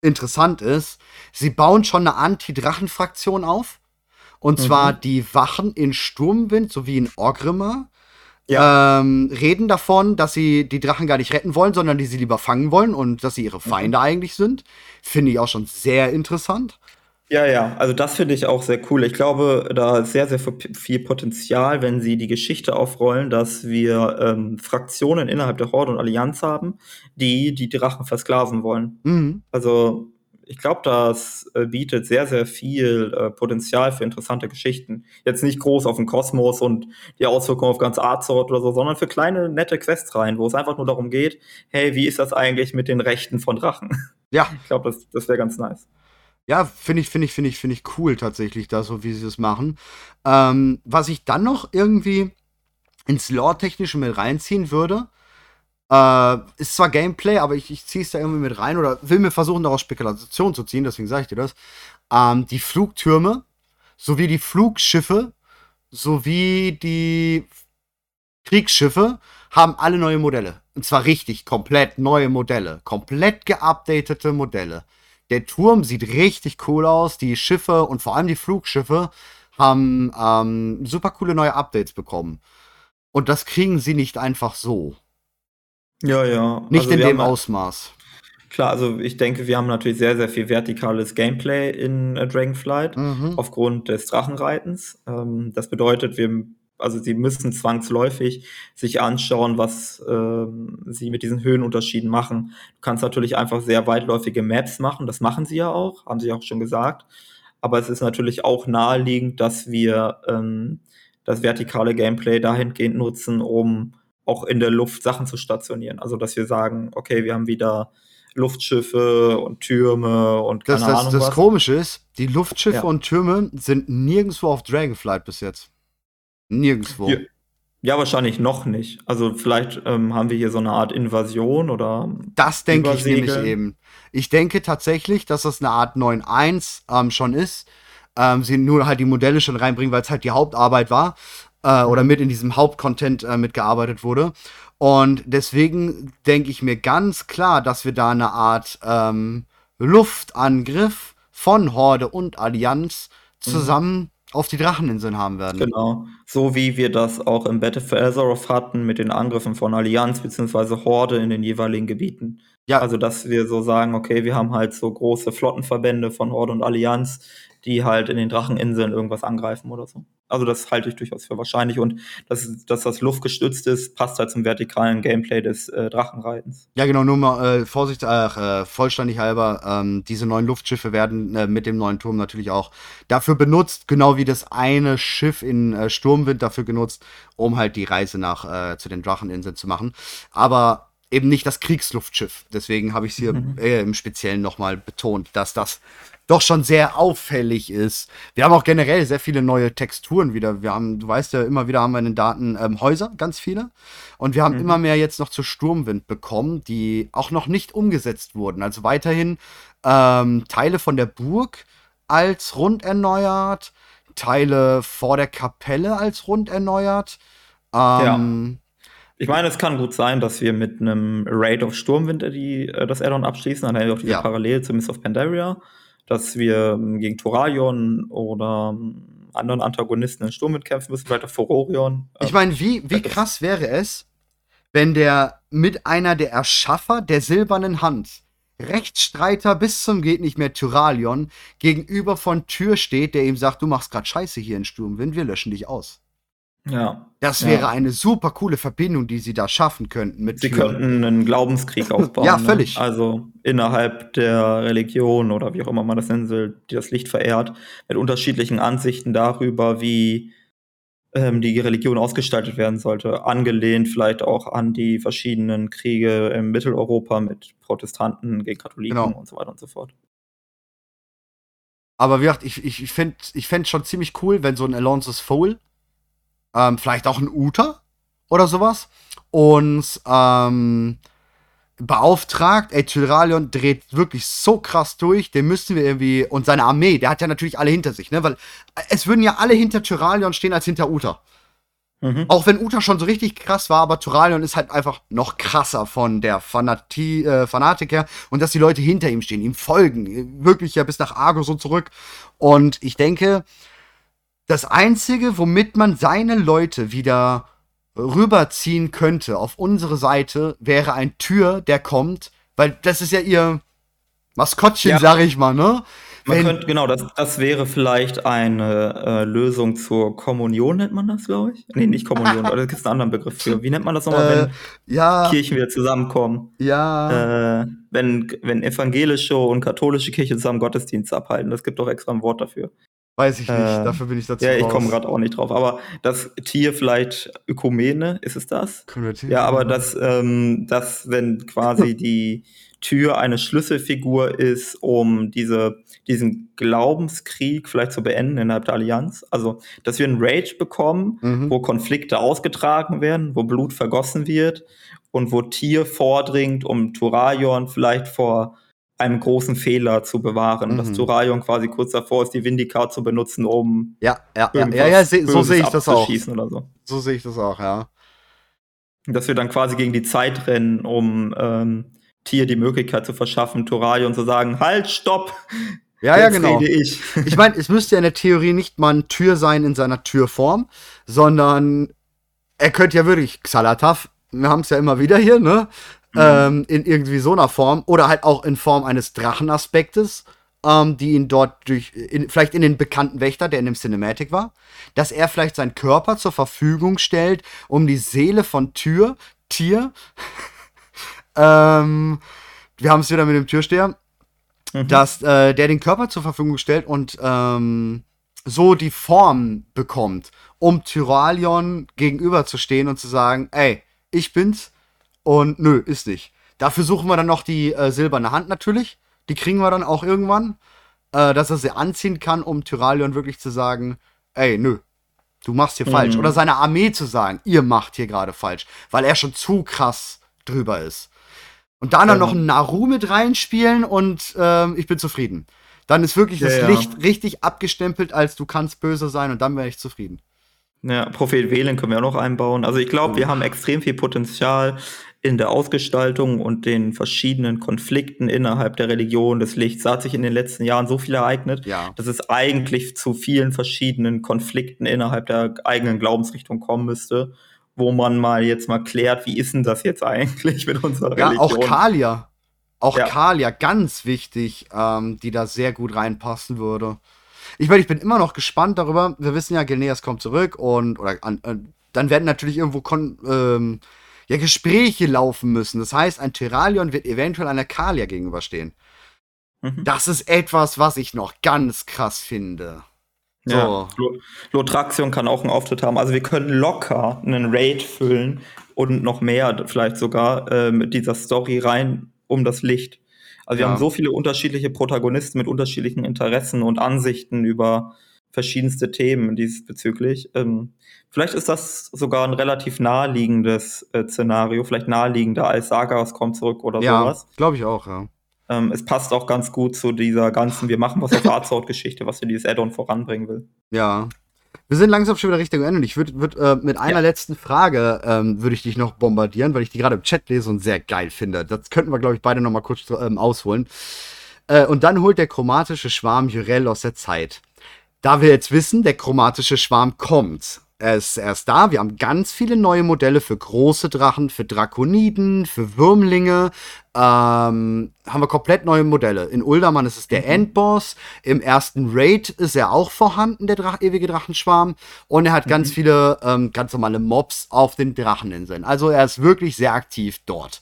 interessant ist. Sie bauen schon eine Anti-Drachen-Fraktion auf. Und Mhm. zwar die Wachen in Sturmwind sowie in Orgrimmar ja. ähm, reden davon, dass sie die Drachen gar nicht retten wollen, sondern die sie lieber fangen wollen und dass sie ihre Mhm. Feinde eigentlich sind. Finde ich auch schon sehr interessant. Ja, ja, also das finde ich auch sehr cool. Ich glaube, da ist sehr, sehr viel Potenzial, wenn sie die Geschichte aufrollen, dass wir ähm, Fraktionen innerhalb der Horde und Allianz haben, die die Drachen versklaven wollen. Mhm. Also ich glaube, das äh, bietet sehr, sehr viel äh, Potenzial für interessante Geschichten. Jetzt nicht groß auf den Kosmos und die Auswirkungen auf ganz Azeroth oder so, sondern für kleine, nette Quests rein, wo es einfach nur darum geht, hey, wie ist das eigentlich mit den Rechten von Drachen? Ja, Ich glaube, das, das wäre ganz nice. Ja, finde ich, finde ich, finde ich, finde ich cool tatsächlich, da so wie sie es machen. Ähm, was ich dann noch irgendwie ins Lore-Technische mit reinziehen würde, äh, ist zwar Gameplay, aber ich, ich ziehe es da irgendwie mit rein oder will mir versuchen, daraus Spekulation zu ziehen, deswegen sage ich dir das. Ähm, die Flugtürme sowie die Flugschiffe sowie die Kriegsschiffe haben alle neue Modelle. Und zwar richtig, komplett neue Modelle. Komplett geupdatete Modelle. Der Turm sieht richtig cool aus. Die Schiffe und vor allem die Flugschiffe haben ähm, super coole neue Updates bekommen. Und das kriegen sie nicht einfach so. Ja, ja. Nicht Also in dem haben- Ausmaß. Klar, also ich denke, wir haben natürlich sehr, sehr viel vertikales Gameplay in äh, Dragonflight Mhm. aufgrund des Drachenreitens. Ähm, das bedeutet, wir, also sie müssen zwangsläufig sich anschauen, was ähm, sie mit diesen Höhenunterschieden machen. Du kannst natürlich einfach sehr weitläufige Maps machen, das machen sie ja auch, haben sie auch schon gesagt. Aber es ist natürlich auch naheliegend, dass wir ähm, das vertikale Gameplay dahingehend nutzen, um auch in der Luft Sachen zu stationieren. Also dass wir sagen, okay, wir haben wieder Luftschiffe und Türme und keine Das, das, Ahnung das was. Komische ist, die Luftschiffe Ja. und Türme sind nirgendwo auf Dragonflight bis jetzt. Nirgendwo. Ja. Ja, wahrscheinlich noch nicht. Also vielleicht ähm, haben wir hier so eine Art Invasion oder Das denke ich nämlich eben. Ich denke tatsächlich, dass das eine Art 9.1 ähm, schon ist. Ähm, sie nur halt die Modelle schon reinbringen, weil es halt die Hauptarbeit war. Äh, oder mit in diesem Hauptcontent äh, mitgearbeitet wurde. Und deswegen denke ich mir ganz klar, dass wir da eine Art ähm, Luftangriff von Horde und Allianz zusammen auf die Dracheninseln haben werden. genau. So wie wir das auch im Battle for Azeroth hatten mit den Angriffen von Allianz bzw. Horde in den jeweiligen Gebieten. Ja. Also dass wir so sagen, okay, wir haben halt so große Flottenverbände von Horde und Allianz, die halt in den Dracheninseln irgendwas angreifen oder so. Also das halte ich durchaus für wahrscheinlich und dass, dass das luftgestützt ist, passt halt zum vertikalen Gameplay des äh, Drachenreitens. Ja, genau, nur mal äh, Vorsicht, äh, vollständig halber, ähm, diese neuen Luftschiffe werden äh, mit dem neuen Turm natürlich auch dafür benutzt, genau wie das eine Schiff in äh, Sturmwind dafür genutzt, um halt die Reise nach äh, zu den Dracheninseln zu machen. Aber eben nicht das Kriegsluftschiff. Deswegen habe ich es hier mhm. äh, im Speziellen nochmal betont, dass das doch schon sehr auffällig ist. Wir haben auch generell sehr viele neue Texturen wieder. Wir haben, du weißt ja, immer wieder haben wir in den Daten ähm, Häuser, ganz viele. Und wir haben mhm. immer mehr jetzt noch zu Sturmwind bekommen, die auch noch nicht umgesetzt wurden. Also weiterhin ähm, Teile von der Burg als rund erneuert, Teile vor der Kapelle als rund erneuert. Ähm, ja. Ich meine, es kann gut sein, dass wir mit einem Raid of Sturmwind die, äh, das Addon abschließen. Dann haben wir auch diese ja. Parallele zu Miss of Pandaria dass wir ähm, gegen Thoralion oder ähm, anderen Antagonisten in Sturm mitkämpfen müssen, weiter Furorion. Ich meine, wie, wie krass wäre es, wenn der mit einer der Erschaffer der silbernen Hand, Rechtsstreiter bis zum geht nicht mehr Tyralion, gegenüber von Tür steht, der ihm sagt, du machst grad Scheiße hier in Sturmwind, wir löschen dich aus. Ja. Das wäre ja. eine super coole Verbindung, die sie da schaffen könnten. Mit sie Türen. könnten einen Glaubenskrieg aufbauen. ja, ne? völlig. Ne? Also innerhalb der Religion oder wie auch immer man das nennen will, die das Licht verehrt, mit unterschiedlichen Ansichten darüber, wie ähm, die Religion ausgestaltet werden sollte. Angelehnt vielleicht auch an die verschiedenen Kriege im Mitteleuropa mit Protestanten gegen Katholiken genau. und so weiter und so fort. Aber wie gesagt, ich, ich, ich fände ich fänd schon ziemlich cool, wenn so ein Alonso's Foul ähm, vielleicht auch ein Uter oder sowas, uns ähm, beauftragt, ey, Tyralion dreht wirklich so krass durch, den müssen wir irgendwie, und seine Armee, der hat ja natürlich alle hinter sich, ne, weil es würden ja alle hinter Tyralion stehen als hinter Uter. Mhm. Auch wenn Uta schon so richtig krass war, aber Tyralion ist halt einfach noch krasser von der Fanati äh, Fanatik her und dass die Leute hinter ihm stehen, ihm folgen, wirklich ja bis nach Argos und zurück. Und ich denke, das Einzige, womit man seine Leute wieder rüberziehen könnte auf unsere Seite, wäre ein Tür, der kommt, weil das ist ja ihr Maskottchen, ja. sag ich mal, ne? Man könnte, genau, das, das wäre vielleicht eine äh, Lösung zur Kommunion, nennt man das, glaube ich. Nee, nicht Kommunion, da gibt es einen anderen Begriff für. Wie nennt man das nochmal, äh, wenn ja. Kirchen wieder zusammenkommen? Ja. Äh, wenn, wenn evangelische und katholische Kirche zusammen Gottesdienste abhalten. Das gibt doch extra ein Wort dafür. Weiß ich nicht, äh, dafür bin ich dazu Ja, ich komme gerade auch nicht drauf. Aber das Tier vielleicht Ökumene, ist es das? Ja, aber das, ähm, das, wenn quasi die Tür eine Schlüsselfigur ist, um diese, diesen Glaubenskrieg vielleicht zu beenden innerhalb der Allianz. Also, dass wir einen Rage bekommen, mhm. wo Konflikte ausgetragen werden, wo Blut vergossen wird und wo Tier vordringt, um Turaion vielleicht vor einem großen Fehler zu bewahren. Mhm. Dass Turaion quasi kurz davor ist, die Vindicar zu benutzen, um ja, ja, ja, ja, ja se so sehe ich das auch. Oder so. so sehe ich das auch, ja. Dass wir dann quasi gegen die Zeit rennen, um ähm, Tier die Möglichkeit zu verschaffen, Turaion zu sagen, halt, stopp! Ja, ja, genau. ich ich meine, es müsste ja in der Theorie nicht mal eine Tür sein in seiner Türform, sondern er könnte ja wirklich Xalatav, wir haben es ja immer wieder hier, ne? Mhm. Ähm, in irgendwie so einer Form oder halt auch in Form eines Drachenaspektes, ähm, die ihn dort durch, in, vielleicht in den bekannten Wächter, der in dem Cinematic war, dass er vielleicht seinen Körper zur Verfügung stellt, um die Seele von Tür, Tier, ähm, wir haben es wieder mit dem Türsteher, mhm. dass äh, der den Körper zur Verfügung stellt und ähm, so die Form bekommt, um Tyralion gegenüberzustehen und zu sagen, ey, ich bin's, und nö, ist nicht. Dafür suchen wir dann noch die äh, silberne Hand natürlich. Die kriegen wir dann auch irgendwann. Äh, dass er sie anziehen kann, um Tyralion wirklich zu sagen, ey, nö, du machst hier mhm. falsch. Oder seine Armee zu sagen, ihr macht hier gerade falsch. Weil er schon zu krass drüber ist. Und dann, dann noch ein Naru mit reinspielen und ähm, ich bin zufrieden. Dann ist wirklich ja, das ja. Licht richtig abgestempelt, als du kannst böse sein und dann wäre ich zufrieden. Ja, Prophet Wählen können wir auch noch einbauen. Also ich glaube, oh. wir haben extrem viel Potenzial in der Ausgestaltung und den verschiedenen Konflikten innerhalb der Religion des Lichts. Da hat sich in den letzten Jahren so viel ereignet, ja. dass es eigentlich zu vielen verschiedenen Konflikten innerhalb der eigenen Glaubensrichtung kommen müsste, wo man mal jetzt mal klärt, wie ist denn das jetzt eigentlich mit unserer ja, Religion? Auch Kalia. Auch ja. Kalia, ganz wichtig, ähm, die da sehr gut reinpassen würde. Ich meine, ich bin immer noch gespannt darüber. Wir wissen ja, Gilneas kommt zurück und oder an, äh, dann werden natürlich irgendwo kon ähm, ja, Gespräche laufen müssen. Das heißt, ein Tyralion wird eventuell einer Kalia gegenüberstehen. Mhm. Das ist etwas, was ich noch ganz krass finde. So. Ja, Lotraxion kann auch einen Auftritt haben. Also wir können locker einen Raid füllen und noch mehr vielleicht sogar äh, mit dieser Story rein um das Licht. Also wir haben so viele unterschiedliche Protagonisten mit unterschiedlichen Interessen und Ansichten über verschiedenste Themen diesbezüglich. Ähm, vielleicht ist das sogar ein relativ naheliegendes äh, Szenario, vielleicht naheliegender als Sagas kommt zurück oder ja, sowas. glaube ich auch, ja. Ähm, es passt auch ganz gut zu dieser ganzen, wir machen was auf Arzort-Geschichte, was für dieses Add-on voranbringen will. Ja. Wir sind langsam schon wieder Richtung Ende. Ich würde würd, äh, mit einer ja. letzten Frage ähm, würde ich dich noch bombardieren, weil ich die gerade im Chat lese und sehr geil finde. Das könnten wir, glaube ich, beide noch mal kurz ähm, ausholen. Äh, und dann holt der chromatische Schwarm Jurel aus der Zeit. Da wir jetzt wissen, der chromatische Schwarm kommt, er ist erst da. Wir haben ganz viele neue Modelle für große Drachen, für Drakoniden, für Würmlinge. Ähm, haben wir komplett neue Modelle. In Uldaman ist es der mhm. Endboss. Im ersten Raid ist er auch vorhanden, der Drach ewige Drachenschwarm. Und er hat mhm. ganz viele ähm, ganz normale Mobs auf den Dracheninseln. Also er ist wirklich sehr aktiv dort.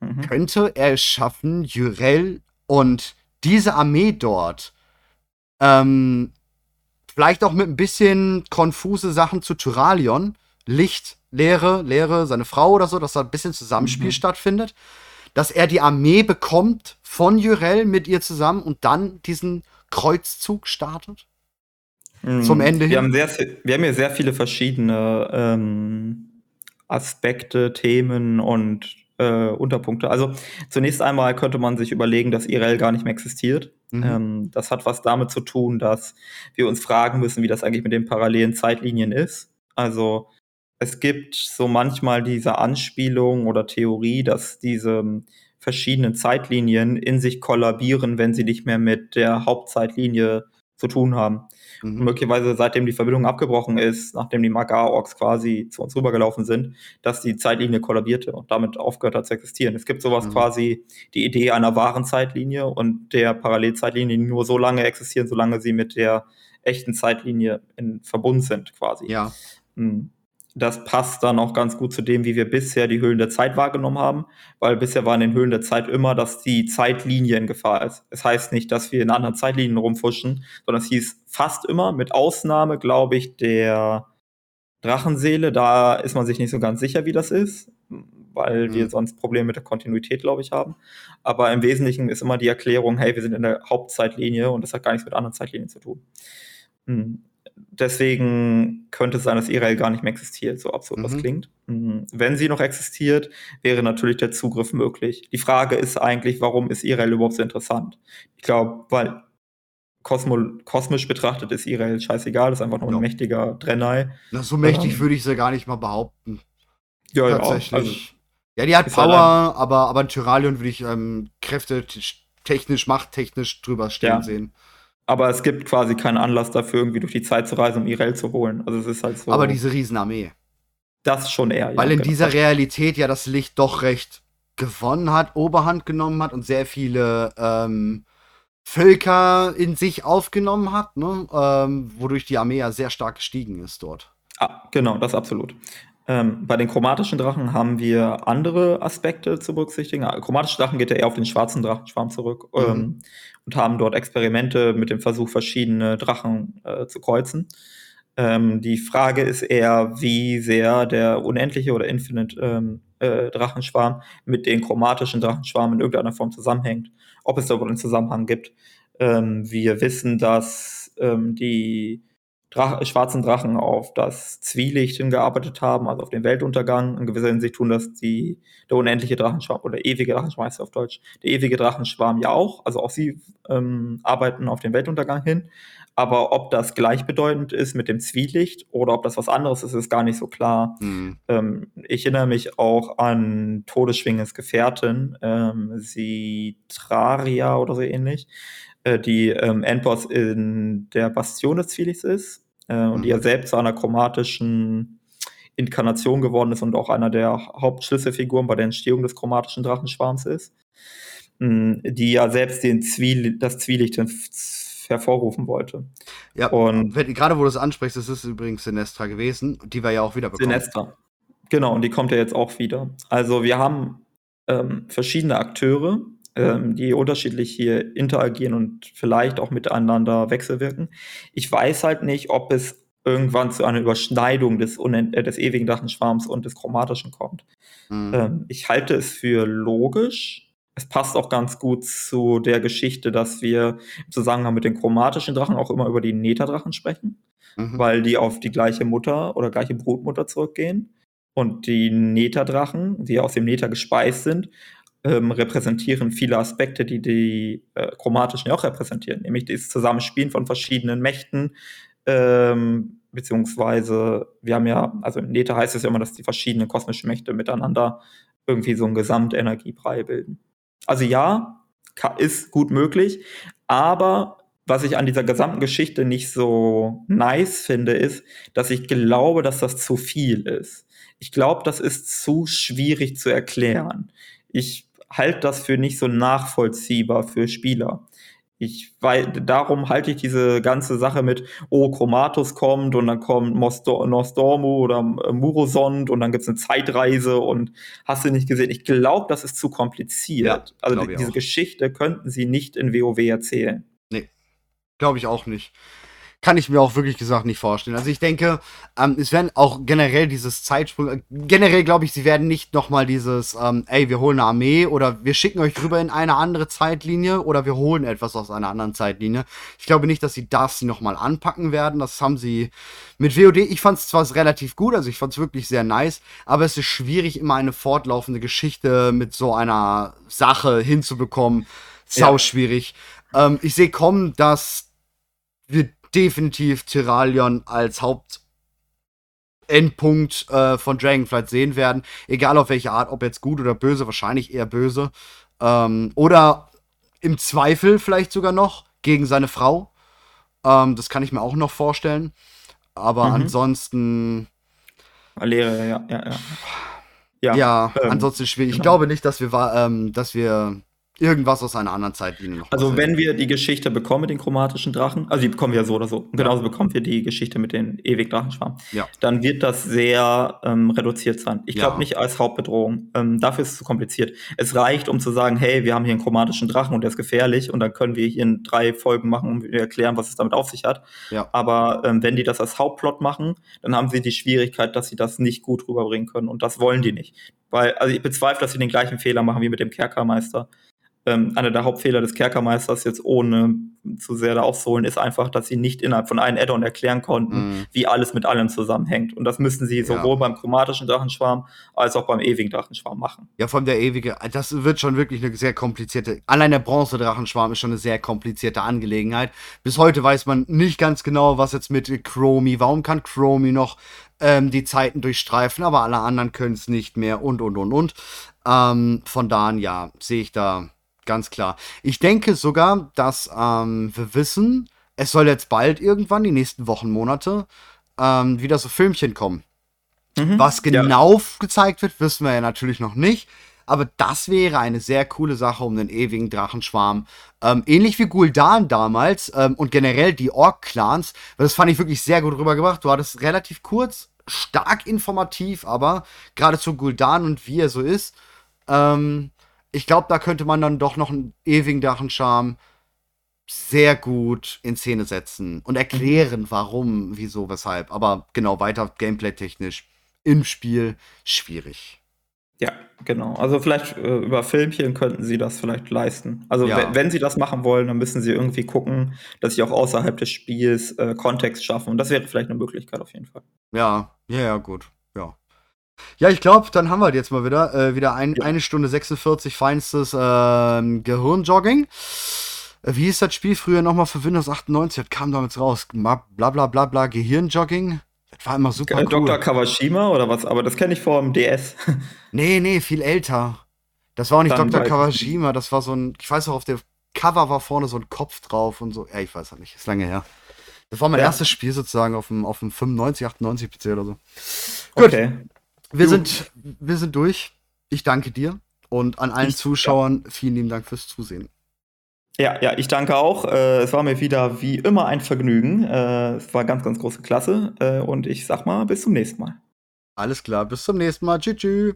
Mhm. Könnte er es schaffen, Jurel und diese Armee dort ähm, Vielleicht auch mit ein bisschen konfuse Sachen zu Tyralion. Licht, Leere, Leere, seine Frau oder so, dass da ein bisschen Zusammenspiel mhm. stattfindet. Dass er die Armee bekommt von Jurel mit ihr zusammen und dann diesen Kreuzzug startet. Mhm. Zum Ende wir hin. Haben sehr, wir haben hier sehr viele verschiedene ähm, Aspekte, Themen und äh, Unterpunkte. Also zunächst einmal könnte man sich überlegen, dass IRL gar nicht mehr existiert. Mhm. Ähm, das hat was damit zu tun, dass wir uns fragen müssen, wie das eigentlich mit den parallelen Zeitlinien ist. Also es gibt so manchmal diese Anspielung oder Theorie, dass diese ähm, verschiedenen Zeitlinien in sich kollabieren, wenn sie nicht mehr mit der Hauptzeitlinie zu tun haben. Mhm. Möglicherweise, seitdem die Verbindung abgebrochen ist, nachdem die Magar-Orks quasi zu uns rübergelaufen sind, dass die Zeitlinie kollabierte und damit aufgehört hat zu existieren. Es gibt sowas mhm. quasi, die Idee einer wahren Zeitlinie und der Parallelzeitlinie, die nur so lange existieren, solange sie mit der echten Zeitlinie in Verbund sind, quasi. Ja. Mhm das passt dann auch ganz gut zu dem, wie wir bisher die Höhlen der Zeit wahrgenommen haben, weil bisher war in den Höhlen der Zeit immer, dass die Zeitlinie in Gefahr ist. Es heißt nicht, dass wir in anderen Zeitlinien rumfuschen, sondern es hieß fast immer, mit Ausnahme, glaube ich, der Drachenseele, da ist man sich nicht so ganz sicher, wie das ist, weil mhm. wir sonst Probleme mit der Kontinuität, glaube ich, haben. Aber im Wesentlichen ist immer die Erklärung, hey, wir sind in der Hauptzeitlinie und das hat gar nichts mit anderen Zeitlinien zu tun. Mhm deswegen könnte es sein, dass Israel gar nicht mehr existiert, so absurd mhm. das klingt. Mhm. Wenn sie noch existiert, wäre natürlich der Zugriff möglich. Die Frage ist eigentlich, warum ist Israel überhaupt so interessant? Ich glaube, weil Kosmo kosmisch betrachtet ist Israel scheißegal, ist einfach nur ein ja. mächtiger Drennei. Na, so mächtig ähm, würde ich sie gar nicht mal behaupten. Ja, ja. Also, ja, die hat Power, aber, aber ein Tyralion würde ich ähm, Kräfte technisch, machttechnisch drüber stehen ja. sehen. Aber es gibt quasi keinen Anlass dafür, irgendwie durch die Zeit zu reisen, um Irel zu holen. Also es ist halt so. Aber diese Riesenarmee. Das schon eher. Weil ja, in genau. dieser Realität ja das Licht doch recht gewonnen hat, Oberhand genommen hat und sehr viele ähm, Völker in sich aufgenommen hat, ne? ähm, wodurch die Armee ja sehr stark gestiegen ist dort. Ah, genau, das absolut. Ähm, bei den chromatischen Drachen haben wir andere Aspekte zu berücksichtigen. Chromatische Drachen geht ja eher auf den schwarzen Drachenschwarm zurück mhm. ähm, und haben dort Experimente mit dem Versuch, verschiedene Drachen äh, zu kreuzen. Ähm, die Frage ist eher, wie sehr der unendliche oder Infinite ähm, äh, Drachenschwarm mit den chromatischen Drachenschwarm in irgendeiner Form zusammenhängt. Ob es da wohl einen Zusammenhang gibt. Ähm, wir wissen, dass die Drach schwarzen Drachen auf das Zwielicht hingearbeitet haben, also auf den Weltuntergang. In gewisser Hinsicht tun das die, der unendliche Drachenschwarm oder ewige Drachenschwarm auf Deutsch. Der ewige Drachenschwarm ja auch. Also auch sie ähm, arbeiten auf den Weltuntergang hin. Aber ob das gleichbedeutend ist mit dem Zwielicht oder ob das was anderes ist, ist gar nicht so klar. Mhm. Ähm, ich erinnere mich auch an Todesschwinges Gefährtin, ähm, Sitraria oder so ähnlich, äh, die ähm, Endboss in der Bastion des Zwielichts ist äh, und die ja mhm. selbst zu einer chromatischen Inkarnation geworden ist und auch einer der Hauptschlüsselfiguren bei der Entstehung des chromatischen Drachenschwarms ist, mh, die ja selbst den Zwiel das Zwielicht hervorrufen wollte. Ja, und wenn, gerade wo du es ansprichst, das ist übrigens Sinestra gewesen, die wir ja auch wieder bekommen. Sinestra. Genau, und die kommt ja jetzt auch wieder. Also wir haben ähm, verschiedene Akteure, ähm, die unterschiedlich hier interagieren und vielleicht auch miteinander wechselwirken. Ich weiß halt nicht, ob es irgendwann zu einer Überschneidung des, äh, des ewigen Drachenschwarms und des chromatischen kommt. Mhm. Ähm, ich halte es für logisch. Es passt auch ganz gut zu der Geschichte, dass wir im Zusammenhang mit den chromatischen Drachen auch immer über die Neta-Drachen sprechen, mhm. weil die auf die gleiche Mutter oder gleiche Brutmutter zurückgehen. Und die Neta-Drachen, die aus dem Neta gespeist sind, ähm, repräsentieren viele Aspekte, die die äh, chromatischen ja auch repräsentieren, nämlich das Zusammenspielen von verschiedenen Mächten, ähm, beziehungsweise wir haben ja, also in Neta heißt es ja immer, dass die verschiedenen kosmischen Mächte miteinander irgendwie so einen Gesamtenergiebrei bilden. Also ja, ist gut möglich, aber was ich an dieser gesamten Geschichte nicht so nice finde, ist, dass ich glaube, dass das zu viel ist. Ich glaube, das ist zu schwierig zu erklären. Ich halte das für nicht so nachvollziehbar für Spieler. Ich, weil, darum halte ich diese ganze Sache mit, oh, Chromatus kommt und dann kommt Nostormu oder äh, Murosond und dann gibt es eine Zeitreise und hast du nicht gesehen. Ich glaube, das ist zu kompliziert. Ja, also diese auch. Geschichte könnten sie nicht in WoW erzählen. Nee, glaube ich auch nicht kann ich mir auch wirklich gesagt nicht vorstellen. Also ich denke, ähm, es werden auch generell dieses Zeitsprung, generell glaube ich, sie werden nicht nochmal dieses, ähm, ey, wir holen eine Armee oder wir schicken euch rüber in eine andere Zeitlinie oder wir holen etwas aus einer anderen Zeitlinie. Ich glaube nicht, dass sie das nochmal anpacken werden. Das haben sie mit WOD, ich fand es zwar relativ gut, also ich fand es wirklich sehr nice, aber es ist schwierig, immer eine fortlaufende Geschichte mit so einer Sache hinzubekommen. Sau ja. schwierig. Ähm, ich sehe kommen, dass wir definitiv Tyralion als Hauptendpunkt äh, von Dragonflight sehen werden. Egal auf welche Art, ob jetzt gut oder böse, wahrscheinlich eher böse. Ähm, oder im Zweifel vielleicht sogar noch gegen seine Frau. Ähm, das kann ich mir auch noch vorstellen. Aber mhm. ansonsten. Alere, ja, ja, ja. Ja, ja ähm, ansonsten schwierig. Genau. Ich glaube nicht, dass wir, ähm, dass wir irgendwas aus einer anderen Zeitlinie noch. Also wenn wir die Geschichte bekommen mit den chromatischen Drachen, also die bekommen wir so oder so, ja. genauso bekommen wir die Geschichte mit den ewig Drachenschwarm, ja. dann wird das sehr ähm, reduziert sein. Ich glaube ja. nicht als Hauptbedrohung. Ähm, dafür ist es zu kompliziert. Es reicht, um zu sagen, hey, wir haben hier einen chromatischen Drachen und der ist gefährlich und dann können wir hier in drei Folgen machen und erklären, was es damit auf sich hat. Ja. Aber ähm, wenn die das als Hauptplot machen, dann haben sie die Schwierigkeit, dass sie das nicht gut rüberbringen können und das wollen die nicht. Weil, also ich bezweifle, dass sie den gleichen Fehler machen wie mit dem Kerkermeister ähm, einer der Hauptfehler des Kerkermeisters, jetzt ohne zu sehr da aufzuholen, ist einfach, dass sie nicht innerhalb von einem Add-on erklären konnten, mm. wie alles mit allem zusammenhängt. Und das müssen sie sowohl ja. beim chromatischen Drachenschwarm als auch beim ewigen Drachenschwarm machen. Ja, von der ewige, das wird schon wirklich eine sehr komplizierte, allein der Bronze-Drachenschwarm ist schon eine sehr komplizierte Angelegenheit. Bis heute weiß man nicht ganz genau, was jetzt mit Chromie, warum kann Chromie noch ähm, die Zeiten durchstreifen, aber alle anderen können es nicht mehr und, und, und, und. Ähm, von da an, ja, sehe ich da Ganz klar. Ich denke sogar, dass ähm, wir wissen, es soll jetzt bald irgendwann, die nächsten Wochen, Monate, ähm, wieder so Filmchen kommen. Mhm, Was genau ja. gezeigt wird, wissen wir ja natürlich noch nicht. Aber das wäre eine sehr coole Sache um den ewigen Drachenschwarm. Ähm, ähnlich wie Gul'dan damals ähm, und generell die Ork-Clans. Das fand ich wirklich sehr gut rübergebracht. Du hattest relativ kurz, stark informativ, aber gerade zu Gul'dan und wie er so ist, ähm, ich glaube, da könnte man dann doch noch einen ewigen Drachenscharm sehr gut in Szene setzen und erklären, warum, wieso, weshalb. Aber genau, weiter gameplay-technisch im Spiel schwierig. Ja, genau. Also vielleicht äh, über Filmchen könnten sie das vielleicht leisten. Also ja. wenn sie das machen wollen, dann müssen sie irgendwie gucken, dass sie auch außerhalb des Spiels äh, Kontext schaffen. Und das wäre vielleicht eine Möglichkeit auf jeden Fall. Ja, ja, ja, gut. Ja. Ich glaube, dann haben wir jetzt mal wieder. Äh, wieder ein, ja. eine Stunde 46 feinstes äh, Gehirnjogging. Äh, wie hieß das Spiel früher nochmal für Windows 98? Das kam damals raus. Bla bla bla bla, Gehirnjogging. Das war immer super cool. Dr. Kawashima oder was? Aber das kenne ich vor dem DS. nee, nee, viel älter. Das war auch nicht dann Dr. Kawashima, das war so ein, ich weiß auch, auf dem Cover war vorne so ein Kopf drauf und so. Ja, ich weiß auch nicht, ist lange her. Das war mein ja. erstes Spiel sozusagen auf dem, auf dem 95, 98 PC oder so. Gut. Okay. Wir sind, wir sind durch. Ich danke dir und an allen ich, Zuschauern ja. vielen lieben Dank fürs Zusehen. Ja, ja, ich danke auch. Äh, es war mir wieder wie immer ein Vergnügen. Äh, es war ganz, ganz große Klasse. Äh, und ich sag mal, bis zum nächsten Mal. Alles klar, bis zum nächsten Mal. Tschüss. tschüss.